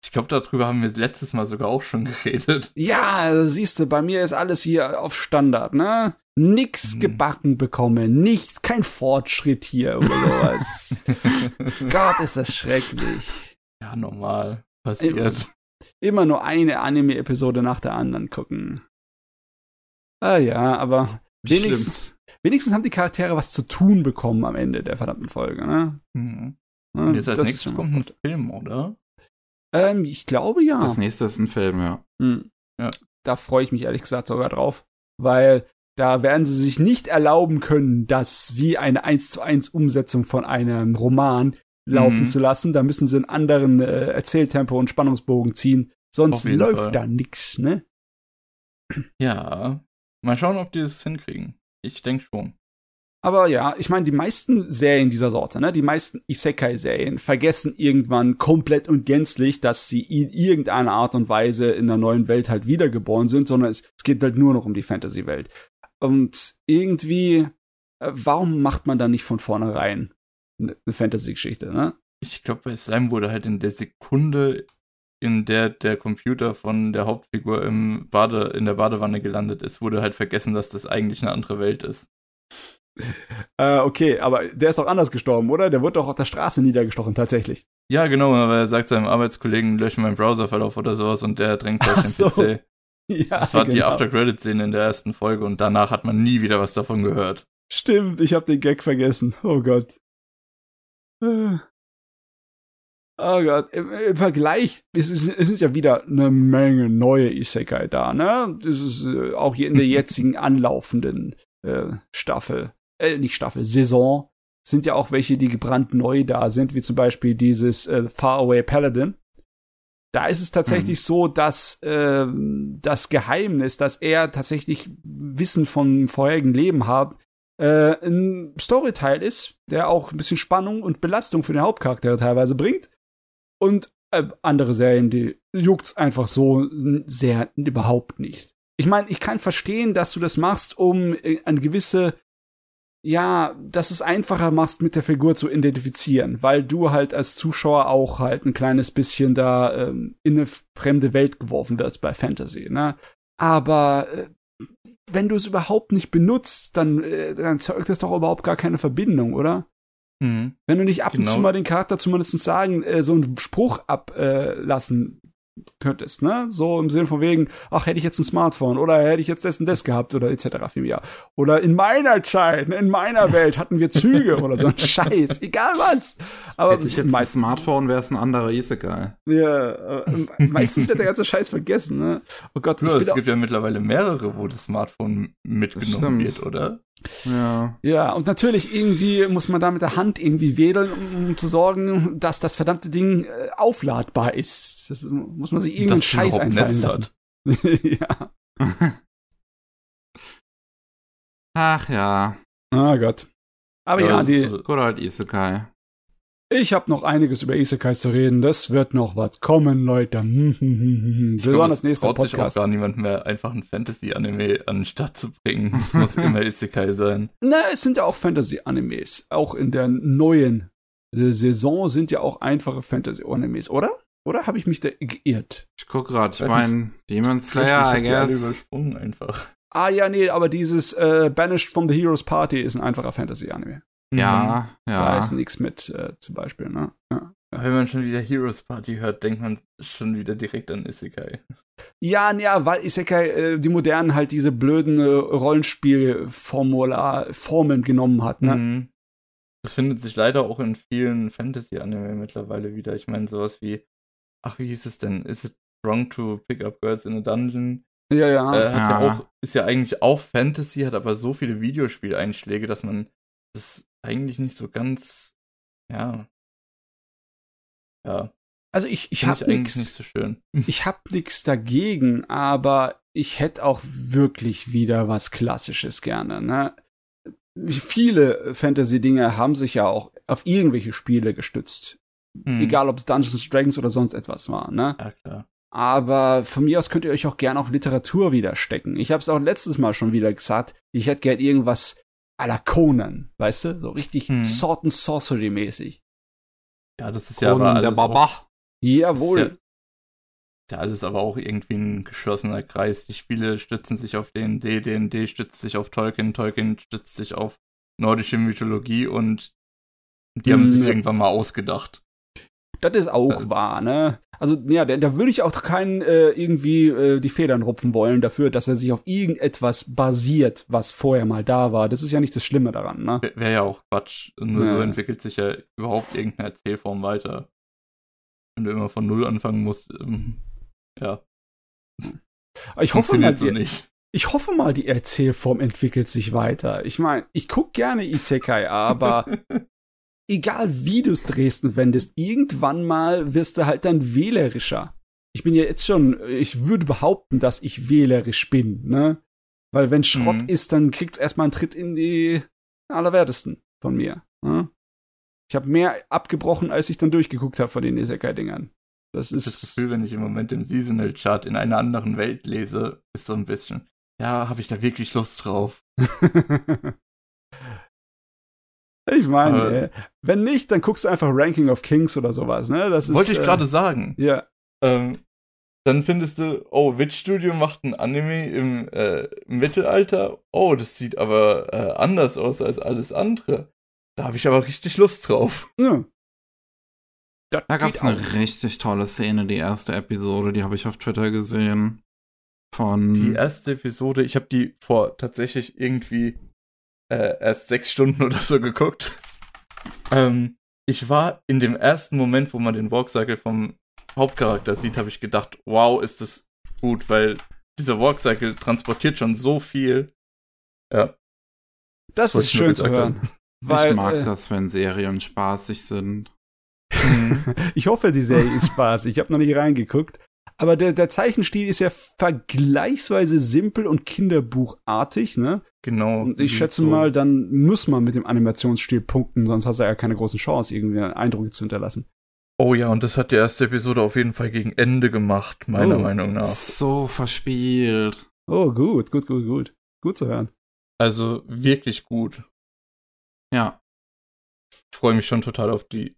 Ich glaube, darüber haben wir letztes Mal sogar auch schon geredet. Ja, siehst du, bei mir ist alles hier auf Standard, ne? Nix hm. gebacken bekommen, nicht, kein Fortschritt hier oder sowas. Gott, ist das schrecklich. Ja, normal. Passiert immer nur eine Anime-Episode nach der anderen gucken. Ah ja, aber wenigstens, wenigstens haben die Charaktere was zu tun bekommen am Ende der verdammten Folge, ne? Mhm. Und jetzt als das nächstes kommt ein Film, oder? Ähm, ich glaube ja. Das nächste ist ein Film, ja. Mhm. ja. Da freue ich mich ehrlich gesagt sogar drauf, weil da werden sie sich nicht erlauben können, dass wie eine 1 zu 1 Umsetzung von einem Roman laufen mhm. zu lassen. Da müssen sie einen anderen äh, Erzähltempo und Spannungsbogen ziehen. Sonst läuft Fall. da nix, ne? Ja. Mal schauen, ob die es hinkriegen. Ich denke schon. Aber ja, ich meine, die meisten Serien dieser Sorte, ne, die meisten Isekai-Serien vergessen irgendwann komplett und gänzlich, dass sie in irgendeiner Art und Weise in der neuen Welt halt wiedergeboren sind, sondern es, es geht halt nur noch um die Fantasy-Welt. Und irgendwie, äh, warum macht man da nicht von vornherein eine Fantasy-Geschichte, ne? Ich glaube, bei Slime wurde halt in der Sekunde, in der der Computer von der Hauptfigur im Bade, in der Badewanne gelandet ist, wurde halt vergessen, dass das eigentlich eine andere Welt ist. Äh, okay, aber der ist doch anders gestorben, oder? Der wurde doch auf der Straße niedergestochen, tatsächlich. Ja, genau, aber er sagt seinem Arbeitskollegen, lösche meinen Browserverlauf oder sowas und der drängt gleich den so. PC. Ja, das war genau. die After-Credit-Szene in der ersten Folge und danach hat man nie wieder was davon gehört. Stimmt, ich habe den Gag vergessen. Oh Gott. Oh Gott, Im, im Vergleich, es, es, es, sind ja wieder eine Menge neue Isekai da, ne? Das ist äh, auch hier in der jetzigen anlaufenden äh, Staffel, äh, nicht Staffel, Saison, sind ja auch welche, die gebrannt neu da sind, wie zum Beispiel dieses äh, Faraway Paladin. Da ist es tatsächlich mhm. so, dass äh, das Geheimnis, dass er tatsächlich Wissen vom vorherigen Leben hat, äh, ein Storyteil ist, der auch ein bisschen Spannung und Belastung für den Hauptcharakter teilweise bringt. Und äh, andere Serien, die juckt's einfach so sehr überhaupt nicht. Ich meine, ich kann verstehen, dass du das machst, um äh, eine gewisse ja, dass es einfacher machst, mit der Figur zu identifizieren, weil du halt als Zuschauer auch halt ein kleines bisschen da ähm, in eine fremde Welt geworfen wirst bei Fantasy, ne? Aber äh, wenn du es überhaupt nicht benutzt, dann, äh, dann zeugt das doch überhaupt gar keine Verbindung, oder? Mhm. Wenn du nicht ab genau. und zu genau. mal den Charakter zumindest sagen, äh, so einen Spruch ablassen könntest, ne? So im Sinne von wegen, ach, hätte ich jetzt ein Smartphone oder hätte ich jetzt dessen das gehabt oder etc. Ja. Oder in meiner Zeit, in meiner Welt hatten wir Züge oder so ein Scheiß, egal was. Aber hätte ich jetzt ein Smartphone, wäre es ein anderer Isekai. Ja, äh, meistens wird der ganze Scheiß vergessen, ne? Oh Gott, ja, es gibt ja mittlerweile mehrere, wo das Smartphone mitgenommen wird, oder? Ja. Ja, und natürlich irgendwie muss man da mit der Hand irgendwie wedeln, um, um zu sorgen, dass das verdammte Ding äh, aufladbar ist. Das muss man sich irgendeinen Scheiß einfallen lassen. ja. Ach ja. Ah Gott. Aber ja, ja die. Oder halt Isekai. Ich habe noch einiges über Isekai zu reden. Das wird noch was kommen, Leute. Besonders nächster traut Podcast. sich auch gar niemand mehr, einfach ein Fantasy-Anime an den Start zu bringen. Es muss immer Isekai sein. Na, es sind ja auch Fantasy-Animes. Auch in der neuen Saison sind ja auch einfache Fantasy-Animes, oder? Oder habe ich mich da geirrt? Ich guck gerade, ich meine, Demon Slayer, I guess. übersprungen einfach. Ah ja, nee, aber dieses äh, Banished from the Heroes Party ist ein einfacher Fantasy-Anime. Ja, ja. Da ist nichts mit, äh, zum Beispiel, ne? Ja. Wenn man schon wieder Heroes Party hört, denkt man schon wieder direkt an Isekai. Ja, ja, weil Isekai äh, die modernen halt diese blöden äh, Rollenspielformular Formeln genommen hat, ne? Mhm. Das findet sich leider auch in vielen Fantasy-Anime mittlerweile wieder. Ich meine, sowas wie, ach, wie hieß es denn? Is it wrong to pick up girls in a dungeon? Ja, ja. Äh, ja. ja auch, ist ja eigentlich auch Fantasy, hat aber so viele Videospieleinschläge, dass man das eigentlich nicht so ganz, ja. Ja. Also ich, ich habe nichts nicht so schön. Ich habe nichts dagegen, aber ich hätte auch wirklich wieder was Klassisches gerne. Ne? Viele Fantasy-Dinge haben sich ja auch auf irgendwelche Spiele gestützt. Hm. Egal, ob es Dungeons Dragons oder sonst etwas war. Ne? Ja, klar. Aber von mir aus könnt ihr euch auch gerne auf Literatur wieder stecken. Ich habe es auch letztes Mal schon wieder gesagt. Ich hätte gern irgendwas à la Conan, weißt du? So richtig hm. Sword and Sorcery mäßig. Ja, das ist Conan, ja aber der Baba. Jawohl. Ist ja, ist ja alles aber auch irgendwie ein geschlossener Kreis. Die Spiele stützen sich auf D&D, D&D stützt sich auf Tolkien, Tolkien stützt sich auf nordische Mythologie und die haben sich hm. irgendwann mal ausgedacht. Das ist auch also, wahr, ne? Also, ja, da, da würde ich auch keinen äh, irgendwie äh, die Federn rupfen wollen dafür, dass er sich auf irgendetwas basiert, was vorher mal da war. Das ist ja nicht das Schlimme daran, ne? Wäre ja auch Quatsch. Nur ja. so entwickelt sich ja überhaupt irgendeine Erzählform weiter. Wenn du immer von Null anfangen musst, ähm, ja. Ich hoffe mal, so nicht. Ich hoffe mal, die Erzählform entwickelt sich weiter. Ich meine, ich guck gerne Isekai, aber egal wie du es drehst und wendest, irgendwann mal wirst du halt dann wählerischer. Ich bin ja jetzt schon, ich würde behaupten, dass ich wählerisch bin, ne? Weil wenn Schrott mhm. ist, dann kriegt's erstmal einen Tritt in die Allerwertesten von mir. Ne? Ich habe mehr abgebrochen, als ich dann durchgeguckt habe von den Isekai-Dingern. Das ist. Das Gefühl, wenn ich im Moment im Seasonal Chart in einer anderen Welt lese, ist so ein bisschen. Ja, habe ich da wirklich Lust drauf? Ich meine, äh, wenn nicht, dann guckst du einfach Ranking of Kings oder sowas, ne? Das wollte ich äh, gerade sagen. Ja. Ähm, dann findest du, oh, Witch Studio macht ein Anime im äh, Mittelalter. Oh, das sieht aber äh, anders aus als alles andere. Da habe ich aber richtig Lust drauf. Ja. Das da gab es eine richtig tolle Szene, die erste Episode, die habe ich auf Twitter gesehen. Von. Die erste Episode, ich habe die vor tatsächlich irgendwie äh, erst sechs Stunden oder so geguckt. Ähm, ich war in dem ersten Moment, wo man den Walkcycle vom Hauptcharakter sieht, habe ich gedacht, wow, ist das gut, weil dieser Walkcycle transportiert schon so viel. Ja. Das, das ist schön zu hören. Weil, ich mag äh, das, wenn Serien spaßig sind. ich hoffe, die Serie ist spaßig. Ich habe noch nicht reingeguckt. Aber der, der Zeichenstil ist ja vergleichsweise simpel und kinderbuchartig, ne? Genau. Und ich schätze so. mal, dann muss man mit dem Animationsstil punkten, sonst hast du ja keine großen Chance, irgendwie Eindrücke zu hinterlassen. Oh ja, und das hat die erste Episode auf jeden Fall gegen Ende gemacht, meiner oh, Meinung nach. So verspielt. Oh, gut, gut, gut, gut. Gut zu hören. Also wirklich gut. Ja. Ich freue mich schon total auf die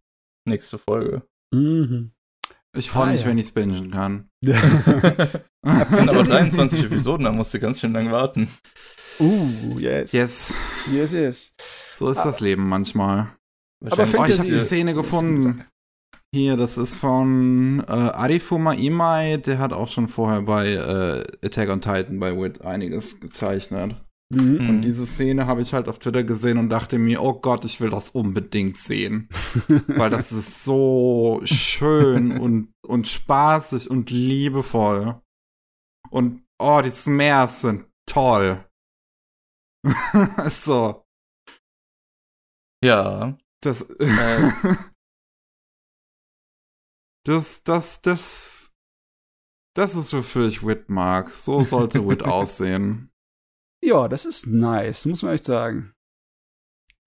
nächste Folge. Mhm. Ich freue ah, mich, ja. wenn ich es bingen kann. das sind aber 23 Episoden, da musst du ganz schön lang warten. Uh, yes. Yes. Yes, yes. So ist aber, das Leben manchmal. Aber oh, ich habe die Szene gefunden. Hier, das ist von äh, Arifuma Imai, der hat auch schon vorher bei äh, Attack on Titan bei Wit einiges gezeichnet. Mhm. Und diese Szene habe ich halt auf Twitter gesehen und dachte mir, oh Gott, ich will das unbedingt sehen. Weil das ist so schön und, und spaßig und liebevoll. Und oh, die Smears sind toll. so. Ja. Das. Äh. Das, das, das, das ist wofür ich Wit mag. So sollte Wit aussehen. Ja, das ist nice, muss man echt sagen.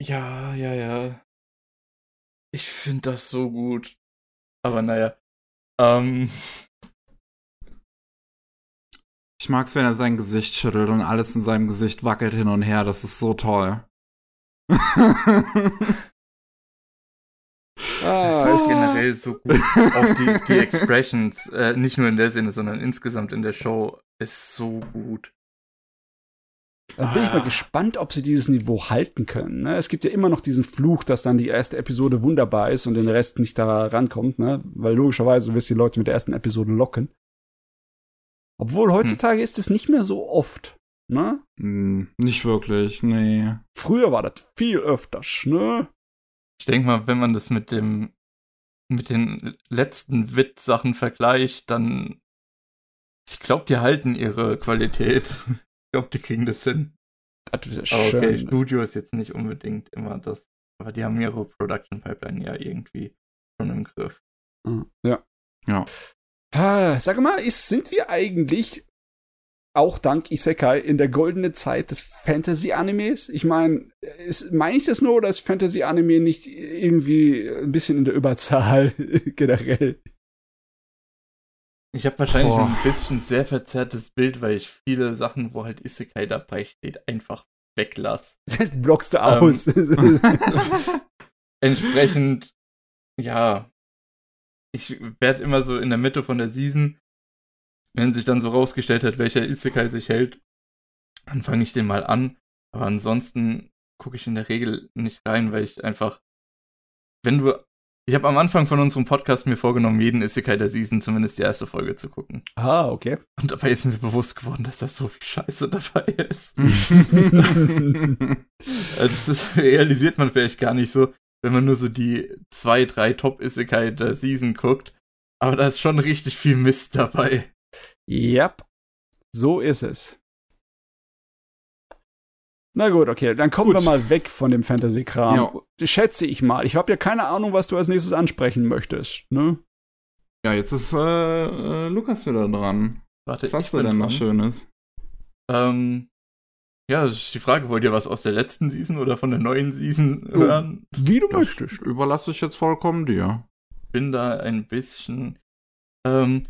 Ja, ja, ja. Ich finde das so gut. Aber naja. Ähm. Ich mag's, wenn er sein Gesicht schüttelt und alles in seinem Gesicht wackelt hin und her. Das ist so toll. Ah, das ist generell so gut. Auch die, die Expressions, äh, nicht nur in der Sinne, sondern insgesamt in der Show, ist so gut. Da bin ich mal ah. gespannt, ob sie dieses Niveau halten können. Ne? Es gibt ja immer noch diesen Fluch, dass dann die erste Episode wunderbar ist und den Rest nicht da rankommt, ne? Weil logischerweise wirst du die Leute mit der ersten Episode locken. Obwohl heutzutage hm. ist es nicht mehr so oft, ne? Hm, nicht wirklich, nee. Früher war das viel öfters, ne? Ich denke mal, wenn man das mit dem mit den letzten Wit-Sachen vergleicht, dann ich glaube, die halten ihre Qualität. Ich glaube, die kriegen das hin. Das okay. Studio ist jetzt nicht unbedingt immer das, aber die haben ihre Production Pipeline ja irgendwie schon im Griff. Hm, ja. Ja. Ah, sag mal, ist, sind wir eigentlich auch dank Isekai in der goldenen Zeit des Fantasy-Animes? Ich meine, meine ich das nur oder ist Fantasy-Anime nicht irgendwie ein bisschen in der Überzahl generell? Ich habe wahrscheinlich Boah. ein bisschen sehr verzerrtes Bild, weil ich viele Sachen, wo halt Isekai dabei steht, einfach weglasse. Blockst du aus. Ähm, entsprechend, ja, ich werde immer so in der Mitte von der Season wenn sich dann so rausgestellt hat, welcher Isekai sich hält, dann fange ich den mal an. Aber ansonsten gucke ich in der Regel nicht rein, weil ich einfach, wenn du, ich habe am Anfang von unserem Podcast mir vorgenommen, jeden Isekai der Season zumindest die erste Folge zu gucken. Ah, okay. Und dabei ist mir bewusst geworden, dass da so viel Scheiße dabei ist. Also das ist, realisiert man vielleicht gar nicht so, wenn man nur so die zwei, drei Top-Isekai der Season guckt. Aber da ist schon richtig viel Mist dabei. Yep, so ist es. Na gut, okay, dann kommen gut. wir mal weg von dem Fantasy-Kram. Schätze ich mal. Ich habe ja keine Ahnung, was du als nächstes ansprechen möchtest, ne? Ja, jetzt ist äh, äh, Lukas wieder dran. Warte, was hast du denn noch Schönes? Ähm, ja, das ist die Frage, wollt ihr was aus der letzten Season oder von der neuen Season hören? Wie du das möchtest. Überlasse ich jetzt vollkommen dir. Bin da ein bisschen. Ähm,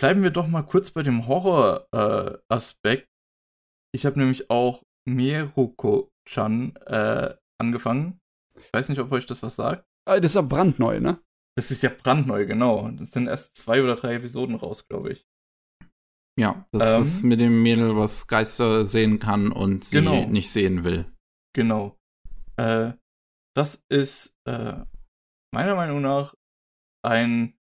bleiben wir doch mal kurz bei dem Horror-Aspekt. Äh, ich habe nämlich auch Mieruko-chan äh, angefangen. Ich weiß nicht, ob euch das was sagt. Ah, das ist ja brandneu, ne? Das ist ja brandneu, genau. Das sind erst zwei oder drei Episoden raus, glaube ich. Ja, das ähm, ist mit dem Mädel, was Geister sehen kann und sie genau. nicht sehen will. Genau. Äh, das ist äh, meiner Meinung nach ein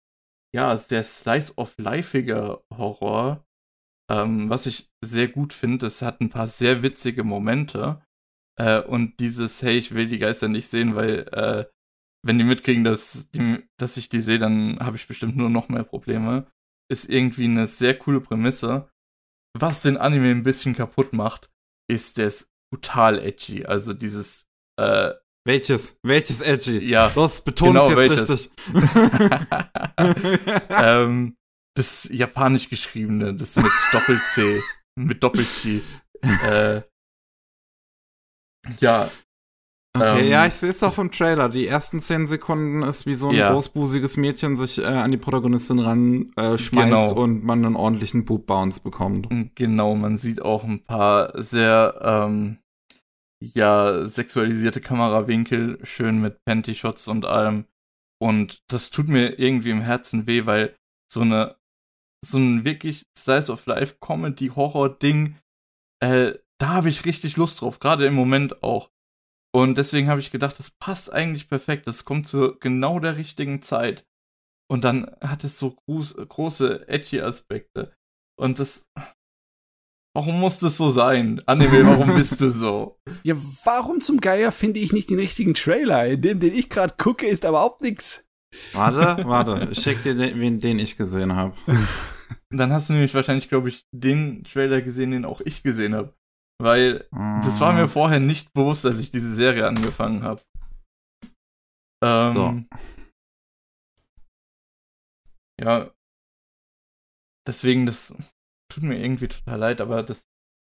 ja sehr slice of lifeiger Horror, ähm, was ich sehr gut finde. Es hat ein paar sehr witzige Momente äh, und dieses Hey, ich will die Geister nicht sehen, weil äh, wenn die mitkriegen, dass, die, dass ich die sehe, dann habe ich bestimmt nur noch mehr Probleme. Ist irgendwie eine sehr coole Prämisse. Was den Anime ein bisschen kaputt macht, ist es brutal edgy. Also dieses äh, welches? Welches Edgy? Ja. Das betont genau, jetzt welches. richtig. ähm, das japanisch geschriebene, das mit Doppel-C, mit Doppel-T. Äh, ja. Okay, ähm, ja, ich sehe es auch im Trailer. Die ersten zehn Sekunden ist wie so ein ja. großbusiges Mädchen sich äh, an die Protagonistin ran äh, schmeißt genau. und man einen ordentlichen Poop-Bounce bekommt. Genau, man sieht auch ein paar sehr ähm, ja, sexualisierte Kamerawinkel, schön mit Panty-Shots und allem. Und das tut mir irgendwie im Herzen weh, weil so eine, so ein wirklich Slice of Life Comedy-Horror-Ding, äh, da habe ich richtig Lust drauf, gerade im Moment auch. Und deswegen habe ich gedacht, das passt eigentlich perfekt. Das kommt zu genau der richtigen Zeit. Und dann hat es so groß, große edgy Aspekte. Und das, Warum muss das so sein? Anime, warum bist du so? Ja, warum zum Geier finde ich nicht den richtigen Trailer? In dem, den ich gerade gucke, ist überhaupt nichts. Warte, warte, ich check dir den, den ich gesehen habe. Dann hast du nämlich wahrscheinlich, glaube ich, den Trailer gesehen, den auch ich gesehen habe. Weil mm. das war mir vorher nicht bewusst, als ich diese Serie angefangen habe. Ähm, so. Ja. Deswegen, das tut mir irgendwie total leid, aber das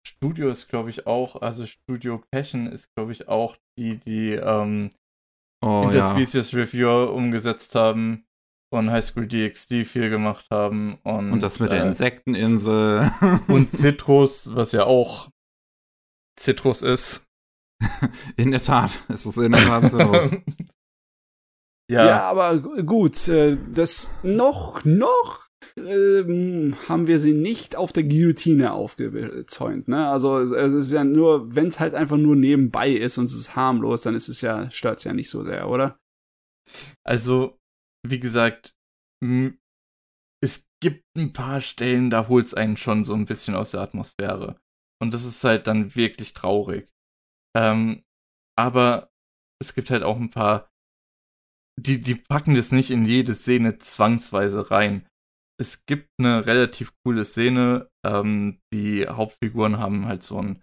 Studio ist, glaube ich, auch, also Studio Passion ist, glaube ich, auch die, die ähm, oh, Interspecies ja. Reviewer umgesetzt haben von High School DxD viel gemacht haben. Und, und das mit äh, der Insekteninsel. und Citrus, was ja auch Citrus ist. In der Tat, es ist in der Tat Citrus. ja. ja, aber gut, äh, das noch, noch ähm, haben wir sie nicht auf der Guillotine aufgezäunt. Ne? Also es ist ja nur, wenn es halt einfach nur nebenbei ist und es ist harmlos, dann ist es ja, stört es ja nicht so sehr, oder? Also, wie gesagt, es gibt ein paar Stellen, da holt es einen schon so ein bisschen aus der Atmosphäre. Und das ist halt dann wirklich traurig. Ähm, aber es gibt halt auch ein paar, die, die packen das nicht in jede Szene zwangsweise rein es gibt eine relativ coole Szene. Ähm, die Hauptfiguren haben halt so ein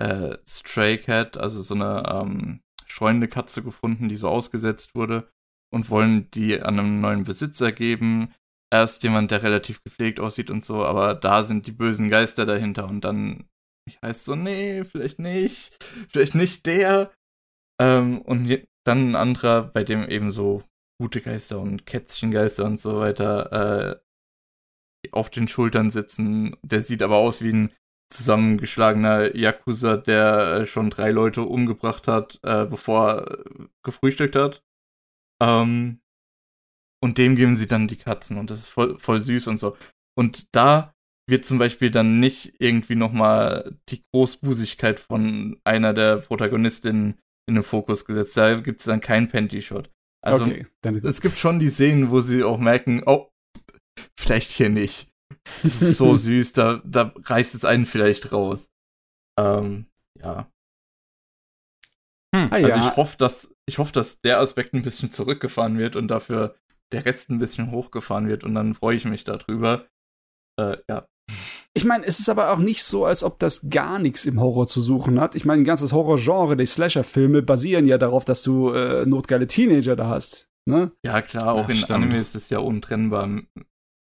äh, Stray Cat, also so eine ähm, streunende Katze gefunden, die so ausgesetzt wurde und wollen die an einen neuen Besitzer geben. Erst jemand, der relativ gepflegt aussieht und so, aber da sind die bösen Geister dahinter und dann ich heißt so, nee, vielleicht nicht, vielleicht nicht der. Ähm, und dann ein anderer, bei dem eben so gute Geister und Kätzchengeister und so weiter äh, auf den Schultern sitzen. Der sieht aber aus wie ein zusammengeschlagener Yakuza, der äh, schon drei Leute umgebracht hat, äh, bevor er gefrühstückt hat. Ähm, und dem geben sie dann die Katzen und das ist voll, voll süß und so. Und da wird zum Beispiel dann nicht irgendwie nochmal die Großbusigkeit von einer der Protagonistinnen in den Fokus gesetzt. Da gibt es dann keinen Panty-Shot. Also okay, es gibt schon die Szenen, wo sie auch merken, oh, vielleicht hier nicht. Das ist so süß, da, da reißt es einen vielleicht raus. Ähm, ja. Hm, also ja. ich hoffe, dass ich hoffe, dass der Aspekt ein bisschen zurückgefahren wird und dafür der Rest ein bisschen hochgefahren wird und dann freue ich mich darüber. Äh, ja. Ich meine, es ist aber auch nicht so, als ob das gar nichts im Horror zu suchen hat. Ich meine, ein ganzes Horrorgenre, die Slasher-Filme basieren ja darauf, dass du äh, notgeile Teenager da hast. Ne? Ja, klar, auch Ach, in stimmt. Anime ist es ja untrennbar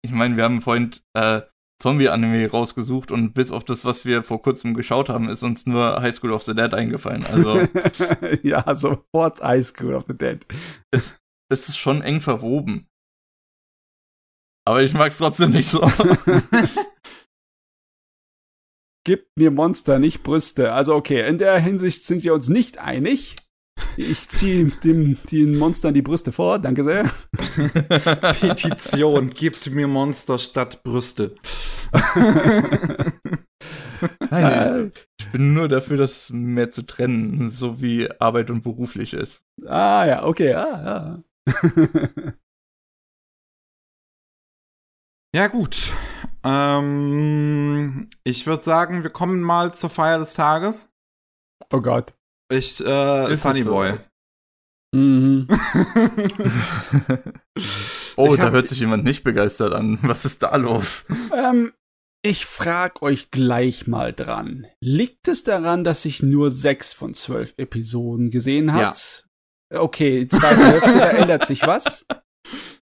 ich meine, wir haben vorhin äh, Zombie-Anime rausgesucht und bis auf das, was wir vor kurzem geschaut haben, ist uns nur High School of the Dead eingefallen. Also ja, sofort High School of the Dead. Es, es ist schon eng verwoben. Aber ich mag es trotzdem nicht so. Gib mir Monster, nicht Brüste. Also okay, in der Hinsicht sind wir uns nicht einig. Ich ziehe dem, den Monstern die Brüste vor, danke sehr. Petition, gibt mir Monster statt Brüste. Nein, ich, ich, bin nur dafür, das mehr zu trennen, so wie Arbeit und beruflich ist. Ah ja, okay, ah, ja. ja, gut. Ähm, ich würde sagen, wir kommen mal zur Feier des Tages. Oh Gott. Ich, äh, ist Sunny Boy. So? Mhm. oh, ich da hört sich jemand nicht begeistert an. Was ist da los? Ähm, ich frag euch gleich mal dran. Liegt es daran, dass ich nur sechs von zwölf Episoden gesehen hat? Ja. Okay, zweite Hälfte, da ändert sich was.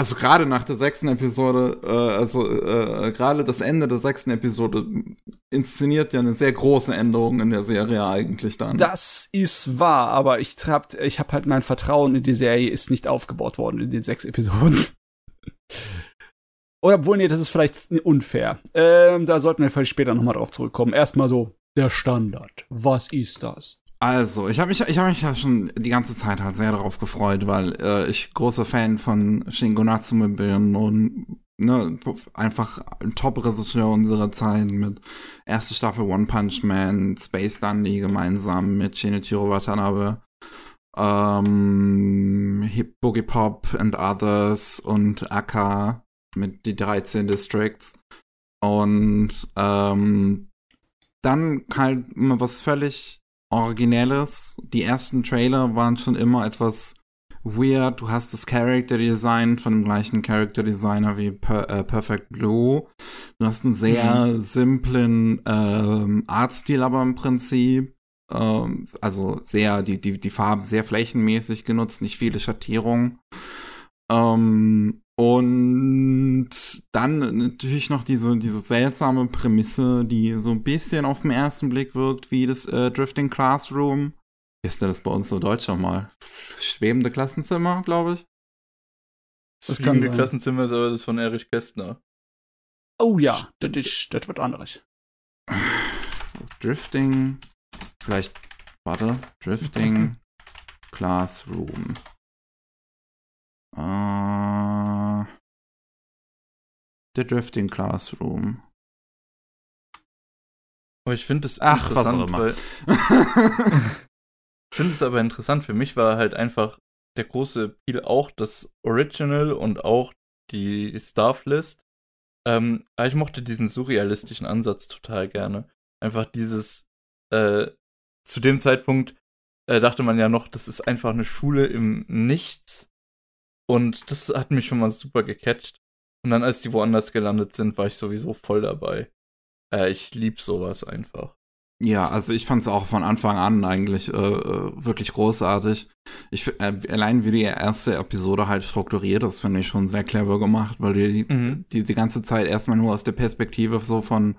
Also gerade nach der sechsten Episode, äh, also äh, gerade das Ende der sechsten Episode inszeniert ja eine sehr große Änderung in der Serie eigentlich dann. Das ist wahr, aber ich hab, ich hab halt mein Vertrauen in die Serie ist nicht aufgebaut worden in den sechs Episoden. Oder obwohl, nee, das ist vielleicht unfair. Ähm, da sollten wir vielleicht später nochmal drauf zurückkommen. Erstmal so, der Standard. Was ist das? Also, ich habe mich, ich habe mich ja schon die ganze Zeit halt sehr darauf gefreut, weil äh, ich großer Fan von Shingo Natsume bin und ne, einfach ein Top-Regisseur unserer Zeit mit erste Staffel One Punch Man, Space Dundee gemeinsam mit Shinichiro Watanabe, ähm, Hip Boogie Pop and Others und Aka mit die 13 Districts und ähm, dann halt was völlig Originelles. Die ersten Trailer waren schon immer etwas weird. Du hast das Character Design von dem gleichen Character Designer wie per äh, Perfect Blue. Du hast einen sehr mhm. simplen ähm, Artstil, aber im Prinzip. Ähm, also sehr, die, die, die Farben sehr flächenmäßig genutzt, nicht viele Schattierungen. Ähm, und dann natürlich noch diese, diese seltsame Prämisse, die so ein bisschen auf den ersten Blick wirkt, wie das äh, Drifting Classroom. Wie ist denn das bei uns so deutsch nochmal? Schwebende Klassenzimmer, glaube ich. Das, Fliegende Klassenzimmer ist aber das von Erich Kästner. Oh ja, das, ist, das wird anderes. Drifting, vielleicht, warte, Drifting Classroom. Uh, The Drifting Classroom. Aber ich finde es Ach, interessant, weil ich finde es aber interessant. Für mich war halt einfach der große Appeal auch das Original und auch die Staff-List. Ähm, aber ich mochte diesen surrealistischen Ansatz total gerne. Einfach dieses, äh, zu dem Zeitpunkt äh, dachte man ja noch, das ist einfach eine Schule im Nichts und das hat mich schon mal super gecatcht. Und dann, als die woanders gelandet sind, war ich sowieso voll dabei. Äh, ich lieb sowas einfach. Ja, also ich fand es auch von Anfang an eigentlich äh, äh, wirklich großartig. Ich äh, allein wie die erste Episode halt strukturiert ist, finde ich schon sehr clever gemacht, weil die, mhm. die die ganze Zeit erstmal nur aus der Perspektive so von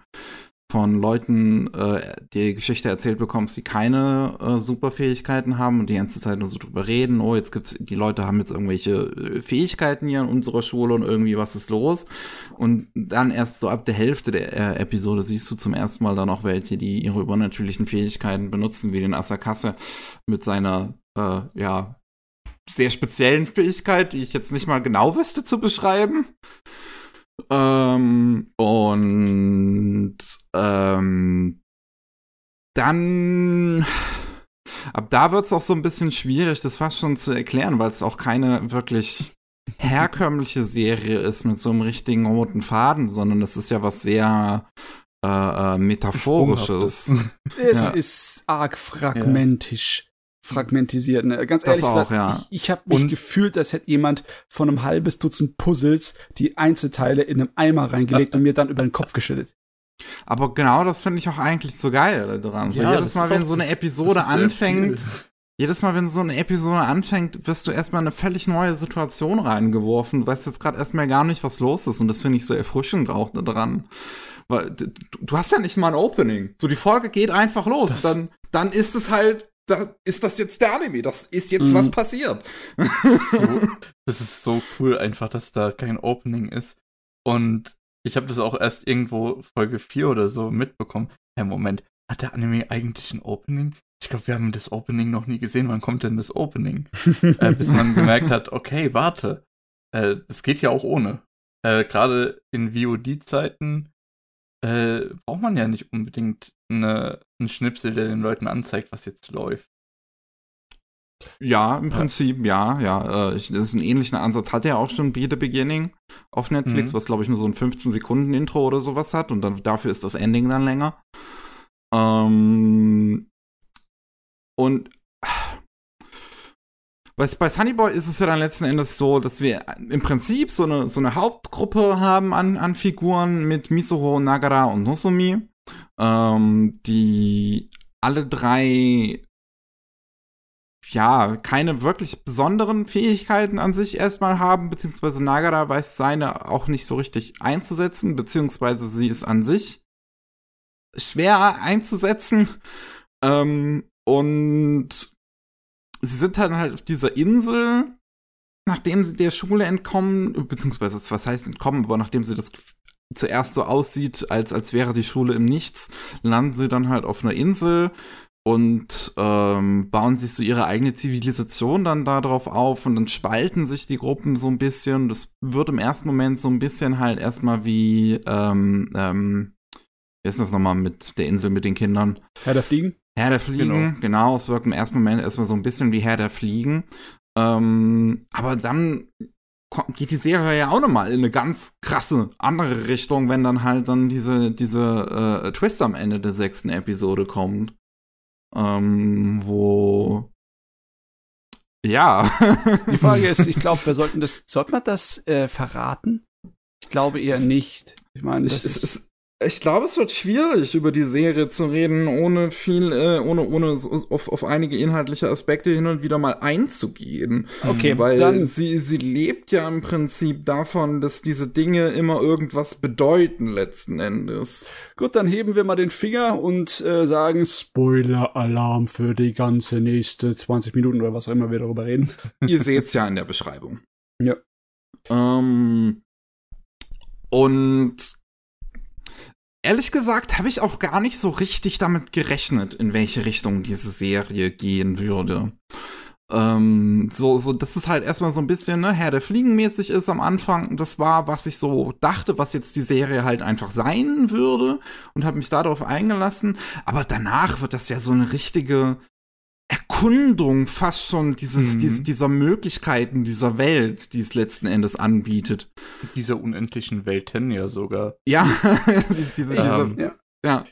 von Leuten äh, die Geschichte erzählt bekommst, die keine äh, Superfähigkeiten haben und die ganze Zeit nur so drüber reden, oh, jetzt gibt's, die Leute haben jetzt irgendwelche äh, Fähigkeiten hier in unserer Schule und irgendwie was ist los. Und dann erst so ab der Hälfte der äh, Episode siehst du zum ersten Mal dann auch welche, die ihre übernatürlichen Fähigkeiten benutzen, wie den Asakasse mit seiner, äh, ja, sehr speziellen Fähigkeit, die ich jetzt nicht mal genau wüsste zu beschreiben. Ähm, und ähm, dann ab da wird es auch so ein bisschen schwierig, das fast schon zu erklären, weil es auch keine wirklich herkömmliche Serie ist mit so einem richtigen roten Faden, sondern es ist ja was sehr äh, äh metaphorisches. es ja. ist arg fragmentisch fragmentisiert. Ne? Ganz ehrlich auch, gesagt, ja. ich, ich habe mich und gefühlt, als hätte jemand von einem halbes Dutzend Puzzles die Einzelteile in einem Eimer reingelegt und mir dann über den Kopf geschüttet. Aber genau das finde ich auch eigentlich so geil daran. So ja, jedes Mal, wenn so eine Episode anfängt, jedes Mal, wenn so eine Episode anfängt, wirst du erstmal in eine völlig neue Situation reingeworfen. Du weißt jetzt gerade erstmal gar nicht, was los ist. Und das finde ich so erfrischend auch daran. Weil du, du, hast ja nicht mal ein Opening. So, die Folge geht einfach los. dann, dann ist es halt da ist das jetzt der Anime, das ist jetzt mhm. was passiert. So, das ist so cool einfach, dass da kein Opening ist. Und ich habe das auch erst irgendwo Folge 4 oder so mitbekommen. Hey, Moment, hat der Anime eigentlich ein Opening? ich glaube, wir haben das Opening noch nie gesehen. Wann kommt denn das Opening? äh, bis man gemerkt hat, okay, warte, äh, das geht ja auch ohne. Äh, Gerade in VOD-Zeiten äh, braucht man ja nicht unbedingt eine, einen Schnipsel, der den Leuten anzeigt, was jetzt läuft. Ja, im Prinzip, ja, ja. Äh, ich, das ist ein ähnlicher Ansatz. Hat er auch schon Be the Beginning auf Netflix, mhm. was glaube ich nur so ein 15 Sekunden Intro oder sowas hat und dann dafür ist das Ending dann länger. Ähm, und bei, bei Sunnyboy ist es ja dann letzten Endes so, dass wir im Prinzip so eine, so eine Hauptgruppe haben an, an Figuren mit Misoho, Nagara und Nozomi, ähm, die alle drei ja, keine wirklich besonderen Fähigkeiten an sich erstmal haben, beziehungsweise Nagara weiß seine auch nicht so richtig einzusetzen, beziehungsweise sie ist an sich schwer einzusetzen. Ähm, und sie sind dann halt auf dieser Insel, nachdem sie der Schule entkommen, beziehungsweise was heißt entkommen, aber nachdem sie das zuerst so aussieht, als, als wäre die Schule im Nichts, landen sie dann halt auf einer Insel, und ähm, bauen sich so ihre eigene Zivilisation dann darauf auf und dann spalten sich die Gruppen so ein bisschen. Das wird im ersten Moment so ein bisschen halt erstmal wie, ähm, ähm, wie ist das nochmal mit der Insel mit den Kindern? Herr der Fliegen? Herr der Fliegen, genau. genau. Es wirkt im ersten Moment erstmal so ein bisschen wie Herr der Fliegen. Ähm, aber dann geht die Serie ja auch nochmal in eine ganz krasse andere Richtung, wenn dann halt dann diese, diese äh, Twist am Ende der sechsten Episode kommt ähm, wo ja. Die Frage ist, ich glaube, wir sollten das, sollte man das äh, verraten? Ich glaube eher nicht. Ich meine, das ist, ist, ich glaube, es wird schwierig, über die Serie zu reden, ohne viel, äh, ohne, ohne auf, auf einige inhaltliche Aspekte hin und wieder mal einzugehen. Okay, weil dann sie, sie lebt ja im Prinzip davon, dass diese Dinge immer irgendwas bedeuten letzten Endes. Gut, dann heben wir mal den Finger und äh, sagen Spoiler-Alarm für die ganze nächste 20 Minuten oder was auch immer wir darüber reden. Ihr seht's ja in der Beschreibung. Ja. Ähm, und Ehrlich gesagt habe ich auch gar nicht so richtig damit gerechnet, in welche Richtung diese Serie gehen würde. Ähm, so, so, das ist halt erstmal so ein bisschen, ne, Herr der Fliegen mäßig ist am Anfang. Das war, was ich so dachte, was jetzt die Serie halt einfach sein würde und habe mich darauf eingelassen. Aber danach wird das ja so eine richtige, Erkundung fast schon dieses, mhm. dieses, dieser Möglichkeiten dieser Welt, die es letzten Endes anbietet. Dieser unendlichen Welten ja sogar. Ja, diese, ähm, ja. ja.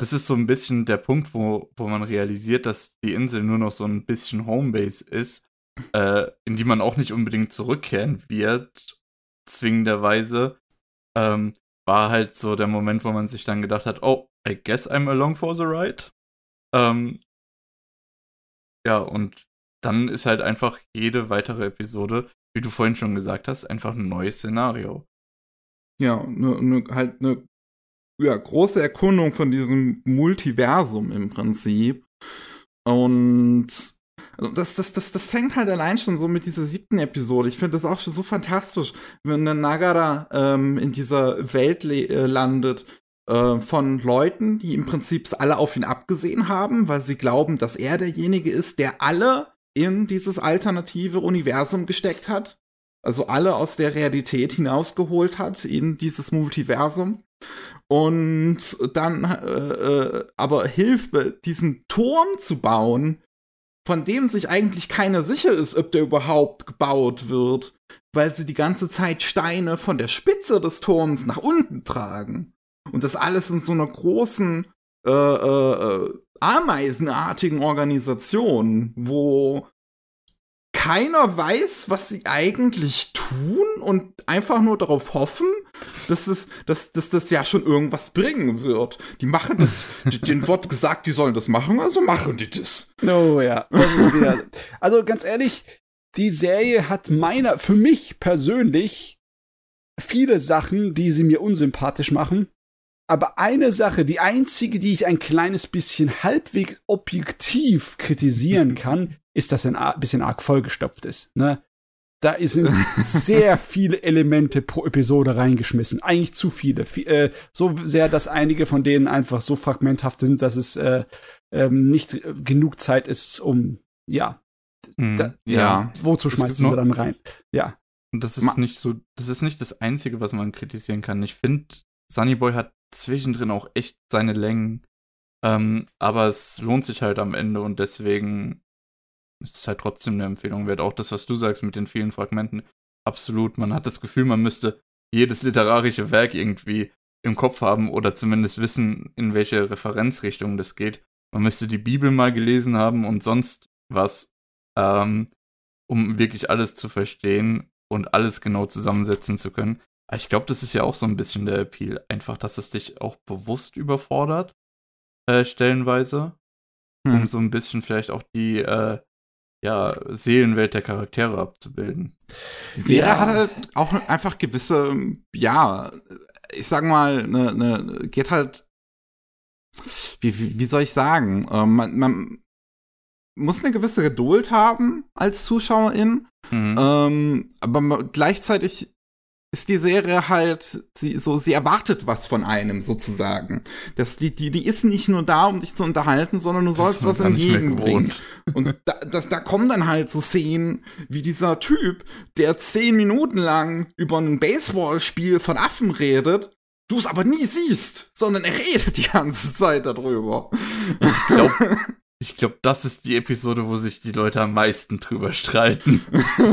Das ist so ein bisschen der Punkt, wo, wo man realisiert, dass die Insel nur noch so ein bisschen Homebase ist, äh, in die man auch nicht unbedingt zurückkehren wird, zwingenderweise. Ähm, war halt so der Moment, wo man sich dann gedacht hat, oh, I guess I'm along for the ride. Ähm, ja, und dann ist halt einfach jede weitere Episode, wie du vorhin schon gesagt hast, einfach ein neues Szenario. Ja, ne, ne, halt eine ja, große Erkundung von diesem Multiversum im Prinzip. Und also das, das, das, das fängt halt allein schon so mit dieser siebten Episode. Ich finde das auch schon so fantastisch, wenn der Nagara ähm, in dieser Welt äh, landet äh, von Leuten, die im Prinzip alle auf ihn abgesehen haben, weil sie glauben, dass er derjenige ist, der alle in dieses alternative Universum gesteckt hat. Also alle aus der Realität hinausgeholt hat in dieses Multiversum. Und dann äh, äh, aber hilft, diesen Turm zu bauen, von dem sich eigentlich keiner sicher ist, ob der überhaupt gebaut wird, weil sie die ganze Zeit Steine von der Spitze des Turms nach unten tragen. Und das alles in so einer großen äh, äh, äh, ameisenartigen Organisation, wo keiner weiß, was sie eigentlich tun und einfach nur darauf hoffen, dass, es, dass, dass das ja schon irgendwas bringen wird. Die machen das, den Wort gesagt, die sollen das machen, also machen die das. Oh ja. Das wieder, also ganz ehrlich, die Serie hat meiner, für mich persönlich, viele Sachen, die sie mir unsympathisch machen. Aber eine Sache, die einzige, die ich ein kleines bisschen halbwegs objektiv kritisieren kann, ist, dass ein bisschen arg vollgestopft ist. Ne? Da sind sehr viele Elemente pro Episode reingeschmissen. Eigentlich zu viele. V äh, so sehr, dass einige von denen einfach so fragmenthaft sind, dass es äh, ähm, nicht genug Zeit ist, um, ja, mhm, da, ja. wozu schmeißt sie dann rein? Ja. Und das ist Ma nicht so, das ist nicht das Einzige, was man kritisieren kann. Ich finde, Sunnyboy hat zwischendrin auch echt seine Längen. Ähm, aber es lohnt sich halt am Ende und deswegen ist es halt trotzdem eine Empfehlung wert. Auch das, was du sagst mit den vielen Fragmenten. Absolut. Man hat das Gefühl, man müsste jedes literarische Werk irgendwie im Kopf haben oder zumindest wissen, in welche Referenzrichtung das geht. Man müsste die Bibel mal gelesen haben und sonst was, ähm, um wirklich alles zu verstehen und alles genau zusammensetzen zu können. Aber ich glaube, das ist ja auch so ein bisschen der Appeal. Einfach, dass es dich auch bewusst überfordert, äh, stellenweise. Hm. Um so ein bisschen vielleicht auch die, äh, ja, Seelenwelt der Charaktere abzubilden. Die Serie ja. hat halt auch einfach gewisse, ja, ich sag mal, ne, ne, geht halt, wie, wie, wie soll ich sagen, ähm, man, man muss eine gewisse Geduld haben als Zuschauerin, mhm. ähm, aber gleichzeitig ist die Serie halt, sie, so, sie erwartet was von einem sozusagen. Das, die, die, die ist nicht nur da, um dich zu unterhalten, sondern du sollst was entgegenbringen. Und da, das, da kommen dann halt so Szenen wie dieser Typ, der zehn Minuten lang über ein Baseballspiel von Affen redet, du es aber nie siehst, sondern er redet die ganze Zeit darüber. Ich glaube, Ich glaube, das ist die Episode, wo sich die Leute am meisten drüber streiten.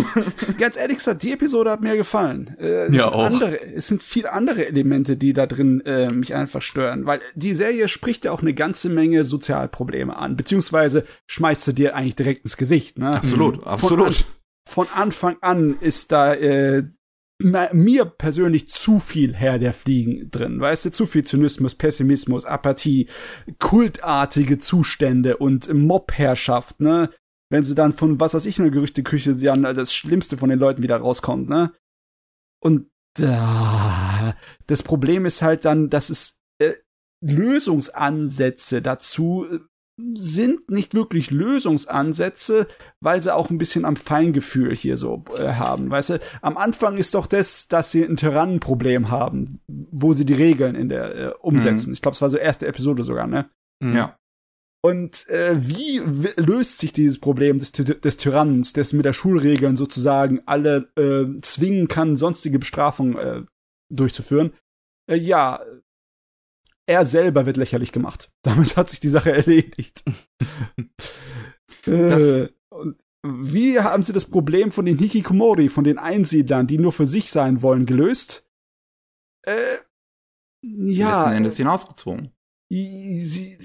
Ganz ehrlich gesagt, die Episode hat mir gefallen. Äh, es ja, auch. Andere, es sind viele andere Elemente, die da drin äh, mich einfach stören, weil die Serie spricht ja auch eine ganze Menge Sozialprobleme an, beziehungsweise schmeißt sie dir eigentlich direkt ins Gesicht. Ne? Absolut, von absolut. An, von Anfang an ist da äh, mir persönlich zu viel Herr der Fliegen drin. Weißt du, zu viel Zynismus, Pessimismus, Apathie, kultartige Zustände und Mobherrschaft, ne? Wenn sie dann von was weiß ich eine Gerüchteküche dann das Schlimmste von den Leuten wieder rauskommt, ne? Und äh, das Problem ist halt dann, dass es äh, Lösungsansätze dazu äh, sind nicht wirklich Lösungsansätze, weil sie auch ein bisschen am Feingefühl hier so äh, haben. Weißt du, am Anfang ist doch das, dass sie ein Tyrannenproblem haben, wo sie die Regeln in der äh, umsetzen. Mhm. Ich glaube, es war so erste Episode sogar, ne? Mhm. Ja. Und äh, wie löst sich dieses Problem des, des Tyrannens, des mit der Schulregeln sozusagen alle äh, zwingen kann, sonstige Bestrafungen äh, durchzuführen? Äh, ja, er selber wird lächerlich gemacht. Damit hat sich die Sache erledigt. äh, und wie haben sie das Problem von den Hikikomori, von den Einsiedlern, die nur für sich sein wollen, gelöst? Äh, ja. Letzten Endes hinausgezwungen. Sie,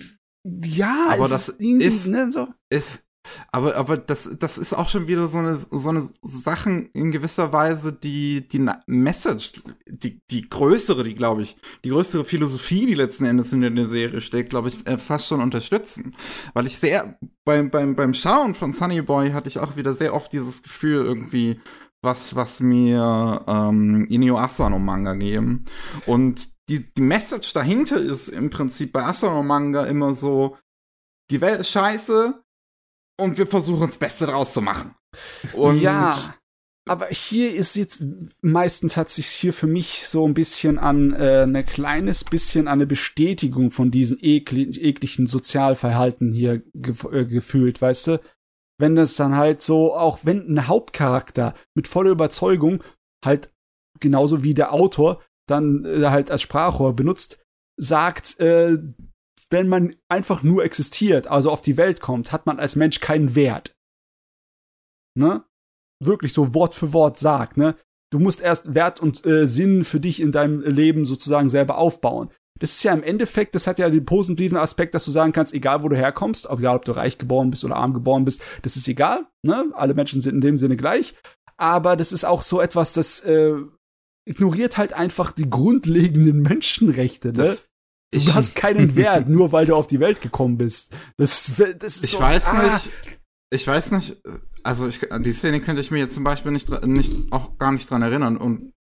ja, aber das ist, ne, so. ist aber, aber das, das ist auch schon wieder so eine, so eine Sachen in gewisser Weise, die, die Message, die, die größere, die glaube ich, die größere Philosophie, die letzten Endes in der Serie steckt, glaube ich, äh, fast schon unterstützen. Weil ich sehr, beim, beim, beim Schauen von Sunny Boy hatte ich auch wieder sehr oft dieses Gefühl irgendwie, was, was mir ähm, Inio Asano Manga geben. Und die, die Message dahinter ist im Prinzip bei Asano Manga immer so, die Welt ist scheiße, und wir versuchen das Beste draus zu machen. Und ja. Aber hier ist jetzt, meistens hat sich hier für mich so ein bisschen an, äh, ein kleines bisschen an eine Bestätigung von diesen ekli ekligen Sozialverhalten hier ge äh, gefühlt, weißt du? Wenn das dann halt so, auch wenn ein Hauptcharakter mit voller Überzeugung halt genauso wie der Autor dann äh, halt als Sprachrohr benutzt, sagt, äh, wenn man einfach nur existiert, also auf die Welt kommt, hat man als Mensch keinen Wert. Ne? Wirklich so Wort für Wort sagt, ne? Du musst erst Wert und äh, Sinn für dich in deinem Leben sozusagen selber aufbauen. Das ist ja im Endeffekt, das hat ja den positiven Aspekt, dass du sagen kannst, egal wo du herkommst, egal ob du reich geboren bist oder arm geboren bist, das ist egal, ne? Alle Menschen sind in dem Sinne gleich. Aber das ist auch so etwas, das äh, ignoriert halt einfach die grundlegenden Menschenrechte, ne? Das Du ich, hast keinen Wert, nur weil du auf die Welt gekommen bist. Das, das ist ich so, weiß ah. nicht. Ich weiß nicht. Also ich, an die Szene könnte ich mir jetzt zum Beispiel nicht, nicht auch gar nicht dran erinnern. Und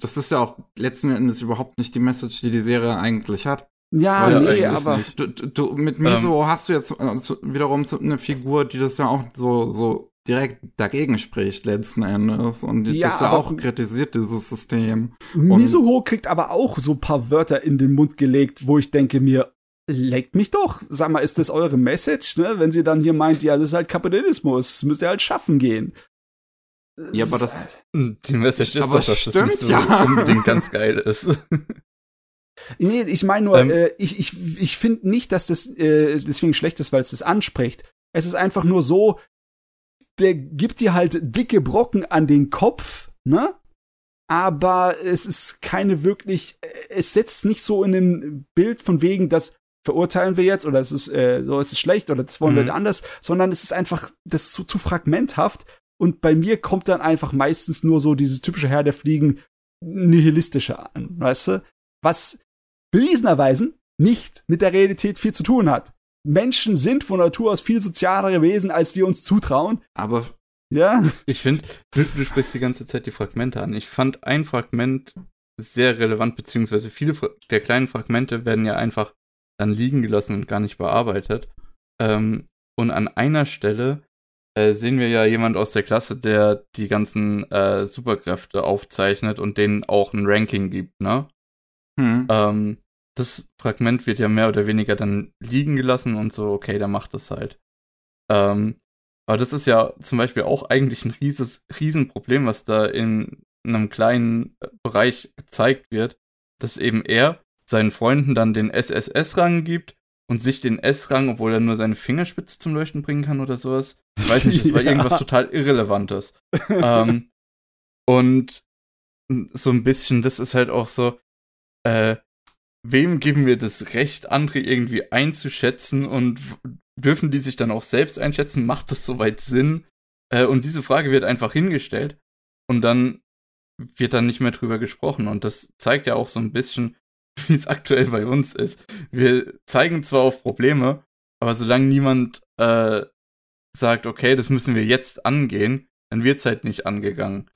das ist ja auch letzten Endes überhaupt nicht die Message, die die Serie eigentlich hat. Ja, Weil, nee, aber du, du, mit Miso ähm, hast du jetzt also wiederum eine Figur, die das ja auch so so direkt dagegen spricht letzten Endes und ja, das ja auch kritisiert dieses System. Mizuho kriegt aber auch so ein paar Wörter in den Mund gelegt, wo ich denke mir, leckt mich doch. Sag mal, ist das eure Message, ne? Wenn sie dann hier meint, ja, das ist halt Kapitalismus, müsst ihr halt schaffen gehen. Ja, aber das. Die Message ist aber doch, dass stimmt, das nicht so ja. unbedingt ganz geil ist. Nee, ich meine nur, Ähm. äh, ich, ich, ich finde nicht, dass das äh, deswegen schlecht ist, weil es das anspricht. Es ist einfach nur so, der gibt dir halt dicke Brocken an den Kopf, ne? Aber es ist keine wirklich, es setzt nicht so in ein Bild von wegen, das verurteilen wir jetzt oder es ist, äh, so ist es schlecht oder das wollen Mhm. wir anders, sondern es ist einfach das ist zu, zu fragmenthaft und bei mir kommt dann einfach meistens nur so dieses typische Herr der Fliegen nihilistische an, weißt du? Was bewiesenerweise nicht mit der Realität viel zu tun hat. Menschen sind von Natur aus viel sozialere Wesen, als wir uns zutrauen. Aber Ja, Ich finde, du, du sprichst die ganze Zeit die Fragmente an. Ich fand ein Fragment sehr relevant, beziehungsweise viele der kleinen Fragmente werden ja einfach dann liegen gelassen und gar nicht bearbeitet. Ähm, und an einer Stelle äh, sehen wir ja jemand aus der Klasse, der die ganzen äh, Superkräfte aufzeichnet und denen auch ein Ranking gibt, ne? hm. Ähm, das Fragment wird ja mehr oder weniger dann liegen gelassen und so, okay, der macht das halt. Ähm, aber das ist ja zum Beispiel auch eigentlich ein rieses, Riesenproblem, was da in einem kleinen äh, Bereich gezeigt wird, dass eben er seinen Freunden dann den SSS-Rang gibt und sich den S-Rang, obwohl er nur seine Fingerspitze zum Leuchten bringen kann oder sowas. Ich weiß nicht, das war Ja. irgendwas total Irrelevantes. ähm, und so ein bisschen, das ist halt auch so, äh, wem geben wir das Recht, andere irgendwie einzuschätzen und dürfen die sich dann auch selbst einschätzen? Macht das soweit Sinn? Äh, und diese Frage wird einfach hingestellt und dann wird dann nicht mehr drüber gesprochen. Und das zeigt ja auch so ein bisschen, wie es aktuell bei uns ist. Wir zeigen zwar auf Probleme, aber solange niemand äh, sagt, okay, das müssen wir jetzt angehen, dann wird es halt nicht angegangen.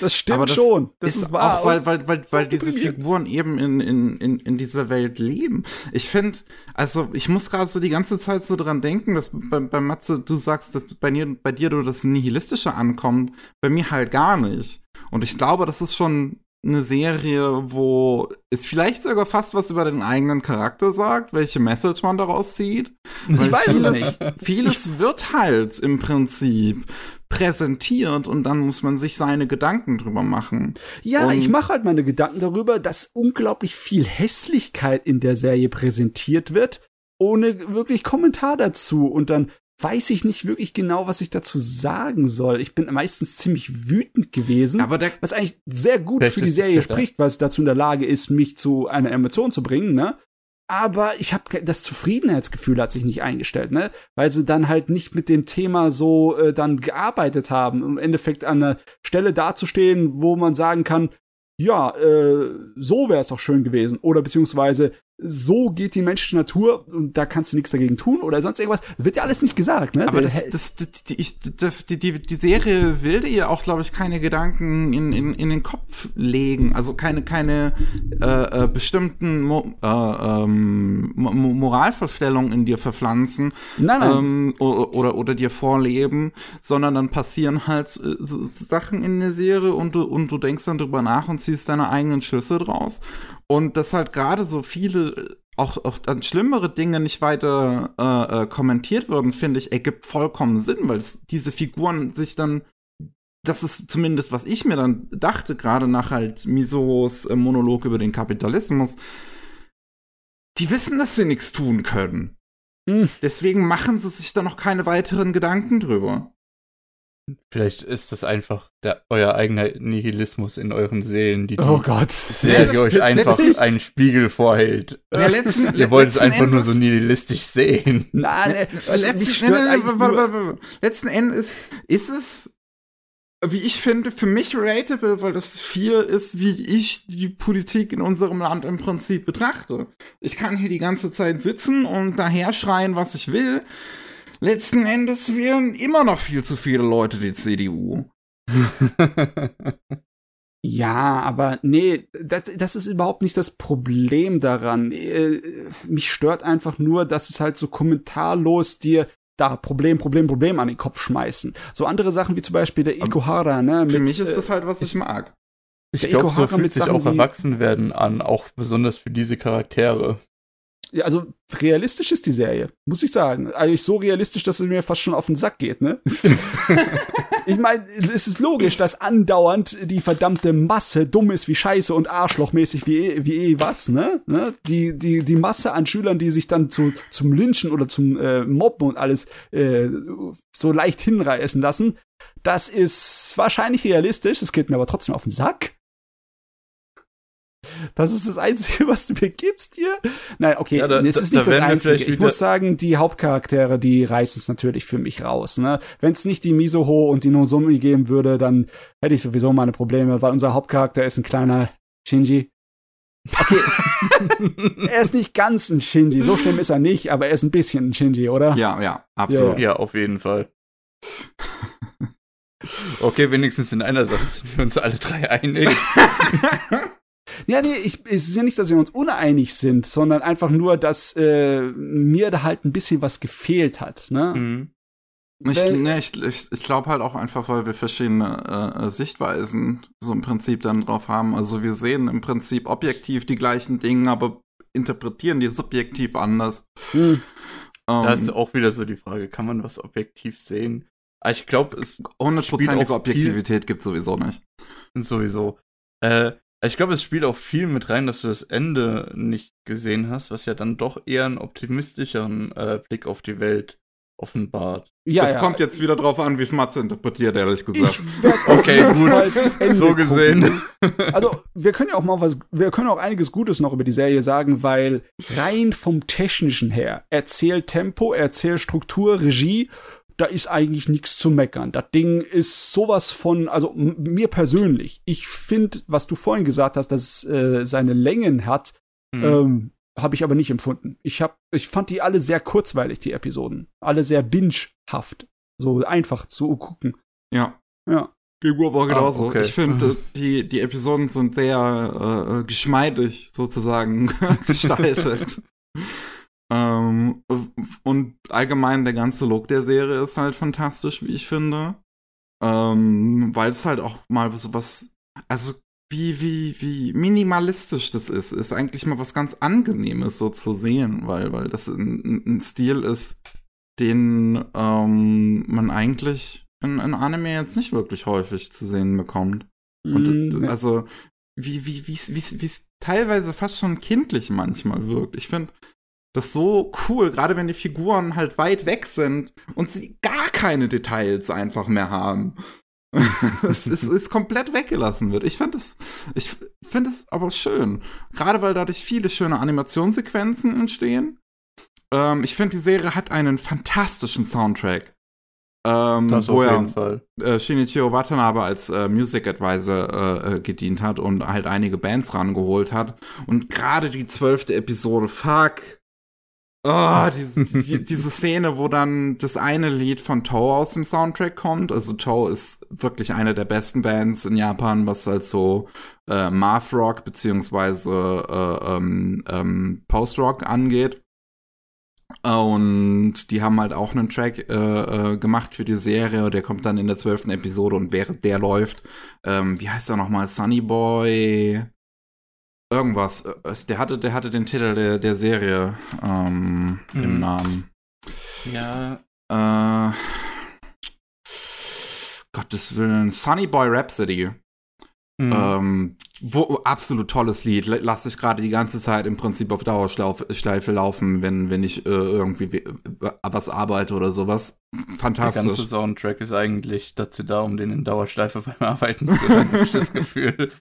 Das stimmt Aber das schon. Das ist ist, wahr. auch, weil, weil, weil, weil diese. Figuren eben in, in, in, in dieser Welt leben. Ich finde, also ich muss gerade so die ganze Zeit so dran denken, dass bei, bei Matze, du sagst, dass bei dir, bei dir du das Nihilistische ankommt, bei mir halt gar nicht. Und ich glaube, das ist schon eine Serie, wo es vielleicht sogar fast was über den eigenen Charakter sagt, welche Message man daraus zieht. Weil weiß es vieles, nicht. vieles wird halt im Prinzip präsentiert und dann muss man sich seine Gedanken drüber machen. Ja, Und- ich mache halt meine Gedanken darüber, dass unglaublich viel Hässlichkeit in der Serie präsentiert wird, ohne wirklich Kommentar dazu. Und dann weiß ich nicht wirklich genau, was ich dazu sagen soll. Ich bin meistens ziemlich wütend gewesen. Aber der, was eigentlich sehr gut für die Serie spricht, weil es dazu in der Lage ist, mich zu einer Emotion zu bringen, ne? Aber ich habe das Zufriedenheitsgefühl hat sich nicht eingestellt, ne? Weil sie dann halt nicht mit dem Thema so äh, dann gearbeitet haben, im Endeffekt an einer Stelle dazustehen, wo man sagen kann, ja, äh, so wäre es doch schön gewesen. Oder beziehungsweise, so geht die menschliche Natur und da kannst du nichts dagegen tun oder sonst irgendwas. Das wird ja alles nicht gesagt, ne? aber das, das, das, die, ich, das, die, die, die Serie will dir auch, glaube ich, keine Gedanken in, in, in den Kopf legen. Also keine, keine äh, äh, bestimmten Mo äh, ähm, Mo Moralvorstellungen in dir verpflanzen Nein, nein. ähm, oder, oder dir vorleben, sondern dann passieren halt äh, so Sachen in der Serie und du, und du denkst dann drüber nach und ziehst deine eigenen Schlüsse draus. Und dass halt gerade so viele äh, auch, auch dann schlimmere Dinge nicht weiter äh, äh, kommentiert würden, finde ich, ergibt vollkommen Sinn, weil es, diese Figuren sich dann, das ist zumindest, was ich mir dann dachte, gerade nach halt Misos äh, Monolog über den Kapitalismus, die wissen, dass sie nichts tun können. Hm. Deswegen machen sie sich da noch keine weiteren Gedanken drüber. Vielleicht ist das einfach der, euer eigener Nihilismus in euren Seelen, die die oh Gott. Serie euch das- einfach letztlich- einen Spiegel vorhält. Ja, letzten, Ihr wollt es einfach nur Endes- so nihilistisch sehen. Nein, du, mich letzten, nein, nein, nur- warte. letzten Endes ist es, wie ich finde, für mich relatable, weil das viel ist, wie ich die Politik in unserem Land im Prinzip betrachte. Ich kann hier die ganze Zeit sitzen und daher schreien, was ich will. Letzten Endes wählen immer noch viel zu viele Leute die CDU. Ja, aber nee, das, das ist überhaupt nicht das Problem daran. Äh, mich stört einfach nur, dass es halt so kommentarlos dir da Problem, Problem, Problem an den Kopf schmeißen. So andere Sachen wie zum Beispiel der Ikuhara, ne? Für mit, mich ist äh, das halt, was ich mag. Ich Der glaube, so fühlt sich Sachen auch Erwachsenwerden an, auch besonders für diese Charaktere. Also realistisch ist die Serie, muss ich sagen. Eigentlich so realistisch, dass es mir fast schon auf den Sack geht, ne? ich meine, es ist logisch, dass andauernd die verdammte Masse dumm ist wie Scheiße und Arschlochmäßig wie, wie eh was, ne? ne? Die, die, die Masse an Schülern, die sich dann zu, zum Lynchen oder zum äh, Mobben und alles äh, so leicht hinreißen lassen, das ist wahrscheinlich realistisch, es geht mir aber trotzdem auf den Sack. Das ist das Einzige, was du mir gibst hier. Nein, okay, ja, da, es ist da, nicht da das Einzige. Ich muss sagen, die Hauptcharaktere, die reißen es natürlich für mich raus. Ne? Wenn es nicht die Misoho und die Nozomi geben würde, dann hätte ich sowieso meine Probleme, weil unser Hauptcharakter ist ein kleiner Shinji. Okay. er ist nicht ganz ein Shinji, so schlimm ist er nicht, aber er ist ein bisschen ein Shinji, oder? Ja, ja, absolut. Ja, ja auf jeden Fall. Okay, wenigstens in einer Sache sind wir uns alle drei einig. Ja, nee, ich, es ist ja nicht, dass wir uns uneinig sind, sondern einfach nur, dass äh, mir da halt ein bisschen was gefehlt hat. Ne? Mhm. Ich, nee, ich, ich, ich glaube halt auch einfach, weil wir verschiedene äh, Sichtweisen so im Prinzip dann drauf haben. Also wir sehen im Prinzip objektiv die gleichen Dinge, aber interpretieren die subjektiv anders. Hm. Um, da ist auch wieder so die Frage, kann man was objektiv sehen? Ah, ich glaube, es hundertprozentige Objektivität gibt sowieso nicht. Sowieso. Äh, ich glaube, es spielt auch viel mit rein, dass du das Ende nicht gesehen hast, was ja dann doch eher einen optimistischeren äh, Blick auf die Welt offenbart. Ja, das ja. kommt jetzt wieder drauf an, wie es Matze interpretiert, ehrlich gesagt. okay, gut. so gesehen. Also, wir können ja auch mal was, wir können auch einiges Gutes noch über die Serie sagen, weil rein vom Technischen her, Erzähltempo, Erzählstruktur, Regie da ist eigentlich nichts zu meckern. Das Ding ist sowas von, also mir persönlich, ich finde, was du vorhin gesagt hast, dass es äh, seine Längen hat, mhm. ähm, habe ich aber nicht empfunden. Ich hab, ich fand die alle sehr kurzweilig, die Episoden. Alle sehr bingehaft. So einfach zu gucken. Ja. Ja. Mir aber genauso. Ah, okay. Ich finde, mhm. die, die Episoden sind sehr äh, geschmeidig sozusagen gestaltet. Ähm, und allgemein der ganze Look der Serie ist halt fantastisch, wie ich finde. Ähm, weil es halt auch mal so was, also wie, wie, wie minimalistisch das ist, ist eigentlich mal was ganz Angenehmes so zu sehen, weil, weil das ein, ein Stil ist, den ähm, man eigentlich in, in Anime jetzt nicht wirklich häufig zu sehen bekommt. Und mm, also, wie, wie, wie, wie, wie es teilweise fast schon kindlich manchmal wirkt. Ich finde, das ist so cool, gerade wenn die Figuren halt weit weg sind und sie gar keine Details einfach mehr haben. es ist, ist komplett weggelassen wird. Ich finde es, ich finde es aber schön. Gerade weil dadurch viele schöne Animationssequenzen entstehen. Ähm, ich finde, die Serie hat einen fantastischen Soundtrack. Ähm, das wo auf jeden er, Fall. Äh, Shinichiro Watanabe als äh, Music Advisor äh, äh, gedient hat und halt einige Bands rangeholt hat. Und gerade die zwölfte Episode, fuck, Oh, diese, die, diese Szene, wo dann das eine Lied von Toe aus dem Soundtrack kommt. Also Toe ist wirklich eine der besten Bands in Japan, was halt so äh, Math Rock beziehungsweise äh, ähm, ähm, Post Rock angeht. Und die haben halt auch einen Track äh, äh, gemacht für die Serie. Der kommt dann in der zwölften Episode und während der läuft, ähm, wie heißt er nochmal? Sunny Boy irgendwas. Äh, der hatte, der hatte den Titel der, der Serie ähm, mhm. im Namen. Ja. Äh, Gottes Willen. Sunny Boy Rhapsody. Mhm. Ähm, wo, absolut tolles Lied. Lass ich gerade die ganze Zeit im Prinzip auf Dauerschleife laufen, wenn, wenn ich äh, irgendwie was arbeite oder sowas. Fantastisch. Der ganze Soundtrack ist eigentlich dazu da, um den in Dauerschleife beim Arbeiten zu hören, habe ich das Gefühl.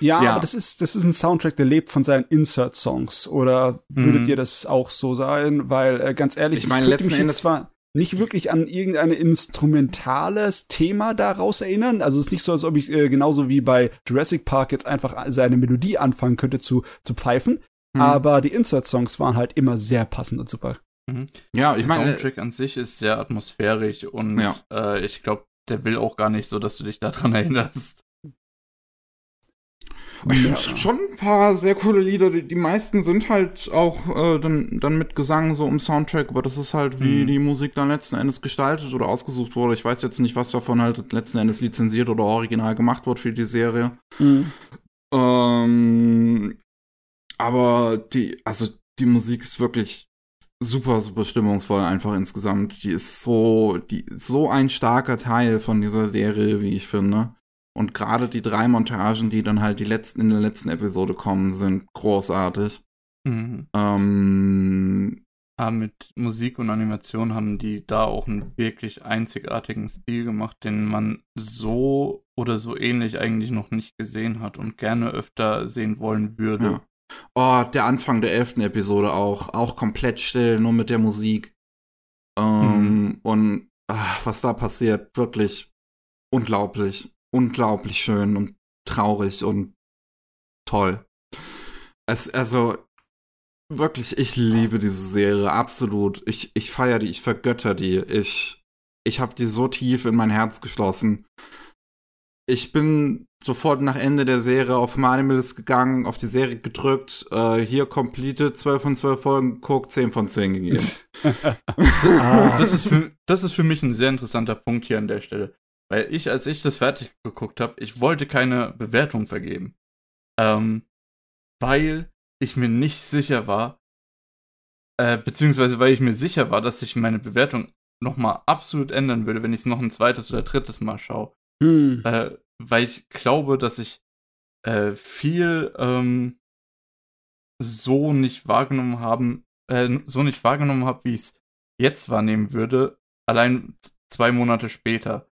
Ja, ja, aber das ist, das ist ein Soundtrack, der lebt von seinen Insert-Songs. Oder würdet mhm. ihr das auch so sein? Weil, äh, ganz ehrlich, ich meine, letzten Endes zwar nicht wirklich an irgendein instrumentales Thema daraus erinnern. Also es ist nicht so, als ob ich äh, genauso wie bei Jurassic Park jetzt einfach seine Melodie anfangen könnte zu, zu pfeifen. Mhm. Aber die Insert-Songs waren halt immer sehr passend und super. Mhm. Ja, ich meine. Der Soundtrack an sich ist sehr atmosphärisch und ja. äh, ich glaube, der will auch gar nicht so, dass du dich daran erinnerst. Ich ja. schon ein paar sehr coole Lieder. Die, die meisten sind halt auch äh, dann, dann mit Gesang so im Soundtrack, aber das ist halt, wie mhm. die Musik dann letzten Endes gestaltet oder ausgesucht wurde. Ich weiß jetzt nicht, was davon halt letzten Endes lizenziert oder original gemacht wird für die Serie. Mhm. Ähm, aber die, also die Musik ist wirklich super, super stimmungsvoll einfach insgesamt. Die ist so, die ist so ein starker Teil von dieser Serie, wie ich finde. Und gerade die drei Montagen, die dann halt die letzten in der letzten Episode kommen, sind großartig. Mhm. Ähm, ja, mit Musik und Animation haben die da auch einen wirklich einzigartigen Stil gemacht, den man so oder so ähnlich eigentlich noch nicht gesehen hat und gerne öfter sehen wollen würde. Ja. Oh, der Anfang der elften Episode auch. Auch komplett still, nur mit der Musik. Ähm, mhm. Und ach, was da passiert, wirklich unglaublich. Unglaublich schön und traurig und toll. Es, also, wirklich, ich liebe diese Serie, absolut. Ich, ich feiere die, ich vergötter die. Ich, ich habe die so tief in mein Herz geschlossen ich bin sofort nach Ende der Serie auf Manimalist gegangen, auf die Serie gedrückt, äh, hier completed, 12 von 12 Folgen geguckt, 10 von 10 gegeben. ah. das, ist für, das ist für mich ein sehr interessanter Punkt hier an der Stelle. Weil ich, als ich das fertig geguckt habe, ich wollte keine Bewertung vergeben. Ähm, weil ich mir nicht sicher war, äh, beziehungsweise weil ich mir sicher war, dass sich meine Bewertung nochmal absolut ändern würde, wenn ich es noch ein zweites oder drittes Mal schaue. Hm. Äh, weil ich glaube, dass ich äh, viel ähm, so nicht wahrgenommen haben, äh, so nicht wahrgenommen habe, wie ich es jetzt wahrnehmen würde, allein zwei Monate später.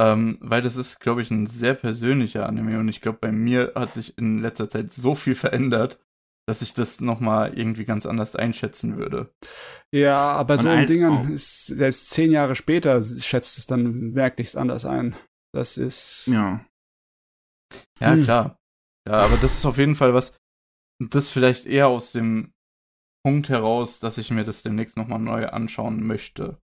Ähm, weil das ist, glaube ich, ein sehr persönlicher Anime und ich glaube, bei mir hat sich in letzter Zeit so viel verändert, dass ich das nochmal irgendwie ganz anders einschätzen würde. Ja, aber und so ein Ding ist selbst zehn Jahre später schätzt es dann merklich anders ein. Das ist. Ja. Ja, hm. klar. Ja, aber das ist auf jeden Fall was, das vielleicht eher aus dem Punkt heraus, dass ich mir das demnächst nochmal neu anschauen möchte.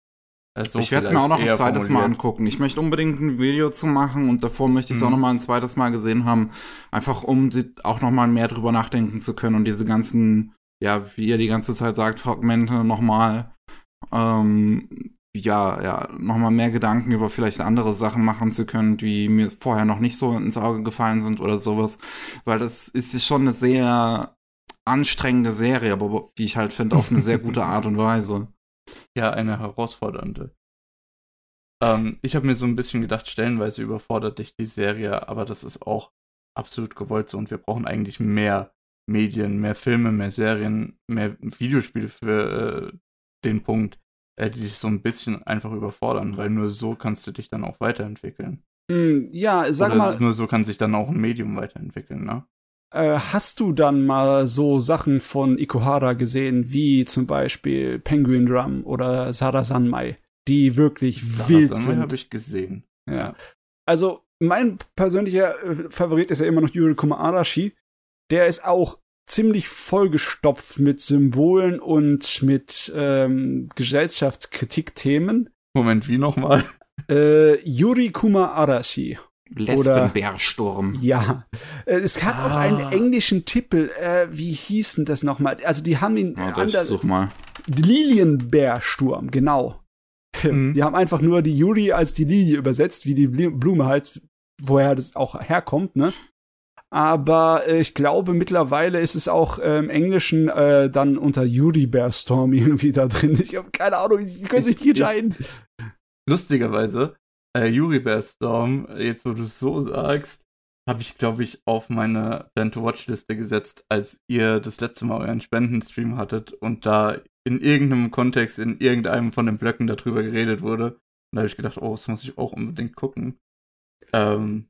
Also ich werde es mir auch noch ein zweites formuliert. Mal angucken. Ich möchte unbedingt ein Video zu machen und davor möchte ich es hm. auch noch mal ein zweites Mal gesehen haben, einfach um auch noch mal mehr drüber nachdenken zu können und diese ganzen, ja, wie ihr die ganze Zeit sagt, Fragmente noch mal ähm, ja, ja, nochmal mehr Gedanken über vielleicht andere Sachen machen zu können, die mir vorher noch nicht so ins Auge gefallen sind oder sowas. Weil das ist schon eine sehr anstrengende Serie, aber wie ich halt finde, auf eine sehr gute Art und Weise. Ja, eine herausfordernde. Ähm, ich habe mir so ein bisschen gedacht, stellenweise überfordert dich die Serie, aber das ist auch absolut gewollt so und wir brauchen eigentlich mehr Medien, mehr Filme, mehr Serien, mehr Videospiele für äh, den Punkt äh, die dich so ein bisschen einfach überfordern, weil nur so kannst du dich dann auch weiterentwickeln. Mm, ja, sag Oder mal. Nur so kann sich dann auch ein Medium weiterentwickeln, ne? Äh, hast du dann mal so Sachen von Ikuhara gesehen, wie zum Beispiel Penguin Drum oder Sara Sanmai, die wirklich Sarah wild Sanmai sind? habe ich gesehen. Ja. Also, mein persönlicher äh, Favorit ist ja immer noch Yurikuma Arashi. Der ist auch ziemlich vollgestopft mit Symbolen und mit ähm, Gesellschaftskritikthemen. Moment, wie nochmal? Äh, Yuri Kuma Arashi. Lesbenbärsturm. Ja. Äh, es hat ah. auch einen ah. englischen Titel. Äh, wie hießen das nochmal? Also die haben ihn ja, anders. Such mal. Lilienbärsturm, genau. Mhm. Die haben einfach nur die Yuri als die Lilie übersetzt, wie die Blume halt, woher das auch herkommt, ne? aber äh, ich glaube mittlerweile ist es auch äh, im Englischen äh, dann unter Yuri Bear Storm irgendwie da drin. Ich habe keine Ahnung, wie können sich die entscheiden? Lustigerweise, äh, Yuri Bear Storm, jetzt wo du es so sagst, habe ich, glaube ich, auf meine Band-to-Watch-Liste gesetzt, als ihr das letzte Mal euren Spendenstream hattet und da in irgendeinem Kontext, in irgendeinem von den Blöcken darüber geredet wurde. Und da habe ich gedacht, oh, das muss ich auch unbedingt gucken. Ähm,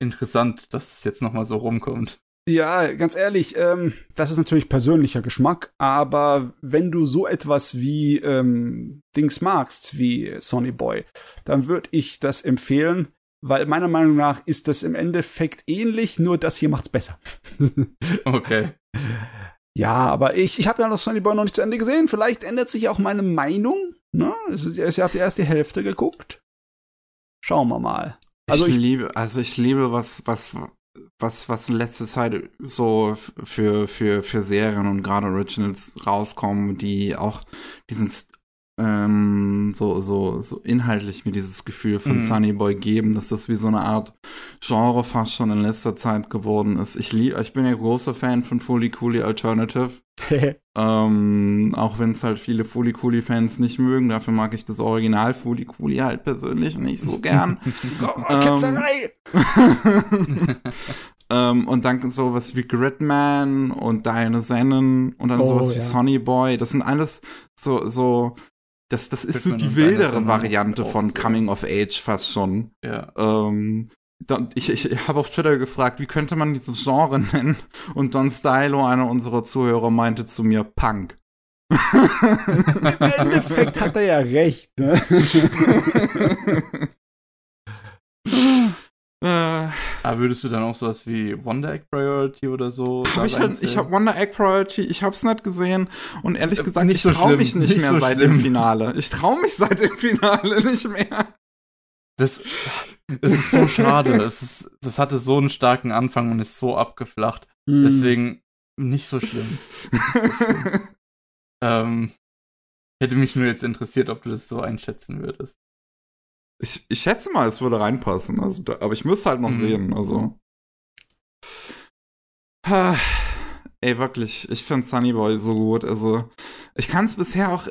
interessant, dass es jetzt nochmal so rumkommt. Ja, ganz ehrlich, ähm, das ist natürlich persönlicher Geschmack, aber wenn du so etwas wie ähm, Dings magst, wie Sonny Boy, dann würde ich das empfehlen, weil meiner Meinung nach ist das im Endeffekt ähnlich, nur das hier macht's besser. okay. Ja, aber ich, ich habe ja noch Sonny Boy noch nicht zu Ende gesehen. Vielleicht ändert sich auch meine Meinung. Ne? Ich habe erst die Hälfte geguckt. Schauen wir mal. Also ich, ich, liebe, also ich liebe, was, was, was, was in letzter Zeit so für, für, für Serien und gerade Originals rauskommen, die auch diesen ähm, so, so, so inhaltlich mir dieses Gefühl von mhm. Sunny Boy geben, dass das wie so eine Art Genre fast schon in letzter Zeit geworden ist. Ich lieb, ich bin ja großer Fan von Fully Cooley Alternative. ähm, auch wenn es halt viele Fully Cooley Fans nicht mögen, dafür mag ich das Original Fully Cooley halt persönlich nicht so gern. ähm, ähm, und dann sowas wie Gridman und Diana Zenon und dann oh, sowas ja. wie Sonny Boy. Das sind alles so, so, das, das ist so die wildere Variante von. Coming of Age fast schon. Ja. Ähm, ich, ich habe auf Twitter gefragt, wie könnte man dieses Genre nennen? Und Don Stylo, einer unserer Zuhörer, meinte zu mir Punk. Im Endeffekt hat er ja recht. Ne? Äh, Aber würdest du dann auch sowas wie Wonder Egg Priority oder so? Hab ich halt, ich habe Wonder Egg Priority, ich hab's nicht gesehen und ehrlich äh, gesagt, ich so traue mich nicht, nicht mehr so seit schlimm. dem Finale. Ich traue mich seit dem Finale nicht mehr. Das, das ist so schade. Das, ist, das hatte so einen starken Anfang und ist so abgeflacht. Hm. Deswegen nicht so schlimm. ähm, hätte mich nur jetzt interessiert, ob du das so einschätzen würdest. Ich, ich schätze mal, es würde reinpassen. Also, da, aber ich müsste halt noch mhm. sehen. Also. ey, wirklich, ich finde Sunny Boy so gut. Also, ich kann es bisher auch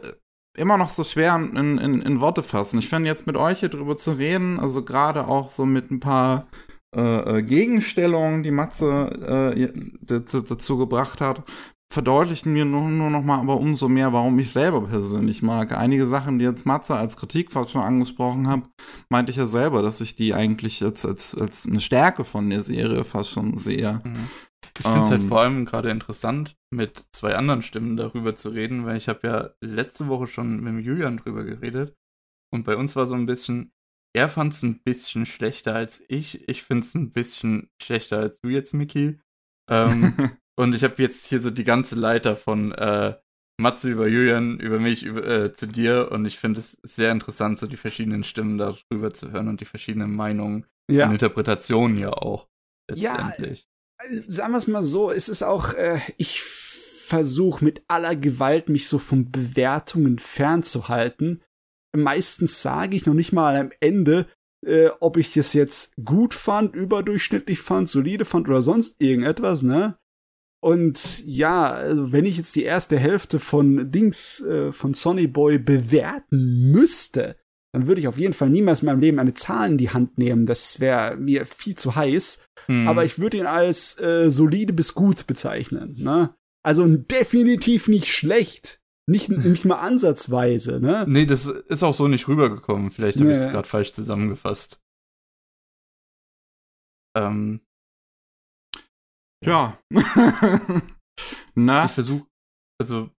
immer noch so schwer in, in, in Worte fassen. Ich finde jetzt mit euch hier drüber zu reden, also gerade auch so mit ein paar äh, äh Gegenstellungen, die Matze äh, dazu gebracht hat, verdeutlichen mir nur, nur noch mal aber umso mehr, warum ich selber persönlich mag. Einige Sachen, die jetzt Matze als Kritik fast schon angesprochen hat, meinte ich ja selber, dass ich die eigentlich jetzt als, als eine Stärke von der Serie fast schon sehe. Mhm. Ich finde es halt ähm, halt vor allem gerade interessant, mit zwei anderen Stimmen darüber zu reden, weil ich habe ja letzte Woche schon mit Julian drüber geredet und bei uns war so ein bisschen, er fand es ein bisschen schlechter als ich, ich finde es ein bisschen schlechter als du jetzt, Miki. Ähm, Und ich habe jetzt hier so die ganze Leiter von äh, Matze über Julian, über mich, über, äh, zu dir. Und ich finde es sehr interessant, so die verschiedenen Stimmen darüber zu hören und die verschiedenen Meinungen ja. und Interpretationen ja auch. Letztendlich. Ja, äh, sagen wir es mal so, es ist auch, äh, ich versuche mit aller Gewalt, mich so von Bewertungen fernzuhalten. Meistens sage ich noch nicht mal am Ende, äh, ob ich es jetzt gut fand, überdurchschnittlich fand, solide fand oder sonst irgendetwas, ne? Und ja, also wenn ich jetzt die erste Hälfte von Dings äh, von Sonny Boy bewerten müsste, dann würde ich auf jeden Fall niemals in meinem Leben eine Zahl in die Hand nehmen. Das wäre mir viel zu heiß. Hm. Aber ich würde ihn als äh, solide bis gut bezeichnen. Ne? Also definitiv nicht schlecht. Nicht, nicht mal ansatzweise, ne? Nee, das ist auch so nicht rübergekommen. Vielleicht habe nee. ich es gerade falsch zusammengefasst. Ähm, ja. Na? Ich versuche, also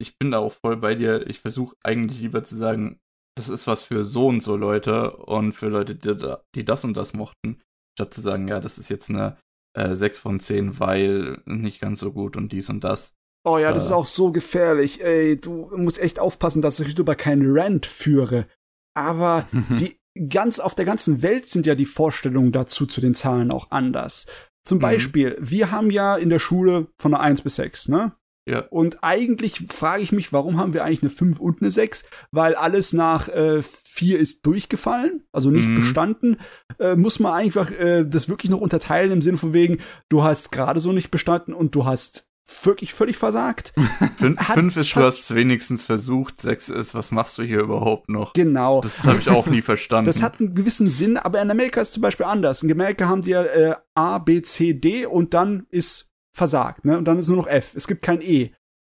ich bin da auch voll bei dir. Ich versuche eigentlich lieber zu sagen, das ist was für so und so Leute und für Leute, die, die das und das mochten, statt zu sagen, ja, das ist jetzt eine äh, 6 von 10, weil nicht ganz so gut und dies und das. Oh ja, das äh, ist auch so gefährlich. Ey, du musst echt aufpassen, dass ich darüber keinen Rant führe. Aber die ganz auf der ganzen Welt sind ja die Vorstellungen dazu zu den Zahlen auch anders. Zum mhm. Beispiel, wir haben ja in der Schule von einer 1 bis 6, ne? Ja. Und eigentlich frage ich mich, warum haben wir eigentlich eine 5 und eine 6? Weil alles nach äh, 4 ist durchgefallen, also nicht mhm. bestanden. Äh, muss man einfach äh, das wirklich noch unterteilen im Sinne von wegen, du hast gerade so nicht bestanden und du hast wirklich völlig versagt. Fün hat, fünf ist, du hast wenigstens versucht, sechs ist, was machst du hier überhaupt noch? Genau. Das habe ich auch nie verstanden. Das hat einen gewissen Sinn, aber in Amerika ist es zum Beispiel anders. In Amerika haben die ja äh, A, B, C, D und dann ist versagt, ne? Und dann ist nur noch F. Es gibt kein E.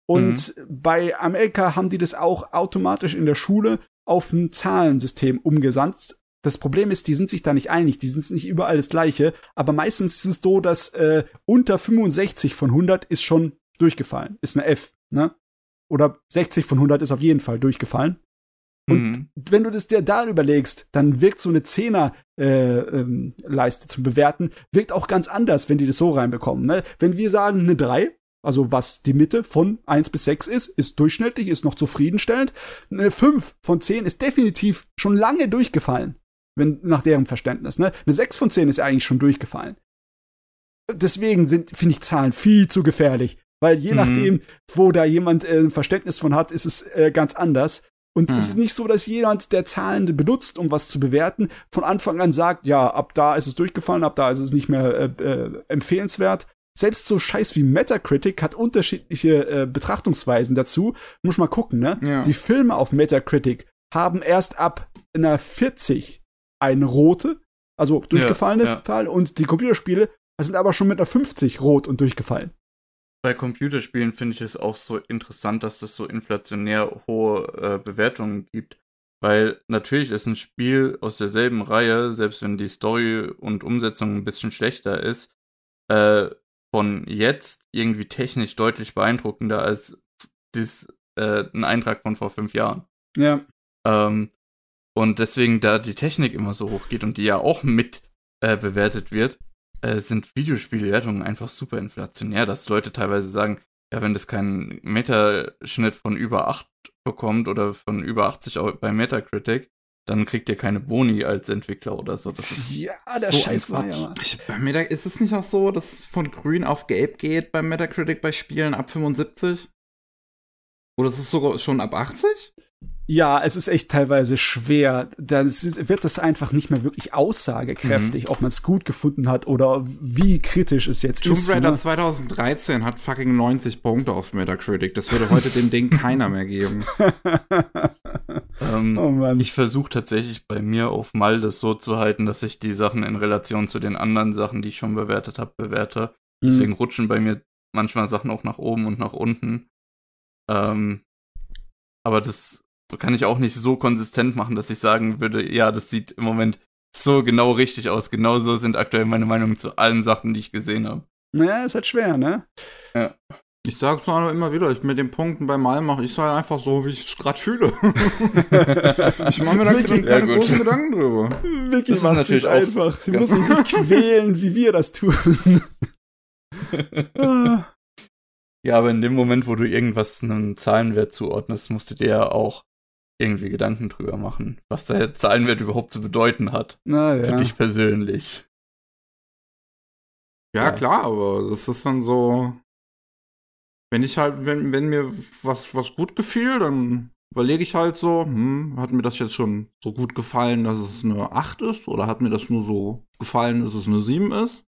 Und mhm. bei Amerika haben die das auch automatisch in der Schule auf ein Zahlensystem umgesandt, das Problem ist, die sind sich da nicht einig, die sind nicht überall das gleiche, aber meistens ist es so, dass äh, unter 65 von 100 ist schon durchgefallen, ist eine F, ne? Oder 60 von 100 ist auf jeden Fall durchgefallen. Und mhm. wenn du das dir da überlegst, dann wirkt so eine Zehner äh, ähm, Leiste zum Bewerten, wirkt auch ganz anders, wenn die das so reinbekommen. Ne? Wenn wir sagen eine 3, also was die Mitte von 1 bis 6 ist, ist durchschnittlich, ist noch zufriedenstellend. Eine 5 von 10 ist definitiv schon lange durchgefallen wenn nach deren Verständnis. Ne? Eine 6 von 10 ist eigentlich schon durchgefallen. Deswegen finde ich Zahlen viel zu gefährlich, weil je mhm. nachdem, wo da jemand äh, ein Verständnis von hat, ist es äh, ganz anders. Und hm. es ist nicht so, dass jemand, der Zahlen benutzt, um was zu bewerten, von Anfang an sagt, ja, ab da ist es durchgefallen, ab da ist es nicht mehr äh, äh, empfehlenswert. Selbst so Scheiß wie Metacritic hat unterschiedliche äh, Betrachtungsweisen dazu. Muss mal gucken, ne? Ja. Die Filme auf Metacritic haben erst ab einer 40 eine rote, also durchgefallenes ja, ja. Fall, und die Computerspiele sind aber schon mit einer 50 rot und durchgefallen. Bei Computerspielen finde ich es auch so interessant, dass es so inflationär hohe äh, Bewertungen gibt. Weil natürlich ist ein Spiel aus derselben Reihe, selbst wenn die Story und Umsetzung ein bisschen schlechter ist, äh, von jetzt irgendwie technisch deutlich beeindruckender als dies, äh, ein Eintrag von vor fünf Jahren. Ja. Ähm, und deswegen, da die Technik immer so hoch geht und die ja auch mit äh, bewertet wird, äh, sind Videospielwertungen einfach super inflationär, dass Leute teilweise sagen, ja, wenn das keinen Metaschnitt von über 8 bekommt oder von über 80 bei Metacritic, dann kriegt ihr keine Boni als Entwickler oder so. Das ist ja, der so Scheiß war ja. Ich, bei Meta ist es nicht auch so, dass von grün auf gelb geht bei Metacritic bei Spielen ab 75? Oder ist es sogar schon ab 80? Ja, es ist echt teilweise schwer. Dann wird das einfach nicht mehr wirklich aussagekräftig, mhm. ob man es gut gefunden hat oder wie kritisch es jetzt Tomb ist. Tomb Raider ne? 2013 hat fucking 90 Punkte auf Metacritic. Das würde heute dem Ding keiner mehr geben. ähm, oh ich versuche tatsächlich bei mir auf Mal das so zu halten, dass ich die Sachen in Relation zu den anderen Sachen, die ich schon bewertet habe, bewerte. Mhm. Deswegen rutschen bei mir manchmal Sachen auch nach oben und nach unten. Ähm, aber das kann ich auch nicht so konsistent machen, dass ich sagen würde, ja, das sieht im Moment so genau richtig aus. Genauso sind aktuell meine Meinungen zu allen Sachen, die ich gesehen habe. Naja, ist halt schwer, ne? Ja. Ich sag's mal immer wieder, ich mit den Punkten bei Mal mache ich halt einfach so, wie ich es gerade fühle. ich mache mir da Mickey, keine ja, großen Gedanken drüber. Vicky macht natürlich einfach. Sie muss sich nicht quälen, wie wir das tun. ja, aber in dem Moment, wo du irgendwas einem Zahlenwert zuordnest, musst du dir ja auch irgendwie Gedanken drüber machen, was der Zahlenwert überhaupt zu bedeuten hat. Na, ja. Für dich persönlich. Ja, ja, klar, aber das ist dann so. Wenn ich halt, wenn, wenn mir was, was gut gefiel, dann überlege ich halt so, hm, hat mir das jetzt schon so gut gefallen, dass es eine 8 ist? Oder hat mir das nur so gefallen, dass es eine 7 ist?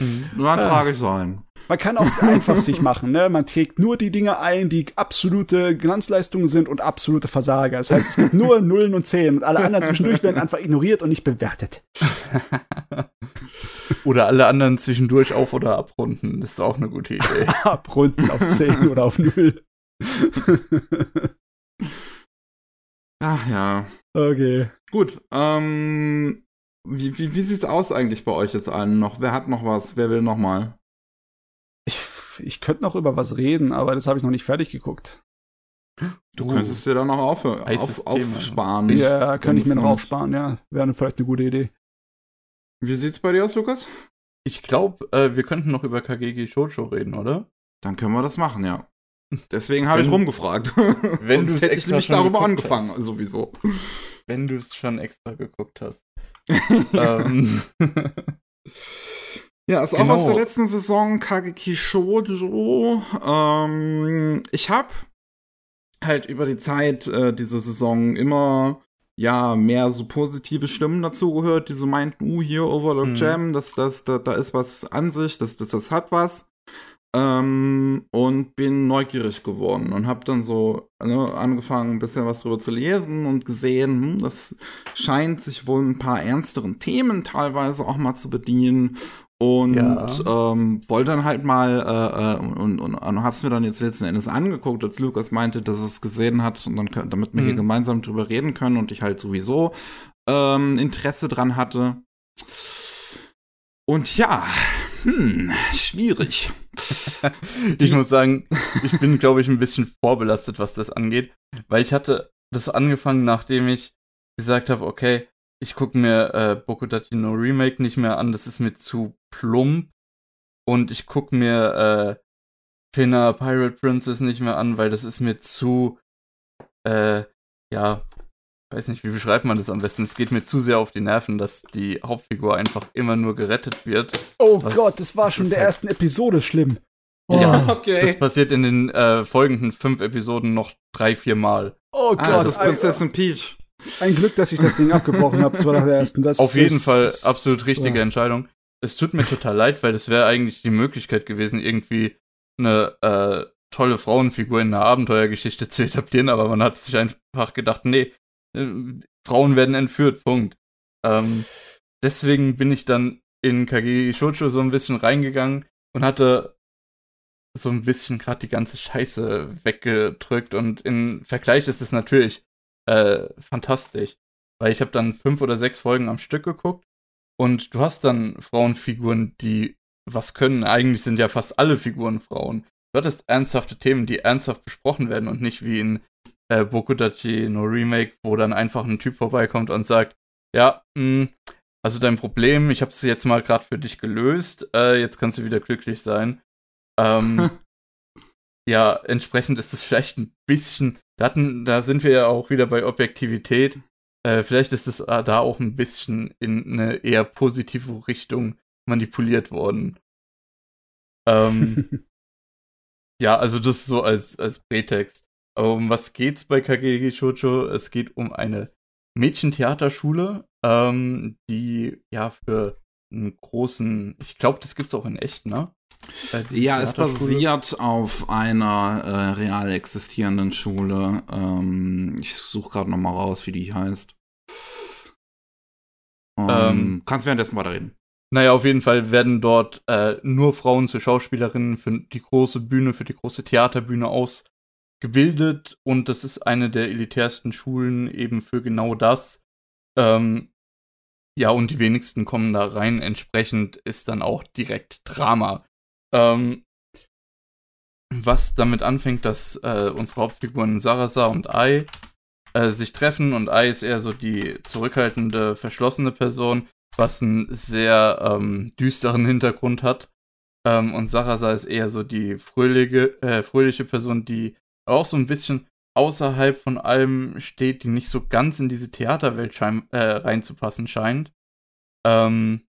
Mhm. Dann trage ich es ein. Man kann auch einfach sich machen, ne? Man trägt nur die Dinge ein, die absolute Glanzleistungen sind und absolute Versager. Das heißt, es gibt nur Nullen und Zehn und alle anderen zwischendurch werden einfach ignoriert und nicht bewertet. oder alle anderen zwischendurch auf- oder abrunden. Das ist auch eine gute Idee. abrunden auf Zehn oder auf Null. Ach ja. Okay. Gut. Ähm, wie, wie, wie sieht's aus eigentlich bei euch jetzt allen noch? Wer hat noch was? Wer will noch mal? Ich könnte noch über was reden, aber das habe ich noch nicht fertig geguckt. Du uh. könntest dir dann noch auf, auf, aufsparen. Ja, könnte ich mir noch aufsparen, ja. Wäre vielleicht eine gute Idee. Wie sieht's bei dir aus, Lukas? Ich glaube, äh, wir könnten noch über Kageki Shoujo reden, oder? Dann können wir das machen, ja. Deswegen habe ich rumgefragt. Wenn du hätte ich nämlich darüber angefangen, hast. sowieso. Wenn du es schon extra geguckt hast. ähm. Ja, ist genau. auch aus der genau. letzten Saison Kageki Shoujo. Ähm, ich habe halt über die Zeit äh, diese Saison immer ja mehr so positive Stimmen dazu gehört, die so meinten, uh, hier Overlook mhm. Jam, das, das, da, da ist was an sich, das, das, das hat was. Ähm, und bin neugierig geworden und habe dann so ne, angefangen, ein bisschen was drüber zu lesen und gesehen, hm, das scheint sich wohl ein paar ernsteren Themen teilweise auch mal zu bedienen und ja. ähm, wollte dann halt mal äh, äh, und, und, und hab's mir dann jetzt letzten Endes angeguckt, als Lukas meinte, dass es gesehen hat und dann damit wir mhm. hier gemeinsam drüber reden können und ich halt sowieso ähm, Interesse dran hatte. Und ja, hm, schwierig. ich muss sagen, ich bin, glaube ich, ein bisschen vorbelastet, was das angeht, weil ich hatte das angefangen, nachdem ich gesagt habe, okay, ich gucke mir äh, Bokudati no Remake nicht mehr an, das ist mir zu plump. Und ich gucke mir äh, Finna Pirate Princess nicht mehr an, weil das ist mir zu, äh, ja, weiß nicht, wie beschreibt man das am besten? Es geht mir zu sehr auf die Nerven, dass die Hauptfigur einfach immer nur gerettet wird. Oh Gott, das war schon in der halt ersten Episode schlimm. Oh. Ja, okay. Das passiert in den äh, folgenden fünf Episoden noch drei, vier Mal. Oh Gott, ah, das ist Prinzessin Peach. Ein Glück, dass ich das Ding abgebrochen habe. Das war nach der ersten. Das Auf jeden Fall absolut richtige ja. Entscheidung. Es tut mir total leid, weil das wäre eigentlich die Möglichkeit gewesen, irgendwie eine äh, tolle Frauenfigur in einer Abenteuergeschichte zu etablieren, aber man hat sich einfach gedacht, nee, äh, Frauen werden entführt, Punkt. Ähm, deswegen bin ich dann in Kageki Shoujo so ein bisschen reingegangen und hatte so ein bisschen gerade die ganze Scheiße weggedrückt und im Vergleich ist es natürlich äh, fantastisch, weil ich habe dann fünf oder sechs Folgen am Stück geguckt und du hast dann Frauenfiguren, die was können. Eigentlich sind ja fast alle Figuren Frauen. Du hattest ernsthafte Themen, die ernsthaft besprochen werden und nicht wie in äh, Bokudachi no Remake, wo dann einfach ein Typ vorbeikommt und sagt, ja, mh, hm, also dein Problem, ich habe es jetzt mal gerade für dich gelöst, äh, jetzt kannst du wieder glücklich sein. Ähm, ja, entsprechend ist es vielleicht ein bisschen, da, hatten, da sind wir ja auch wieder bei Objektivität. Äh, vielleicht ist es äh, da auch ein bisschen in eine eher positive Richtung manipuliert worden. Ähm, ja, also das so als, als Prätext. Aber um was geht's bei Kageki Shoujo? Es geht um eine Mädchentheaterschule, ähm, die ja für einen großen, ich glaube, das gibt's auch in echt, ne? Ja, es basiert auf einer äh, real existierenden Schule. Ähm, ich suche gerade noch mal raus, wie die heißt. Ähm, ähm, kannst währenddessen weiterreden. Naja, auf jeden Fall werden dort äh, nur Frauen zu Schauspielerinnen für die große Bühne, für die große Theaterbühne ausgebildet. Und das ist eine der elitärsten Schulen eben für genau das. Ähm, ja, und die wenigsten kommen da rein. Entsprechend ist dann auch direkt Drama. Ähm, was damit anfängt, dass äh, unsere Hauptfiguren Sarasa und Ai äh, sich treffen und Ai ist eher so die zurückhaltende, verschlossene Person, was einen sehr ähm, düsteren Hintergrund hat. Ähm, und Sarasa ist eher so die fröhliche, äh, fröhliche Person, die auch so ein bisschen außerhalb von allem steht, die nicht so ganz in diese Theaterwelt schein, äh, reinzupassen scheint. Ähm,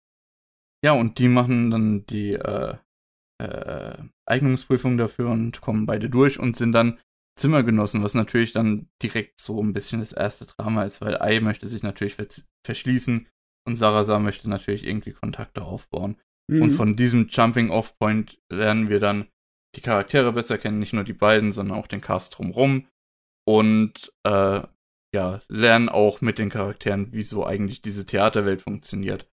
ja, und die machen dann die äh, äh, Eignungsprüfung dafür und kommen beide durch und sind dann Zimmergenossen, was natürlich dann direkt so ein bisschen das erste Drama ist, weil Ai möchte sich natürlich verschließen und Sarasa möchte natürlich irgendwie Kontakte aufbauen. Mhm. Und von diesem Jumping-Off-Point lernen wir dann die Charaktere besser kennen, nicht nur die beiden, sondern auch den Cast drumrum. Und äh, ja, lernen auch mit den Charakteren, wie so eigentlich diese Theaterwelt funktioniert.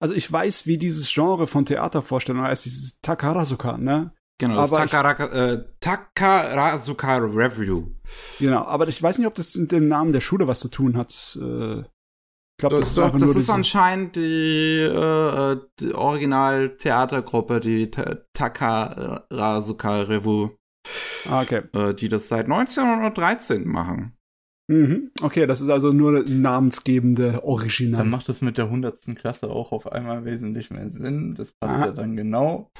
Also ich weiß, wie dieses Genre von Theatervorstellungen heißt, dieses Takarazuka, ne? Genau, das Takaraka, äh, Takarazuka Review. Genau, aber ich weiß nicht, ob das mit dem Namen der Schule was zu tun hat. Äh, ich glaube, das, das, ist einfach das ist anscheinend die, äh, die Original-Theatergruppe, die Takarazuka Review. Ah, okay. Äh, die das seit 1913 machen. Mhm. Okay, das ist also nur namensgebende Original. Dann macht es mit der 100. Klasse auch auf einmal wesentlich mehr Sinn. Das passt Aha. ja dann genau.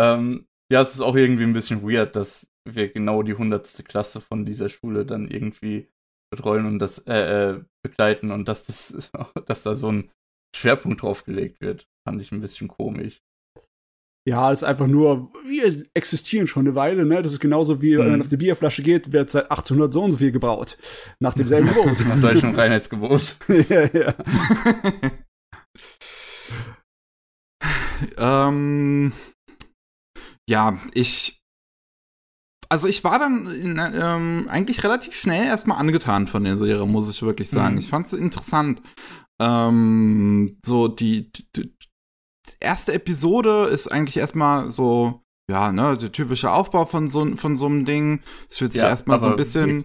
Ähm, ja, es ist auch irgendwie ein bisschen weird, dass wir genau die 100. Klasse von dieser Schule dann irgendwie betreuen und das äh, äh, begleiten und dass das dass da so ein Schwerpunkt drauf gelegt wird, fand ich ein bisschen komisch. Ja, das ist einfach nur, wir existieren schon eine Weile, ne? Das ist genauso wie, wenn man mhm. auf die Bierflasche geht, wird seit 1800 so und so viel gebraut. Nach demselben Gebot. Nach deutschem Reinheitsgebot. ja, ja. ähm, ja, ich, also ich war dann in, ähm, eigentlich relativ schnell erstmal angetan von der Serie, muss ich wirklich sagen. Mhm. Ich fand es interessant. Ähm, so die, die, erste Episode ist eigentlich erstmal so, ja, ne, der typische Aufbau von so, von so einem Ding. Es fühlt sich ja, erstmal so ein bisschen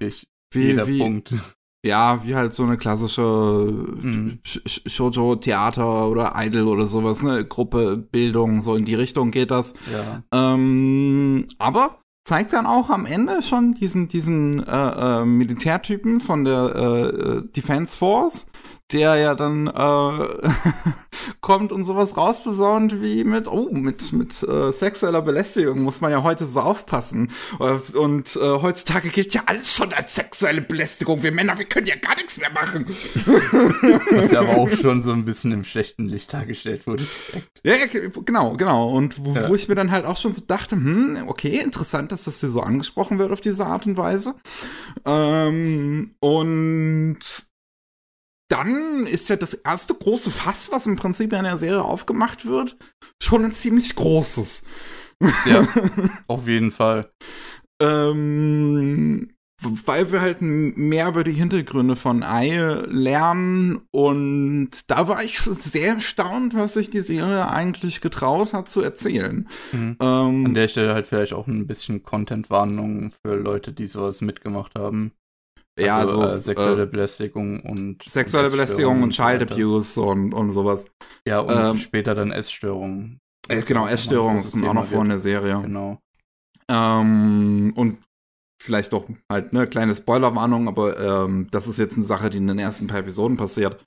wie, wie, Punkt. ja, wie halt so eine klassische mhm. Shoujo-Theater oder Idol oder sowas, ne, Gruppe, Bildung, so in die Richtung geht das. Ja. Ähm, aber zeigt dann auch am Ende schon diesen, diesen äh, äh, Militärtypen von der äh, Defense Force, der ja dann äh, kommt und sowas rausbesaunt wie mit, oh, mit, mit äh, sexueller Belästigung muss man ja heute so aufpassen. Und, und äh, heutzutage gilt ja alles schon als sexuelle Belästigung. Wir Männer, wir können ja gar nichts mehr machen. Was ja aber auch schon so ein bisschen im schlechten Licht dargestellt wurde. Ja, ja genau, genau. Und wo, ja. wo, ich mir dann halt auch schon so dachte, hm, okay, interessant, dass das hier so angesprochen wird auf diese Art und Weise. Ähm, und dann ist ja das erste große Fass, was im Prinzip in der Serie aufgemacht wird, schon ein ziemlich großes. Ja, auf jeden Fall. ähm, weil wir halt mehr über die Hintergründe von Ei lernen und da war ich schon sehr erstaunt, was sich die Serie eigentlich getraut hat zu erzählen. Mhm. Ähm, An der Stelle halt vielleicht auch ein bisschen Content-Warnung für Leute, die sowas mitgemacht haben. Ja, also, also äh, sexuelle Belästigung und sexuelle Belästigung und Child Abuse und, und sowas. Ja, und ähm, später dann Essstörungen. Äh, genau, Essstörungen sind auch noch vor in der Serie. Genau. Ähm, und vielleicht doch halt eine kleine Spoilerwarnung, aber ähm, das ist jetzt eine Sache, die in den ersten paar Episoden passiert.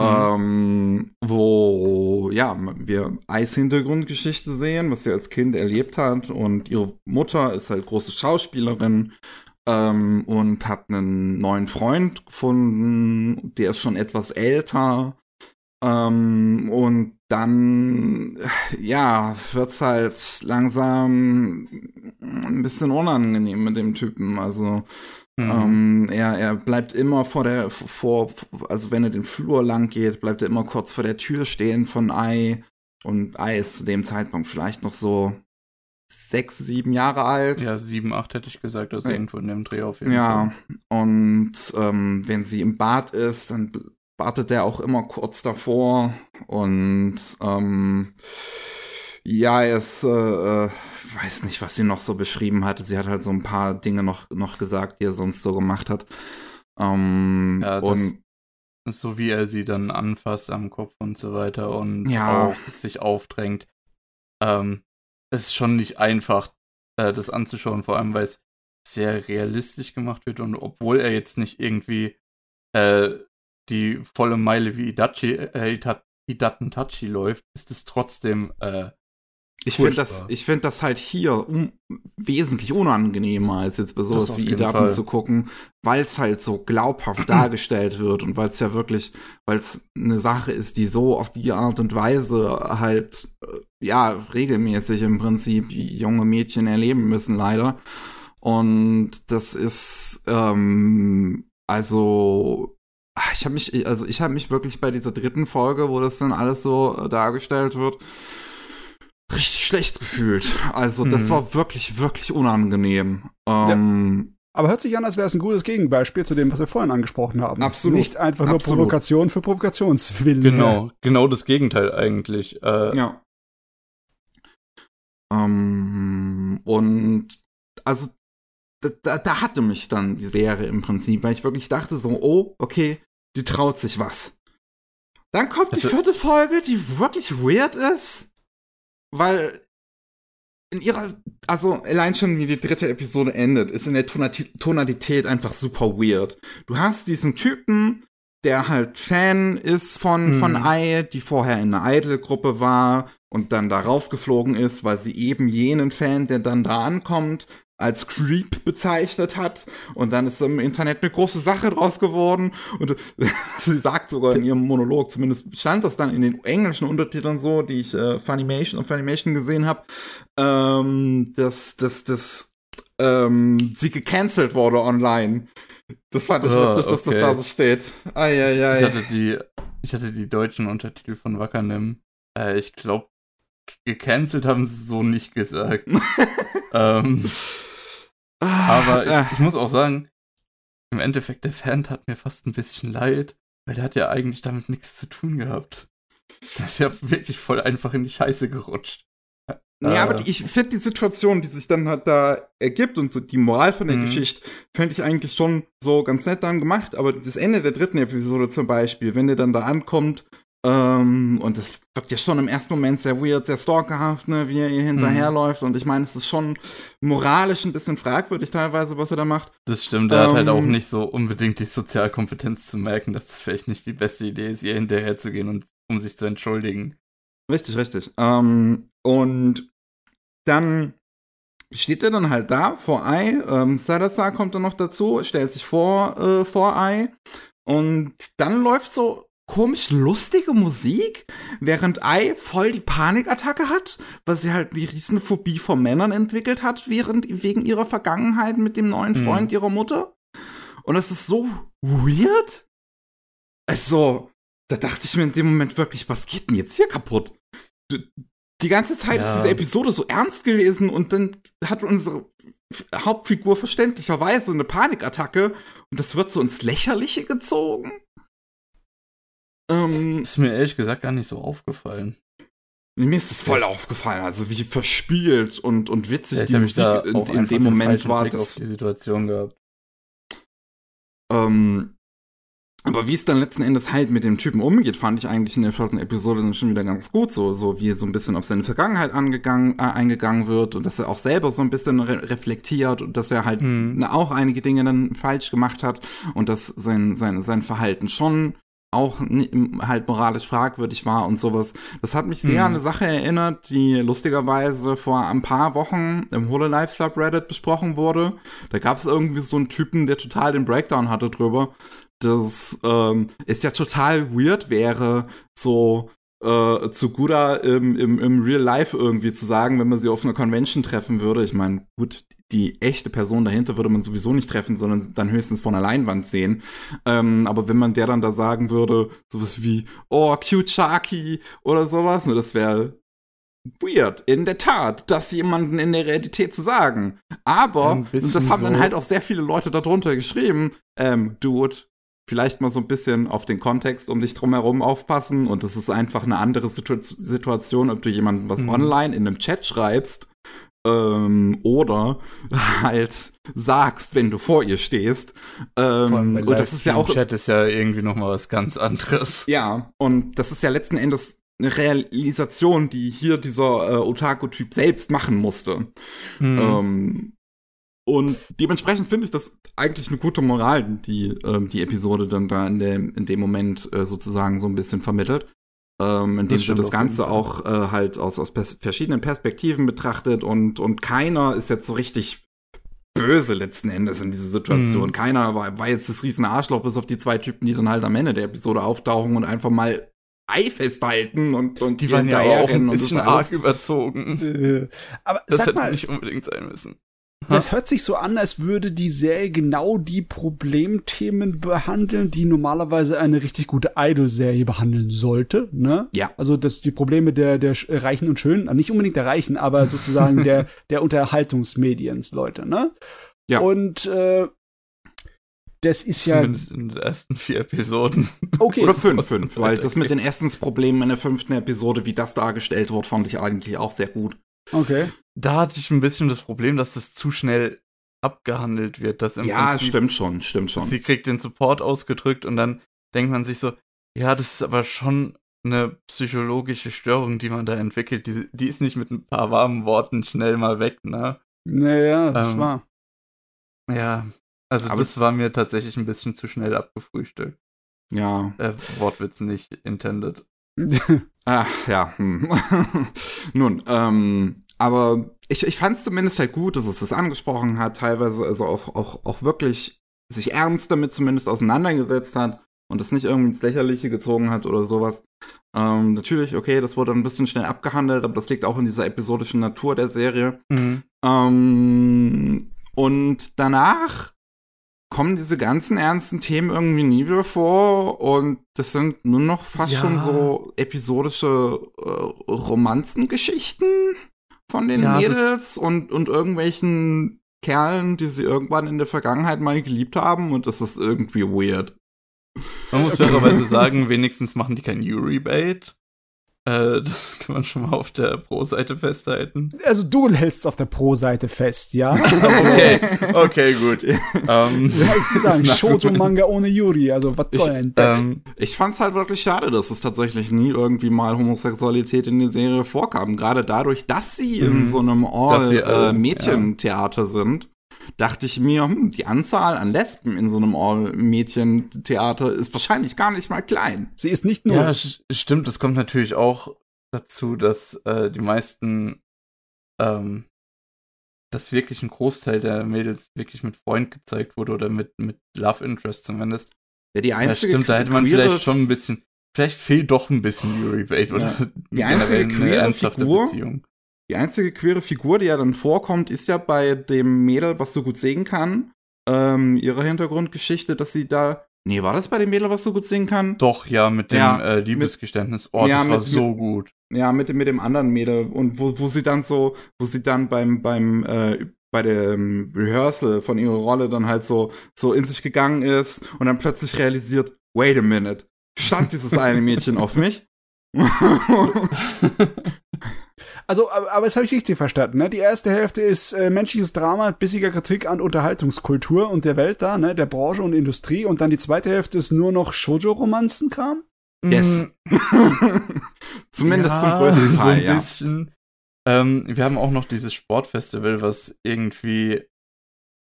Mhm. Ähm, wo ja wir Eis-Hintergrundgeschichte sehen, was sie als Kind erlebt hat und ihre Mutter ist halt große Schauspielerin ähm, und hat einen neuen Freund gefunden, der ist schon etwas älter. Ähm, und dann, ja, wird's halt langsam ein bisschen unangenehm mit dem Typen. Also, mhm. ähm, er, er bleibt immer vor der, vor, also wenn er den Flur lang geht, bleibt er immer kurz vor der Tür stehen von Ei. Und Ei ist zu dem Zeitpunkt vielleicht noch so sechs, sieben Jahre alt. Ja, sieben, acht hätte ich gesagt, also ja. irgendwo in dem Dreh auf jeden ja. Fall. Ja, und ähm, wenn sie im Bad ist, dann wartet er auch immer kurz davor und ähm, ja, ist, äh, äh, weiß nicht, was sie noch so beschrieben hatte. Sie hat halt so ein paar Dinge noch, noch gesagt, die er sonst so gemacht hat. Ähm, ja, und so wie er sie dann anfasst am Kopf und so weiter und ja. auch sich aufdrängt. Ähm, es ist schon nicht einfach, äh, das anzuschauen, vor allem weil es sehr realistisch gemacht wird und obwohl er jetzt nicht irgendwie äh, die volle Meile wie Itachi, äh, Tachi läuft, ist es trotzdem äh, ich finde das, ich finde das halt hier um, wesentlich unangenehmer als jetzt bei sowas wie Idaten zu gucken, weil es halt so glaubhaft dargestellt wird und weil es ja wirklich, weil es eine Sache ist, die so auf die Art und Weise halt, äh, ja, regelmäßig im Prinzip junge Mädchen erleben müssen, leider. Und das ist, ähm, also, ich habe mich, also ich habe mich wirklich bei dieser dritten Folge, wo das dann alles so dargestellt wird, richtig schlecht gefühlt. Also, das hm. war wirklich, wirklich unangenehm. Ähm, ja. Aber hört sich an, als wäre es ein gutes Gegenbeispiel zu dem, was wir vorhin angesprochen haben. Absolut. Nicht einfach nur Absolut. Provokation für Provokationswillen. Genau, genau das Gegenteil eigentlich. Äh, ja. Ähm, und also da, da hatte mich dann die Serie im Prinzip, weil ich wirklich dachte so, oh, okay, die traut sich was. Dann kommt die vierte Folge, die wirklich weird ist weil in ihrer, also allein schon wie die dritte Episode endet, ist in der Tonalität einfach super weird. Du hast diesen Typen, der halt Fan ist von, mhm. von Ei, die vorher in einer Idol-Gruppe war und dann da rausgeflogen ist, weil sie eben jenen Fan, der dann da ankommt, als Creep bezeichnet hat. Und dann ist im Internet eine große Sache draus geworden. Und sie sagt sogar in ihrem Monolog, zumindest stand das dann in den englischen Untertiteln so, die ich äh, Funimation und Funimation gesehen habe, ähm, dass, dass, dass ähm, sie gecancelt wurde online. Das fand ich oh, witzig, dass okay. das da so steht. Ai, ai, ai. Ich, hatte die, ich hatte die deutschen Untertitel von Wackernim. Äh, ich glaube, gecancelt haben sie so nicht gesagt. ähm, aber ich, ah. ich, muss auch sagen, im Endeffekt, der Fan hat mir fast ein bisschen leid, weil der hat ja eigentlich damit nichts zu tun gehabt. Der ist ja wirklich voll einfach in die Scheiße gerutscht. Ja, äh, aber ich finde die Situation, die sich dann halt da ergibt und so die Moral von der mhm. Geschichte, fände ich eigentlich schon so ganz nett dann gemacht. Aber das Ende der dritten Episode zum Beispiel, wenn der dann da ankommt Ähm, und das wirkt ja schon im ersten Moment sehr weird, sehr stalkerhaft, ne, wie er ihr hinterherläuft. Mhm. Und ich meine, es ist schon moralisch ein bisschen fragwürdig teilweise, was er da macht. Das stimmt, er ähm, hat halt auch ähm, nicht so unbedingt die Sozialkompetenz zu merken, dass das vielleicht nicht die beste Idee ist, ihr hinterherzugehen und um sich zu entschuldigen. Richtig, richtig. Ähm, und dann steht er dann halt da vor Ei. Ähm, Salazar kommt dann noch dazu, stellt sich vor, äh, vor Ei. Und dann läuft so komisch lustige Musik, während Ei voll die Panikattacke hat, weil sie halt die Riesenphobie vor Männern entwickelt hat, während, wegen ihrer Vergangenheit mit dem neuen mhm. Freund mhm. ihrer Mutter. Und es ist so weird. Also, da dachte ich mir in dem Moment wirklich, was geht denn jetzt hier kaputt? Die ganze Zeit ja. ist diese Episode so ernst gewesen und dann hat unsere Hauptfigur verständlicherweise eine Panikattacke und das wird so ins Lächerliche gezogen. Ähm, ist mir ehrlich gesagt gar nicht so aufgefallen. Mir ist es voll ja. aufgefallen, also wie verspielt und, und witzig ja, die Musik in, in dem Moment war. Das, auf die Situation gehabt. Ähm, aber wie es dann letzten Endes halt mit dem Typen umgeht, fand ich eigentlich in der vierten Episode dann schon wieder ganz gut. So, so wie so ein bisschen auf seine Vergangenheit angegangen, äh, eingegangen wird und dass er auch selber so ein bisschen re reflektiert und dass er halt mhm. auch einige Dinge dann falsch gemacht hat und dass sein, sein, sein Verhalten schon auch halt moralisch fragwürdig war und sowas. Das hat mich sehr mhm. an eine Sache erinnert, die lustigerweise vor ein paar Wochen im Hololive Subreddit besprochen wurde. Da gab es irgendwie so einen Typen, der total den Breakdown hatte drüber, dass ähm, es ja total weird wäre, so äh, zu Gura im, im, im Real Life irgendwie zu sagen, wenn man sie auf einer Convention treffen würde. Ich meine, gut, die echte Person dahinter würde man sowieso nicht treffen, sondern dann höchstens von der Leinwand sehen. Ähm, aber wenn man der dann da sagen würde, sowas wie, oh, cute Sharky oder sowas, ne, das wäre weird, in der Tat, das jemanden in der Realität zu sagen. Aber, und das haben so. dann halt auch sehr viele Leute darunter geschrieben, ähm, Dude, vielleicht mal so ein bisschen auf den Kontext um dich drumherum aufpassen und es ist einfach eine andere Situ Situation, ob du jemandem was mhm. online in einem Chat schreibst ähm, oder halt sagst, wenn du vor ihr stehst. Ähm, und das ist ja auch Chat ist ja irgendwie noch mal was ganz anderes. Ja, und das ist ja letzten Endes eine Realisation, die hier dieser äh, Otaku-Typ selbst machen musste. Mhm. Ähm, und dementsprechend finde ich das eigentlich eine gute Moral, die ähm, die Episode dann da in dem, in dem Moment äh, sozusagen so ein bisschen vermittelt. Ähm, indem sie das Ganze auch äh, halt aus, aus pers verschiedenen Perspektiven betrachtet und, und keiner ist jetzt so richtig böse letzten Endes in dieser Situation. Mhm. Keiner war, war jetzt das riesen Arschloch, bis auf die zwei Typen, die dann halt am Ende der Episode auftauchen und einfach mal Ei festhalten und, und die waren ja auch ein bisschen arg überzogen. Aber das hätte mal, nicht unbedingt sein müssen. Das hört sich so an, als würde die Serie genau die Problemthemen behandeln, die normalerweise eine richtig gute Idol-Serie behandeln sollte, ne? Ja. Also, dass die Probleme der, der Reichen und Schönen, nicht unbedingt der Reichen, aber sozusagen der, der Unterhaltungsmediens, Leute, ne? Ja. Und, äh, das ist ja. Zumindest in den ersten vier Episoden. Okay. Oder fünf, fünf, weil das mit den ersten Problemen in der fünften Episode, wie das dargestellt wird, fand ich eigentlich auch sehr gut. Okay. Da hatte ich ein bisschen das Problem, dass das zu schnell abgehandelt wird. Dass im ja, Prinzip, stimmt schon, stimmt schon. Sie kriegt den Support ausgedrückt und dann denkt man sich so, ja, das ist aber schon eine psychologische Störung, die man da entwickelt. Die, die ist nicht mit ein paar warmen Worten schnell mal weg, ne? Naja, das ähm, war. Ja, also aber das war mir tatsächlich ein bisschen zu schnell abgefrühstückt. Ja. Äh, Wortwitz nicht intended. Ach, ja. Hm. Nun, ähm, aber ich, ich fand es zumindest halt gut, dass es das angesprochen hat, teilweise also auch, auch, auch wirklich sich ernst damit zumindest auseinandergesetzt hat und es nicht irgendwie ins Lächerliche gezogen hat oder sowas. Ähm, natürlich, okay, das wurde ein bisschen schnell abgehandelt, aber das liegt auch in dieser episodischen Natur der Serie. Mhm. Ähm, und danach kommen diese ganzen ernsten Themen irgendwie nie wieder vor und das sind nur noch fast ja. schon so episodische äh, Romanzengeschichten von den ja, Mädels und, und irgendwelchen Kerlen, die sie irgendwann in der Vergangenheit mal geliebt haben und das ist irgendwie weird. Man muss fairerweise sagen, wenigstens machen die kein Yuri-Bait. Äh, das kann man schon mal auf der Pro-Seite festhalten. Also du hältst auf der Pro-Seite fest, ja? okay, okay, gut. ähm, ja, ich sagen, Shoujo-Manga ohne Yuri, also was soll denn das? Ähm, ich fand's halt wirklich schade, dass es tatsächlich nie irgendwie mal Homosexualität in der Serie vorkam. Gerade dadurch, dass sie in mhm. so einem All-Mädchentheater äh, ja. sind dachte ich mir, hm, die Anzahl an Lesben in so einem Mädchentheater ist wahrscheinlich gar nicht mal klein. Sie ist nicht nur. Ja, stimmt. Es kommt natürlich auch dazu, dass äh, die meisten, ähm, dass wirklich ein Großteil der Mädels wirklich mit Freund gezeigt wurde oder mit, mit Love Interest zumindest. Ja, die einzige. Ja, stimmt, da hätte man vielleicht schon ein bisschen, vielleicht fehlt doch ein bisschen Yuri Bait oder ja. die einzige queere Figur, Beziehung. Die einzige queere Figur, die ja dann vorkommt, ist ja bei dem Mädel, was so gut singen kann, ähm, ihre Hintergrundgeschichte, dass sie da. Nee, war das bei dem Mädel, was so gut singen kann? Doch, ja, mit dem ja, äh, Liebesgeständnis. Oh, ja, das war mit, so gut. Ja, mit, mit dem anderen Mädel. Und wo, wo sie dann so, wo sie dann beim, beim, äh, bei dem Rehearsal von ihrer Rolle dann halt so, so in sich gegangen ist und dann plötzlich realisiert, wait a minute, stand dieses eine Mädchen auf mich? Also, aber, aber das habe ich richtig verstanden. Ne? Die erste Hälfte ist äh, menschliches Drama, bissiger Kritik an Unterhaltungskultur und der Welt da, ne, der Branche und Industrie. Und dann die zweite Hälfte ist nur noch Shoujo-Romanzen kam. Yes. Mm. Zumindest ja, zum größten Teil, so ein bisschen. Ähm, wir haben auch noch dieses Sportfestival, was irgendwie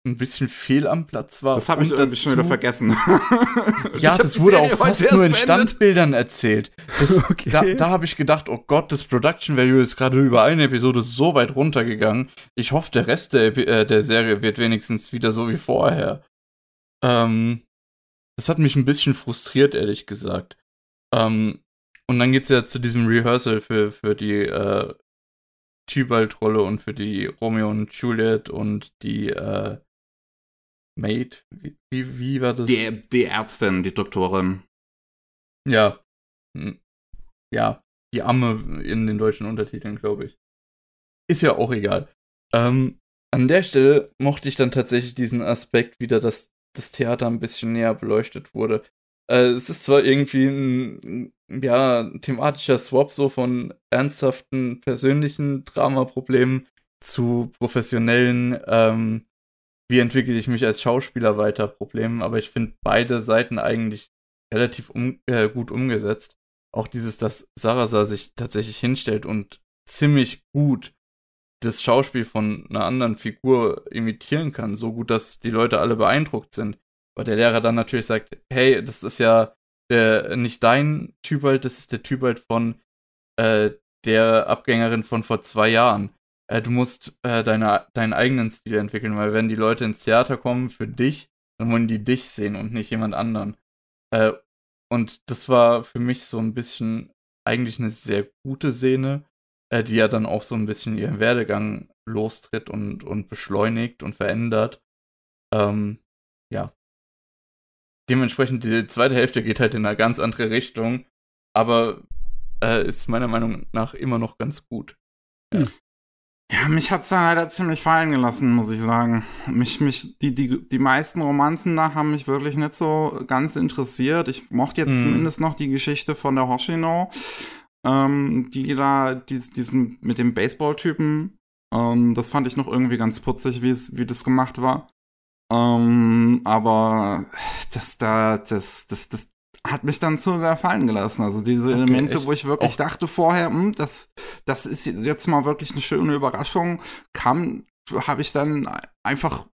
ein bisschen fehl am Platz war. Das habe ich irgendwie schon wieder vergessen. ja, das wurde auch fast nur in Standbildern erzählt. Das, okay. Da, da habe ich gedacht, oh Gott, das Production Value ist gerade über eine Episode so weit runtergegangen. Ich hoffe, der Rest der, äh, der Serie wird wenigstens wieder so wie vorher. Ähm, das hat mich ein bisschen frustriert, ehrlich gesagt. Ähm, und dann geht's ja zu diesem Rehearsal für, für die äh, Tybalt-Rolle und für die Romeo und Juliet und die äh, Maid? Wie, wie, war das? Die, die Ärztin, die Doktorin. Ja. Hm. Ja, die Amme in den deutschen Untertiteln, glaube ich. Ist ja auch egal. Ähm, an der Stelle mochte ich dann tatsächlich diesen Aspekt wieder, dass das Theater ein bisschen näher beleuchtet wurde. Äh, es ist zwar irgendwie ein, ja, thematischer Swap so von ernsthaften persönlichen Dramaproblemen zu professionellen ähm, wie entwickle ich mich als Schauspieler weiter Problemen, aber ich finde beide Seiten eigentlich relativ um, äh, gut umgesetzt. Auch dieses, dass Sarasa sich tatsächlich hinstellt und ziemlich gut das Schauspiel von einer anderen Figur imitieren kann, so gut, dass die Leute alle beeindruckt sind. Weil der Lehrer dann natürlich sagt, hey, das ist ja der, nicht dein Typalt, das ist der Typalt von äh, der Abgängerin von vor zwei Jahren äh, du musst äh, deine, deinen eigenen Stil entwickeln, weil wenn die Leute ins Theater kommen für dich, dann wollen die dich sehen und nicht jemand anderen. Äh, und das war für mich so ein bisschen eigentlich eine sehr gute Szene, äh, die ja dann auch so ein bisschen ihren Werdegang lostritt und, und beschleunigt und verändert. Ähm, ja. Dementsprechend, die zweite Hälfte geht halt in eine ganz andere Richtung, aber äh, ist meiner Meinung nach immer noch ganz gut. Ja. Hm. Ja, mich hat's dann leider ziemlich fallen gelassen, muss ich sagen. Mich, mich, die, die, die meisten Romanzen da haben mich wirklich nicht so ganz interessiert. Ich mochte jetzt mm. zumindest noch die Geschichte von der Hoshino, ähm, die da, die, diesen, mit dem Baseball-Typen. Ähm, das fand ich noch irgendwie ganz putzig, wie es, wie das gemacht war. Ähm, aber das da, das, das, das, hat mich dann zu sehr fallen gelassen. Also diese okay, Elemente, echt? wo ich wirklich oh. dachte vorher, hm, das, das ist jetzt mal wirklich eine schöne Überraschung, kam, habe ich dann einfach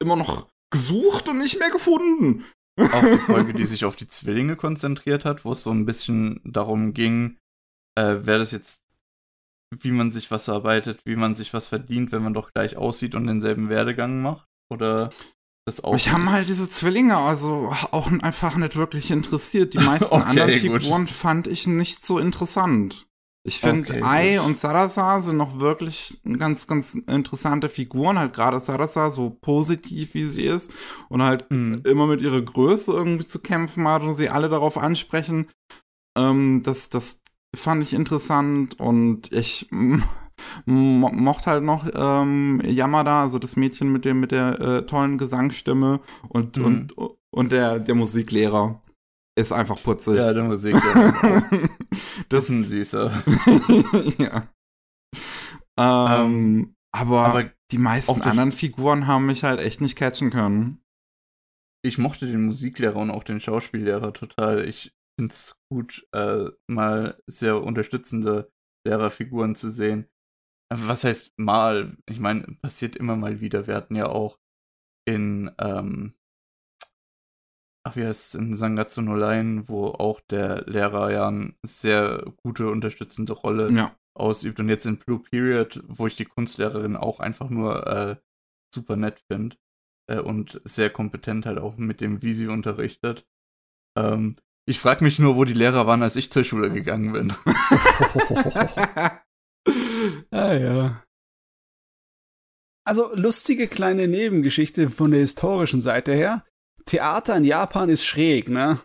immer noch gesucht und nicht mehr gefunden. Auch die Folge, die sich auf die Zwillinge konzentriert hat, wo es so ein bisschen darum ging, äh, wer das jetzt, wie man sich was erarbeitet, wie man sich was verdient, wenn man doch gleich aussieht und denselben Werdegang macht? Oder das auch. Mich haben halt diese Zwillinge also auch einfach nicht wirklich interessiert. Die meisten okay, anderen Figuren gut. fand ich nicht so interessant. Ich finde, okay, Ai gut. und Salazar sind noch wirklich ganz, ganz interessante Figuren. Halt gerade Salazar, so positiv wie sie ist und halt mhm. immer mit ihrer Größe irgendwie zu kämpfen hat und sie alle darauf ansprechen. Ähm, das, das fand ich interessant und ich mochte halt noch ähm, Yamada, also das Mädchen mit dem mit der äh, tollen Gesangsstimme und mhm. und und der der Musiklehrer ist einfach putzig. Ja, der Musiklehrer. das ist ein süßer. ja. Ähm, ähm, aber, aber, die meisten anderen Figuren haben mich halt echt nicht catchen können. Ich mochte den Musiklehrer und auch den Schauspiellehrer total. Ich finde es gut, äh, mal sehr unterstützende Lehrerfiguren zu sehen. Was heißt mal? Ich meine, passiert immer mal wieder. Wir hatten ja auch in, ähm, ach, wie heißt es, in Sangatsu no Line, wo auch der Lehrer ja eine sehr gute unterstützende Rolle ja. ausübt. Und jetzt in Blue Period, wo ich die Kunstlehrerin auch einfach nur äh, super nett finde äh, und sehr kompetent halt auch mit dem, wie sie unterrichtet. Ähm, ich frage mich nur, wo die Lehrer waren, als ich zur Schule gegangen bin. ah ja. Also lustige kleine Nebengeschichte von der historischen Seite her. Theater in Japan ist schräg, ne?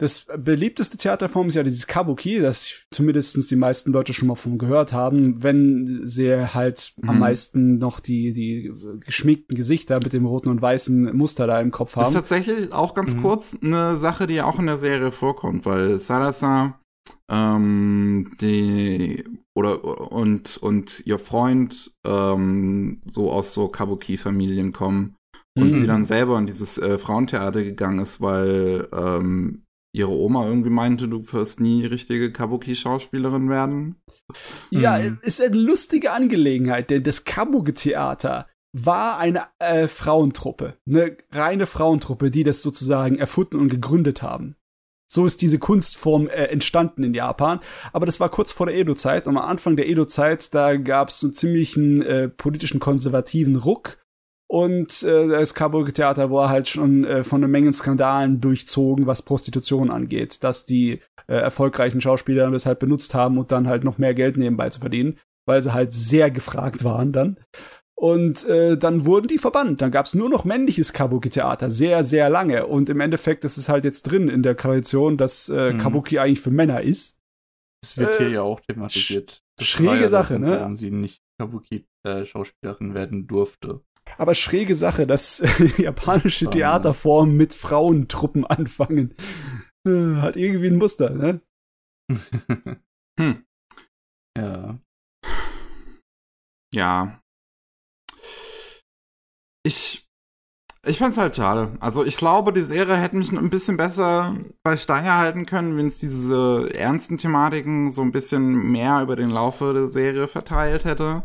Das beliebteste Theaterform ist ja dieses Kabuki, das zumindest die meisten Leute schon mal von gehört haben, wenn sie halt mhm. am meisten noch die, die geschminkten Gesichter mit dem roten und weißen Muster da im Kopf haben. Ist tatsächlich auch ganz mhm. kurz eine Sache, die ja auch in der Serie vorkommt, weil Salazar ähm, die oder und und ihr Freund ähm, so aus so Kabuki-Familien kommen und mhm. sie dann selber in dieses äh, Frauentheater gegangen ist, weil ähm, ihre Oma irgendwie meinte, du wirst nie richtige Kabuki-Schauspielerin werden. Ja, mhm. ist eine lustige Angelegenheit, denn das Kabuki-Theater war eine äh, Frauentruppe, eine reine Frauentruppe, die das sozusagen erfunden und gegründet haben. So ist diese Kunstform äh, entstanden in Japan. Aber das war kurz vor der Edo-Zeit. Am Anfang der Edo-Zeit, da gab es einen ziemlichen äh, politischen konservativen Ruck. Und äh, das Kabuki-Theater war halt schon äh, von einer Menge Skandalen durchzogen, was Prostitution angeht. Dass die äh, erfolgreichen Schauspieler das halt benutzt haben und dann halt noch mehr Geld nebenbei zu verdienen. Weil sie halt sehr gefragt waren dann. Und äh, dann wurden die verbannt. Dann gab es nur noch männliches Kabuki-Theater, sehr, sehr lange. Und im Endeffekt ist es halt jetzt drin in der Tradition, dass äh, mhm. Kabuki eigentlich für Männer ist. Das wird äh, hier ja auch thematisiert. schräge Sache, ne? Warum sie nicht Kabuki-Schauspielerin werden durfte. Aber schräge Sache, dass japanische ja, Theaterformen mit Frauentruppen anfangen. Äh, hat irgendwie ein Muster, ne? hm. Ja. Ja, ich ich fand's halt schade. Also ich glaube, die Serie hätte mich ein bisschen besser bei Stange halten können, wenn es diese ernsten Thematiken so ein bisschen mehr über den Laufe der Serie verteilt hätte.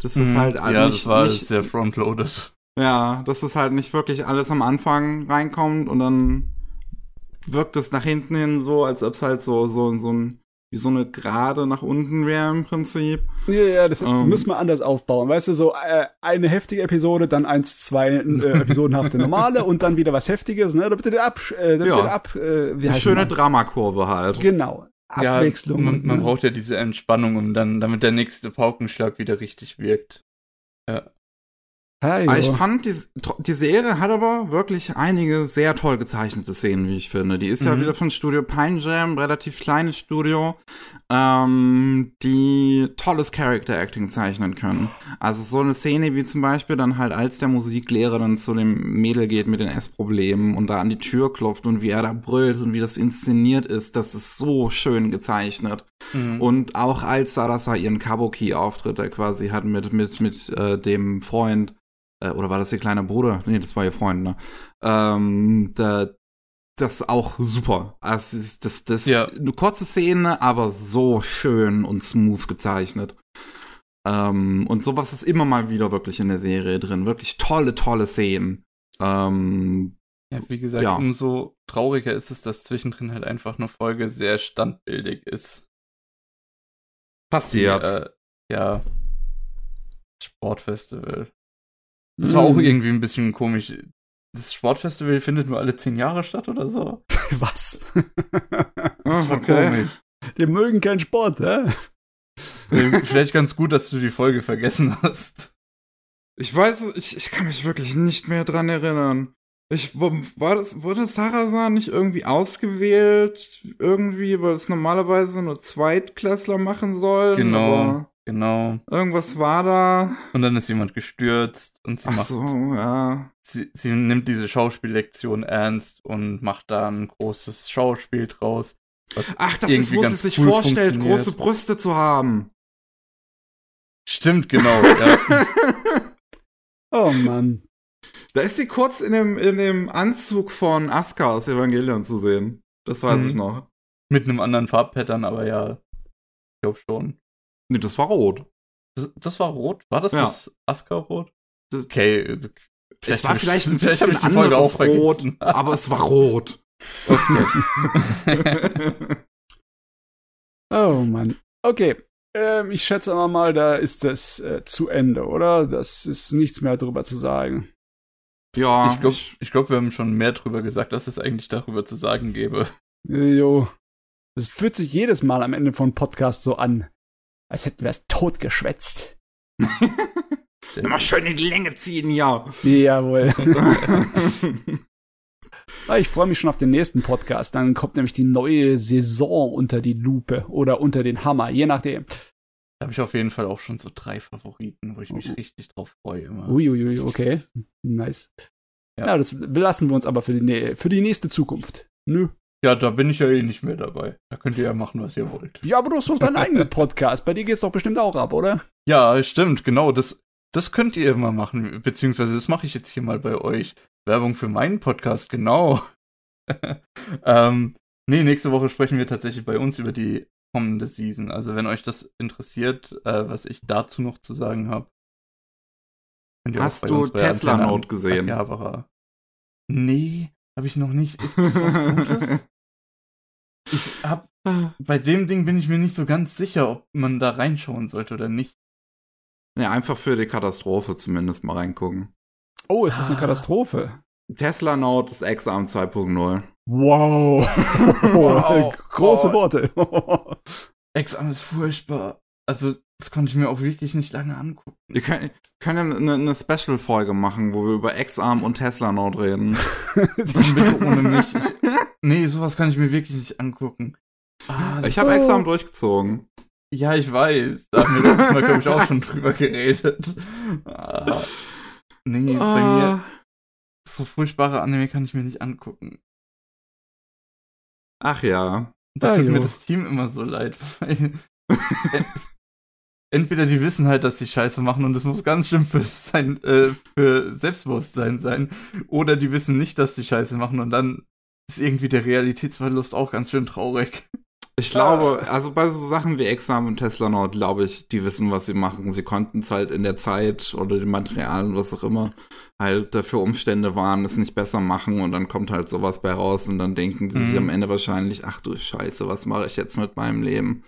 Das ist mhm. halt ja, nicht, das war nicht, sehr frontloaded. Ja, dass es halt nicht wirklich alles am Anfang reinkommt und dann wirkt es nach hinten hin so, als ob es halt so, so, so ein wie so eine Gerade nach unten wäre im Prinzip. Ja, ja, das ähm, müssen wir anders aufbauen. Weißt du, so äh, eine heftige Episode, dann eins, zwei äh, episodenhafte normale und dann wieder was Heftiges, ne? Da bitte ab, äh, ja. ab, äh, wie Eine schöne Dramakurve halt. Genau. Abwechslung. Ja, man, man braucht ja diese Entspannung, um dann, damit der nächste Paukenschlag wieder richtig wirkt. Ja. Hey, ich fand, die, die Serie hat aber wirklich einige sehr toll gezeichnete Szenen, wie ich finde. Die ist mhm. ja wieder von Studio Pine Jam, relativ kleines Studio, ähm, die tolles Character Acting zeichnen können. Also so eine Szene wie zum Beispiel dann halt, als der Musiklehrer dann zu dem Mädel geht mit den Essproblemen und da an die Tür klopft und wie er da brüllt und wie das inszeniert ist, das ist so schön gezeichnet. Mhm. Und auch als Sarasa ihren Kabuki-Auftritt, der quasi hat mit, mit, mit äh, dem Freund, äh, oder war das ihr kleiner Bruder? Nee, das war ihr Freund, ne? Ähm, da, das ist auch super. Also, das, das, das ja. eine kurze Szene, aber so schön und smooth gezeichnet. Ähm, und sowas ist immer mal wieder wirklich in der Serie drin. Wirklich tolle, tolle Szenen. Ähm, ja, wie gesagt, ja. umso trauriger ist es, dass zwischendrin halt einfach eine Folge sehr standbildig ist. Passiert. Die, äh, ja. Sportfestival. Das war auch mhm. irgendwie ein bisschen komisch. Das Sportfestival findet nur alle zehn Jahre statt oder so. Was? das war okay. komisch. Die mögen keinen Sport, hä? Vielleicht ganz gut, dass du die Folge vergessen hast. Ich weiß, ich, ich kann mich wirklich nicht mehr dran erinnern. Ich, war das, wurde Sarasan nicht irgendwie ausgewählt? Irgendwie, weil es normalerweise nur Zweitklässler machen soll? Genau. Genau. Irgendwas war da. Und dann ist jemand gestürzt und sie Ach macht. so, ja. Sie, sie nimmt diese Schauspiellektion ernst und macht da ein großes Schauspiel draus. Ach, das ist, wo sie sich cool vorstellt, große Brüste zu haben. Stimmt, genau, ja. oh Mann. Da ist sie kurz in dem, in dem Anzug von Asuka aus Evangelion zu sehen. Das weiß mhm. ich noch. Mit einem anderen Farbpattern, aber ja. Ich glaube schon. Nee, das war rot. Das, das war rot? War das ja. das Asuka-Rot? Okay. Also, es war vielleicht ein bisschen vielleicht anderes Rot, aber es war rot. Okay. oh Mann. Okay. Ähm, ich schätze aber mal, da ist das äh, zu Ende, oder? Das ist nichts mehr drüber zu sagen. Ja. Ich glaube, ich glaub, wir haben schon mehr drüber gesagt, dass es eigentlich darüber zu sagen gäbe. Jo. Das fühlt sich jedes Mal am Ende von Podcast so an, als hätten wir es totgeschwätzt. Immer schön in die Länge ziehen, ja. Jawohl. Ah, ich freue mich schon auf den nächsten Podcast. Dann kommt nämlich die neue Saison unter die Lupe oder unter den Hammer, je nachdem. Da habe ich auf jeden Fall auch schon so drei Favoriten, wo ich mich oh. richtig drauf freue. Uiuiui, okay. Nice. Ja. ja, das belassen wir uns aber für die, für die nächste Zukunft. Nö. Ja, da bin ich ja eh nicht mehr dabei. Da könnt ihr ja machen, was ihr wollt. Ja, aber du hast doch deinen eigenen Podcast. Bei dir geht's doch bestimmt auch ab, oder? Ja, stimmt, genau. Das, das könnt ihr immer machen. Beziehungsweise das mache ich jetzt hier mal bei euch. Werbung für meinen Podcast, genau. ähm, nee, nächste Woche sprechen wir tatsächlich bei uns über die kommende Season. Also wenn euch das interessiert, äh, was ich dazu noch zu sagen habe. Hast du Tesla Note gesehen? Ja, Nee, habe ich noch nicht. Ist das was Gutes? ich hab, bei dem Ding bin ich mir nicht so ganz sicher, ob man da reinschauen sollte oder nicht. Ja, einfach für die Katastrophe zumindest mal reingucken. Oh, ist das eine ah. Katastrophe? Tesla Note ist Exam 2.0. Wow. wow. Große Worte. Exam ist furchtbar. Also, das konnte ich mir auch wirklich nicht lange angucken. Wir können, können eine, eine Special-Folge machen, wo wir über X-Arm und Tesla Note reden. bitte ohne mich. Ich, nee, sowas kann ich mir wirklich nicht angucken. Ah, ich habe X-Arm durchgezogen. Ja, ich weiß. Da haben wir letztes Mal, glaube ich, auch schon drüber geredet. Ah. Nee, ah. bei mir so furchtbare Anime kann ich mir nicht angucken. Ach ja. Da tut mir das Team immer so leid. Entweder die wissen halt, dass sie Scheiße machen und es muss ganz schlimm für, sein, äh, für Selbstbewusstsein sein. Oder die wissen nicht, dass sie Scheiße machen und dann ist irgendwie der Realitätsverlust auch ganz schön traurig. Ich glaube, also bei so Sachen wie Exam und Tesla Nord, glaube ich, die wissen, was sie machen. Sie konnten es halt in der Zeit oder den Materialien, was auch immer, halt dafür Umstände waren, es nicht besser machen und dann kommt halt sowas bei raus und dann denken sie mhm. sich am Ende wahrscheinlich, ach du Scheiße, was mache ich jetzt mit meinem Leben?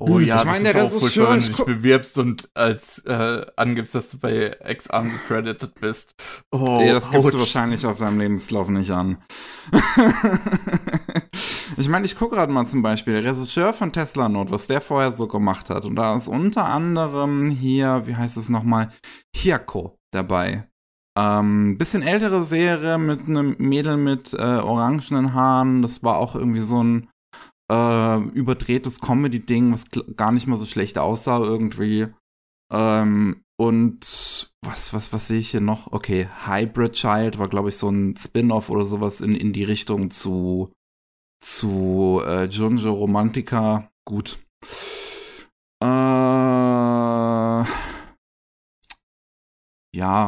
Oh hm, ja, ich meine, der Regisseur, wenn du dich bewirbst und als äh, angibst, dass du bei X-Arm gecredited bist. Oh, nee, das gibst du wahrscheinlich auf deinem Lebenslauf nicht an. ich meine, ich gucke gerade mal zum Beispiel, der Regisseur von Tesla Note, was der vorher so gemacht hat. Und da ist unter anderem hier, wie heißt es nochmal, Hyako dabei. Ähm, bisschen ältere Serie mit einem Mädel mit äh, orangenen Haaren. Das war auch irgendwie so ein äh, überdrehtes Comedy-Ding, was gar nicht mal so schlecht aussah irgendwie. Ähm, und was, was, was sehe ich hier noch? Okay, Hybrid Child war, glaube ich, so ein Spin-off oder sowas in, in die Richtung zu, zu äh, Junjo Romantica. Gut. Äh, ja,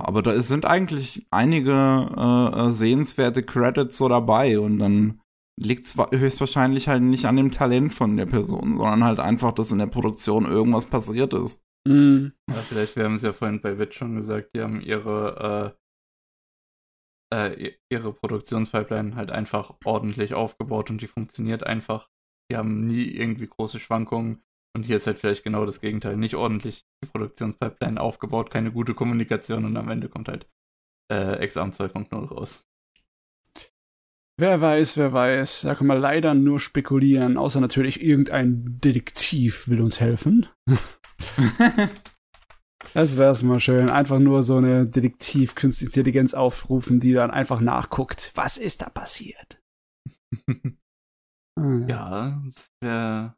aber da sind eigentlich einige äh, äh sehenswerte Credits so dabei und dann liegt es höchstwahrscheinlich halt nicht an dem Talent von der Person, sondern halt einfach, dass in der Produktion irgendwas passiert ist. Mhm. Ja, vielleicht, wir haben es ja vorhin bei Wit schon gesagt, die haben ihre, äh, äh, ihre Produktionspipeline halt einfach ordentlich aufgebaut und die funktioniert einfach. Die haben nie irgendwie große Schwankungen. Und hier ist halt vielleicht genau das Gegenteil. Nicht ordentlich die Produktionspipeline aufgebaut, keine gute Kommunikation und am Ende kommt halt äh, Exam 2.0 raus. Wer weiß, wer weiß. Da kann man leider nur spekulieren, außer natürlich irgendein Detektiv will uns helfen. das wär's mal schön. Einfach nur so eine Detektiv-Künstliche Intelligenz aufrufen, die dann einfach nachguckt. Was ist da passiert? ah, ja, das wäre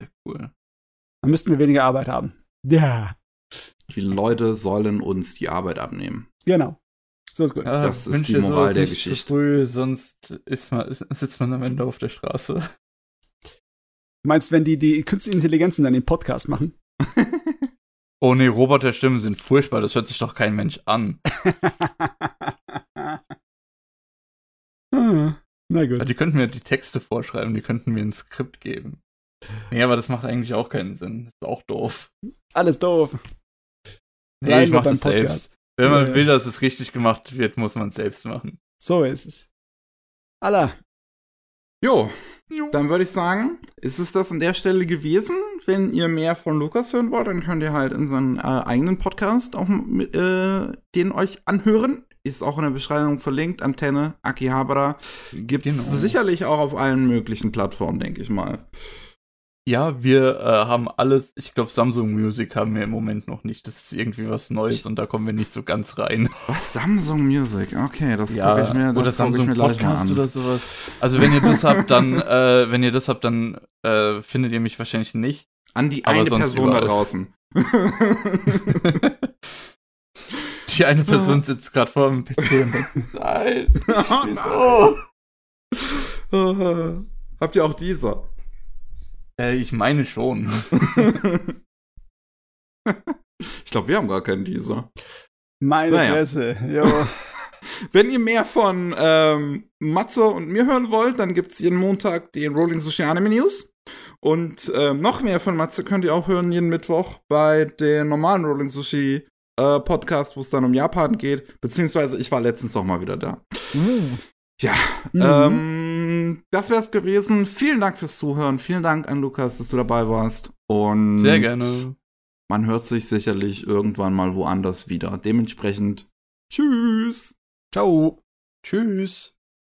wär cool. Dann müssten wir weniger Arbeit haben. Ja. Die Leute sollen uns die Arbeit abnehmen. Genau. So ist gut. Ja, das ist die Moral der Geschichte. Zu früh, sonst ist man, sitzt man am Ende auf der Straße. Du meinst, wenn die, die künstliche Intelligenzen dann den Podcast machen? oh nee, Roboterstimmen sind furchtbar, das hört sich doch kein Mensch an. ah, na gut. Die könnten mir die Texte vorschreiben, die könnten mir ein Skript geben. Nee, aber das macht eigentlich auch keinen Sinn. Das ist auch doof. Alles doof. Nee, ich mach das selbst. Wenn man ja. will, dass es richtig gemacht wird, muss man es selbst machen. So ist es. Allah. Jo, dann würde ich sagen, ist es das an der Stelle gewesen. Wenn ihr mehr von Lukas hören wollt, dann könnt ihr halt in seinen äh, eigenen Podcast auch äh, den euch anhören. Ist auch in der Beschreibung verlinkt. Antenne, Akihabara. Gibt es genau. sicherlich auch auf allen möglichen Plattformen, denke ich mal. Ja, wir äh, haben alles, ich glaube, Samsung Music haben wir im Moment noch nicht. Das ist irgendwie was Neues und da kommen wir nicht so ganz rein. Was? Samsung Music? Okay, das ja, gucke ich mir, das oder Samsung ich mir Podcast oder sowas. Also wenn ihr das habt, dann, äh, wenn ihr das habt, dann äh, findet ihr mich wahrscheinlich nicht. An die eine Person überall. da draußen. die eine Person sitzt gerade vor dem PC und denkt, nein, oh, nein. Habt ihr auch dieser? Äh, ich meine schon. ich glaube, wir haben gar keinen Dieser. Meine naja. Fresse, jo. Wenn ihr mehr von ähm, Matze und mir hören wollt, dann gibt es jeden Montag den Rolling Sushi Anime News. Und ähm, noch mehr von Matze könnt ihr auch hören jeden Mittwoch bei den normalen Rolling Sushi äh, Podcast, wo es dann um Japan geht. Beziehungsweise ich war letztens auch mal wieder da. Mhm. Ja, mhm. ähm, das wäre es gewesen. Vielen Dank fürs Zuhören. Vielen Dank an Lukas, dass du dabei warst. Und sehr gerne. Man hört sich sicherlich irgendwann mal woanders wieder. Dementsprechend, tschüss. Ciao. Tschüss.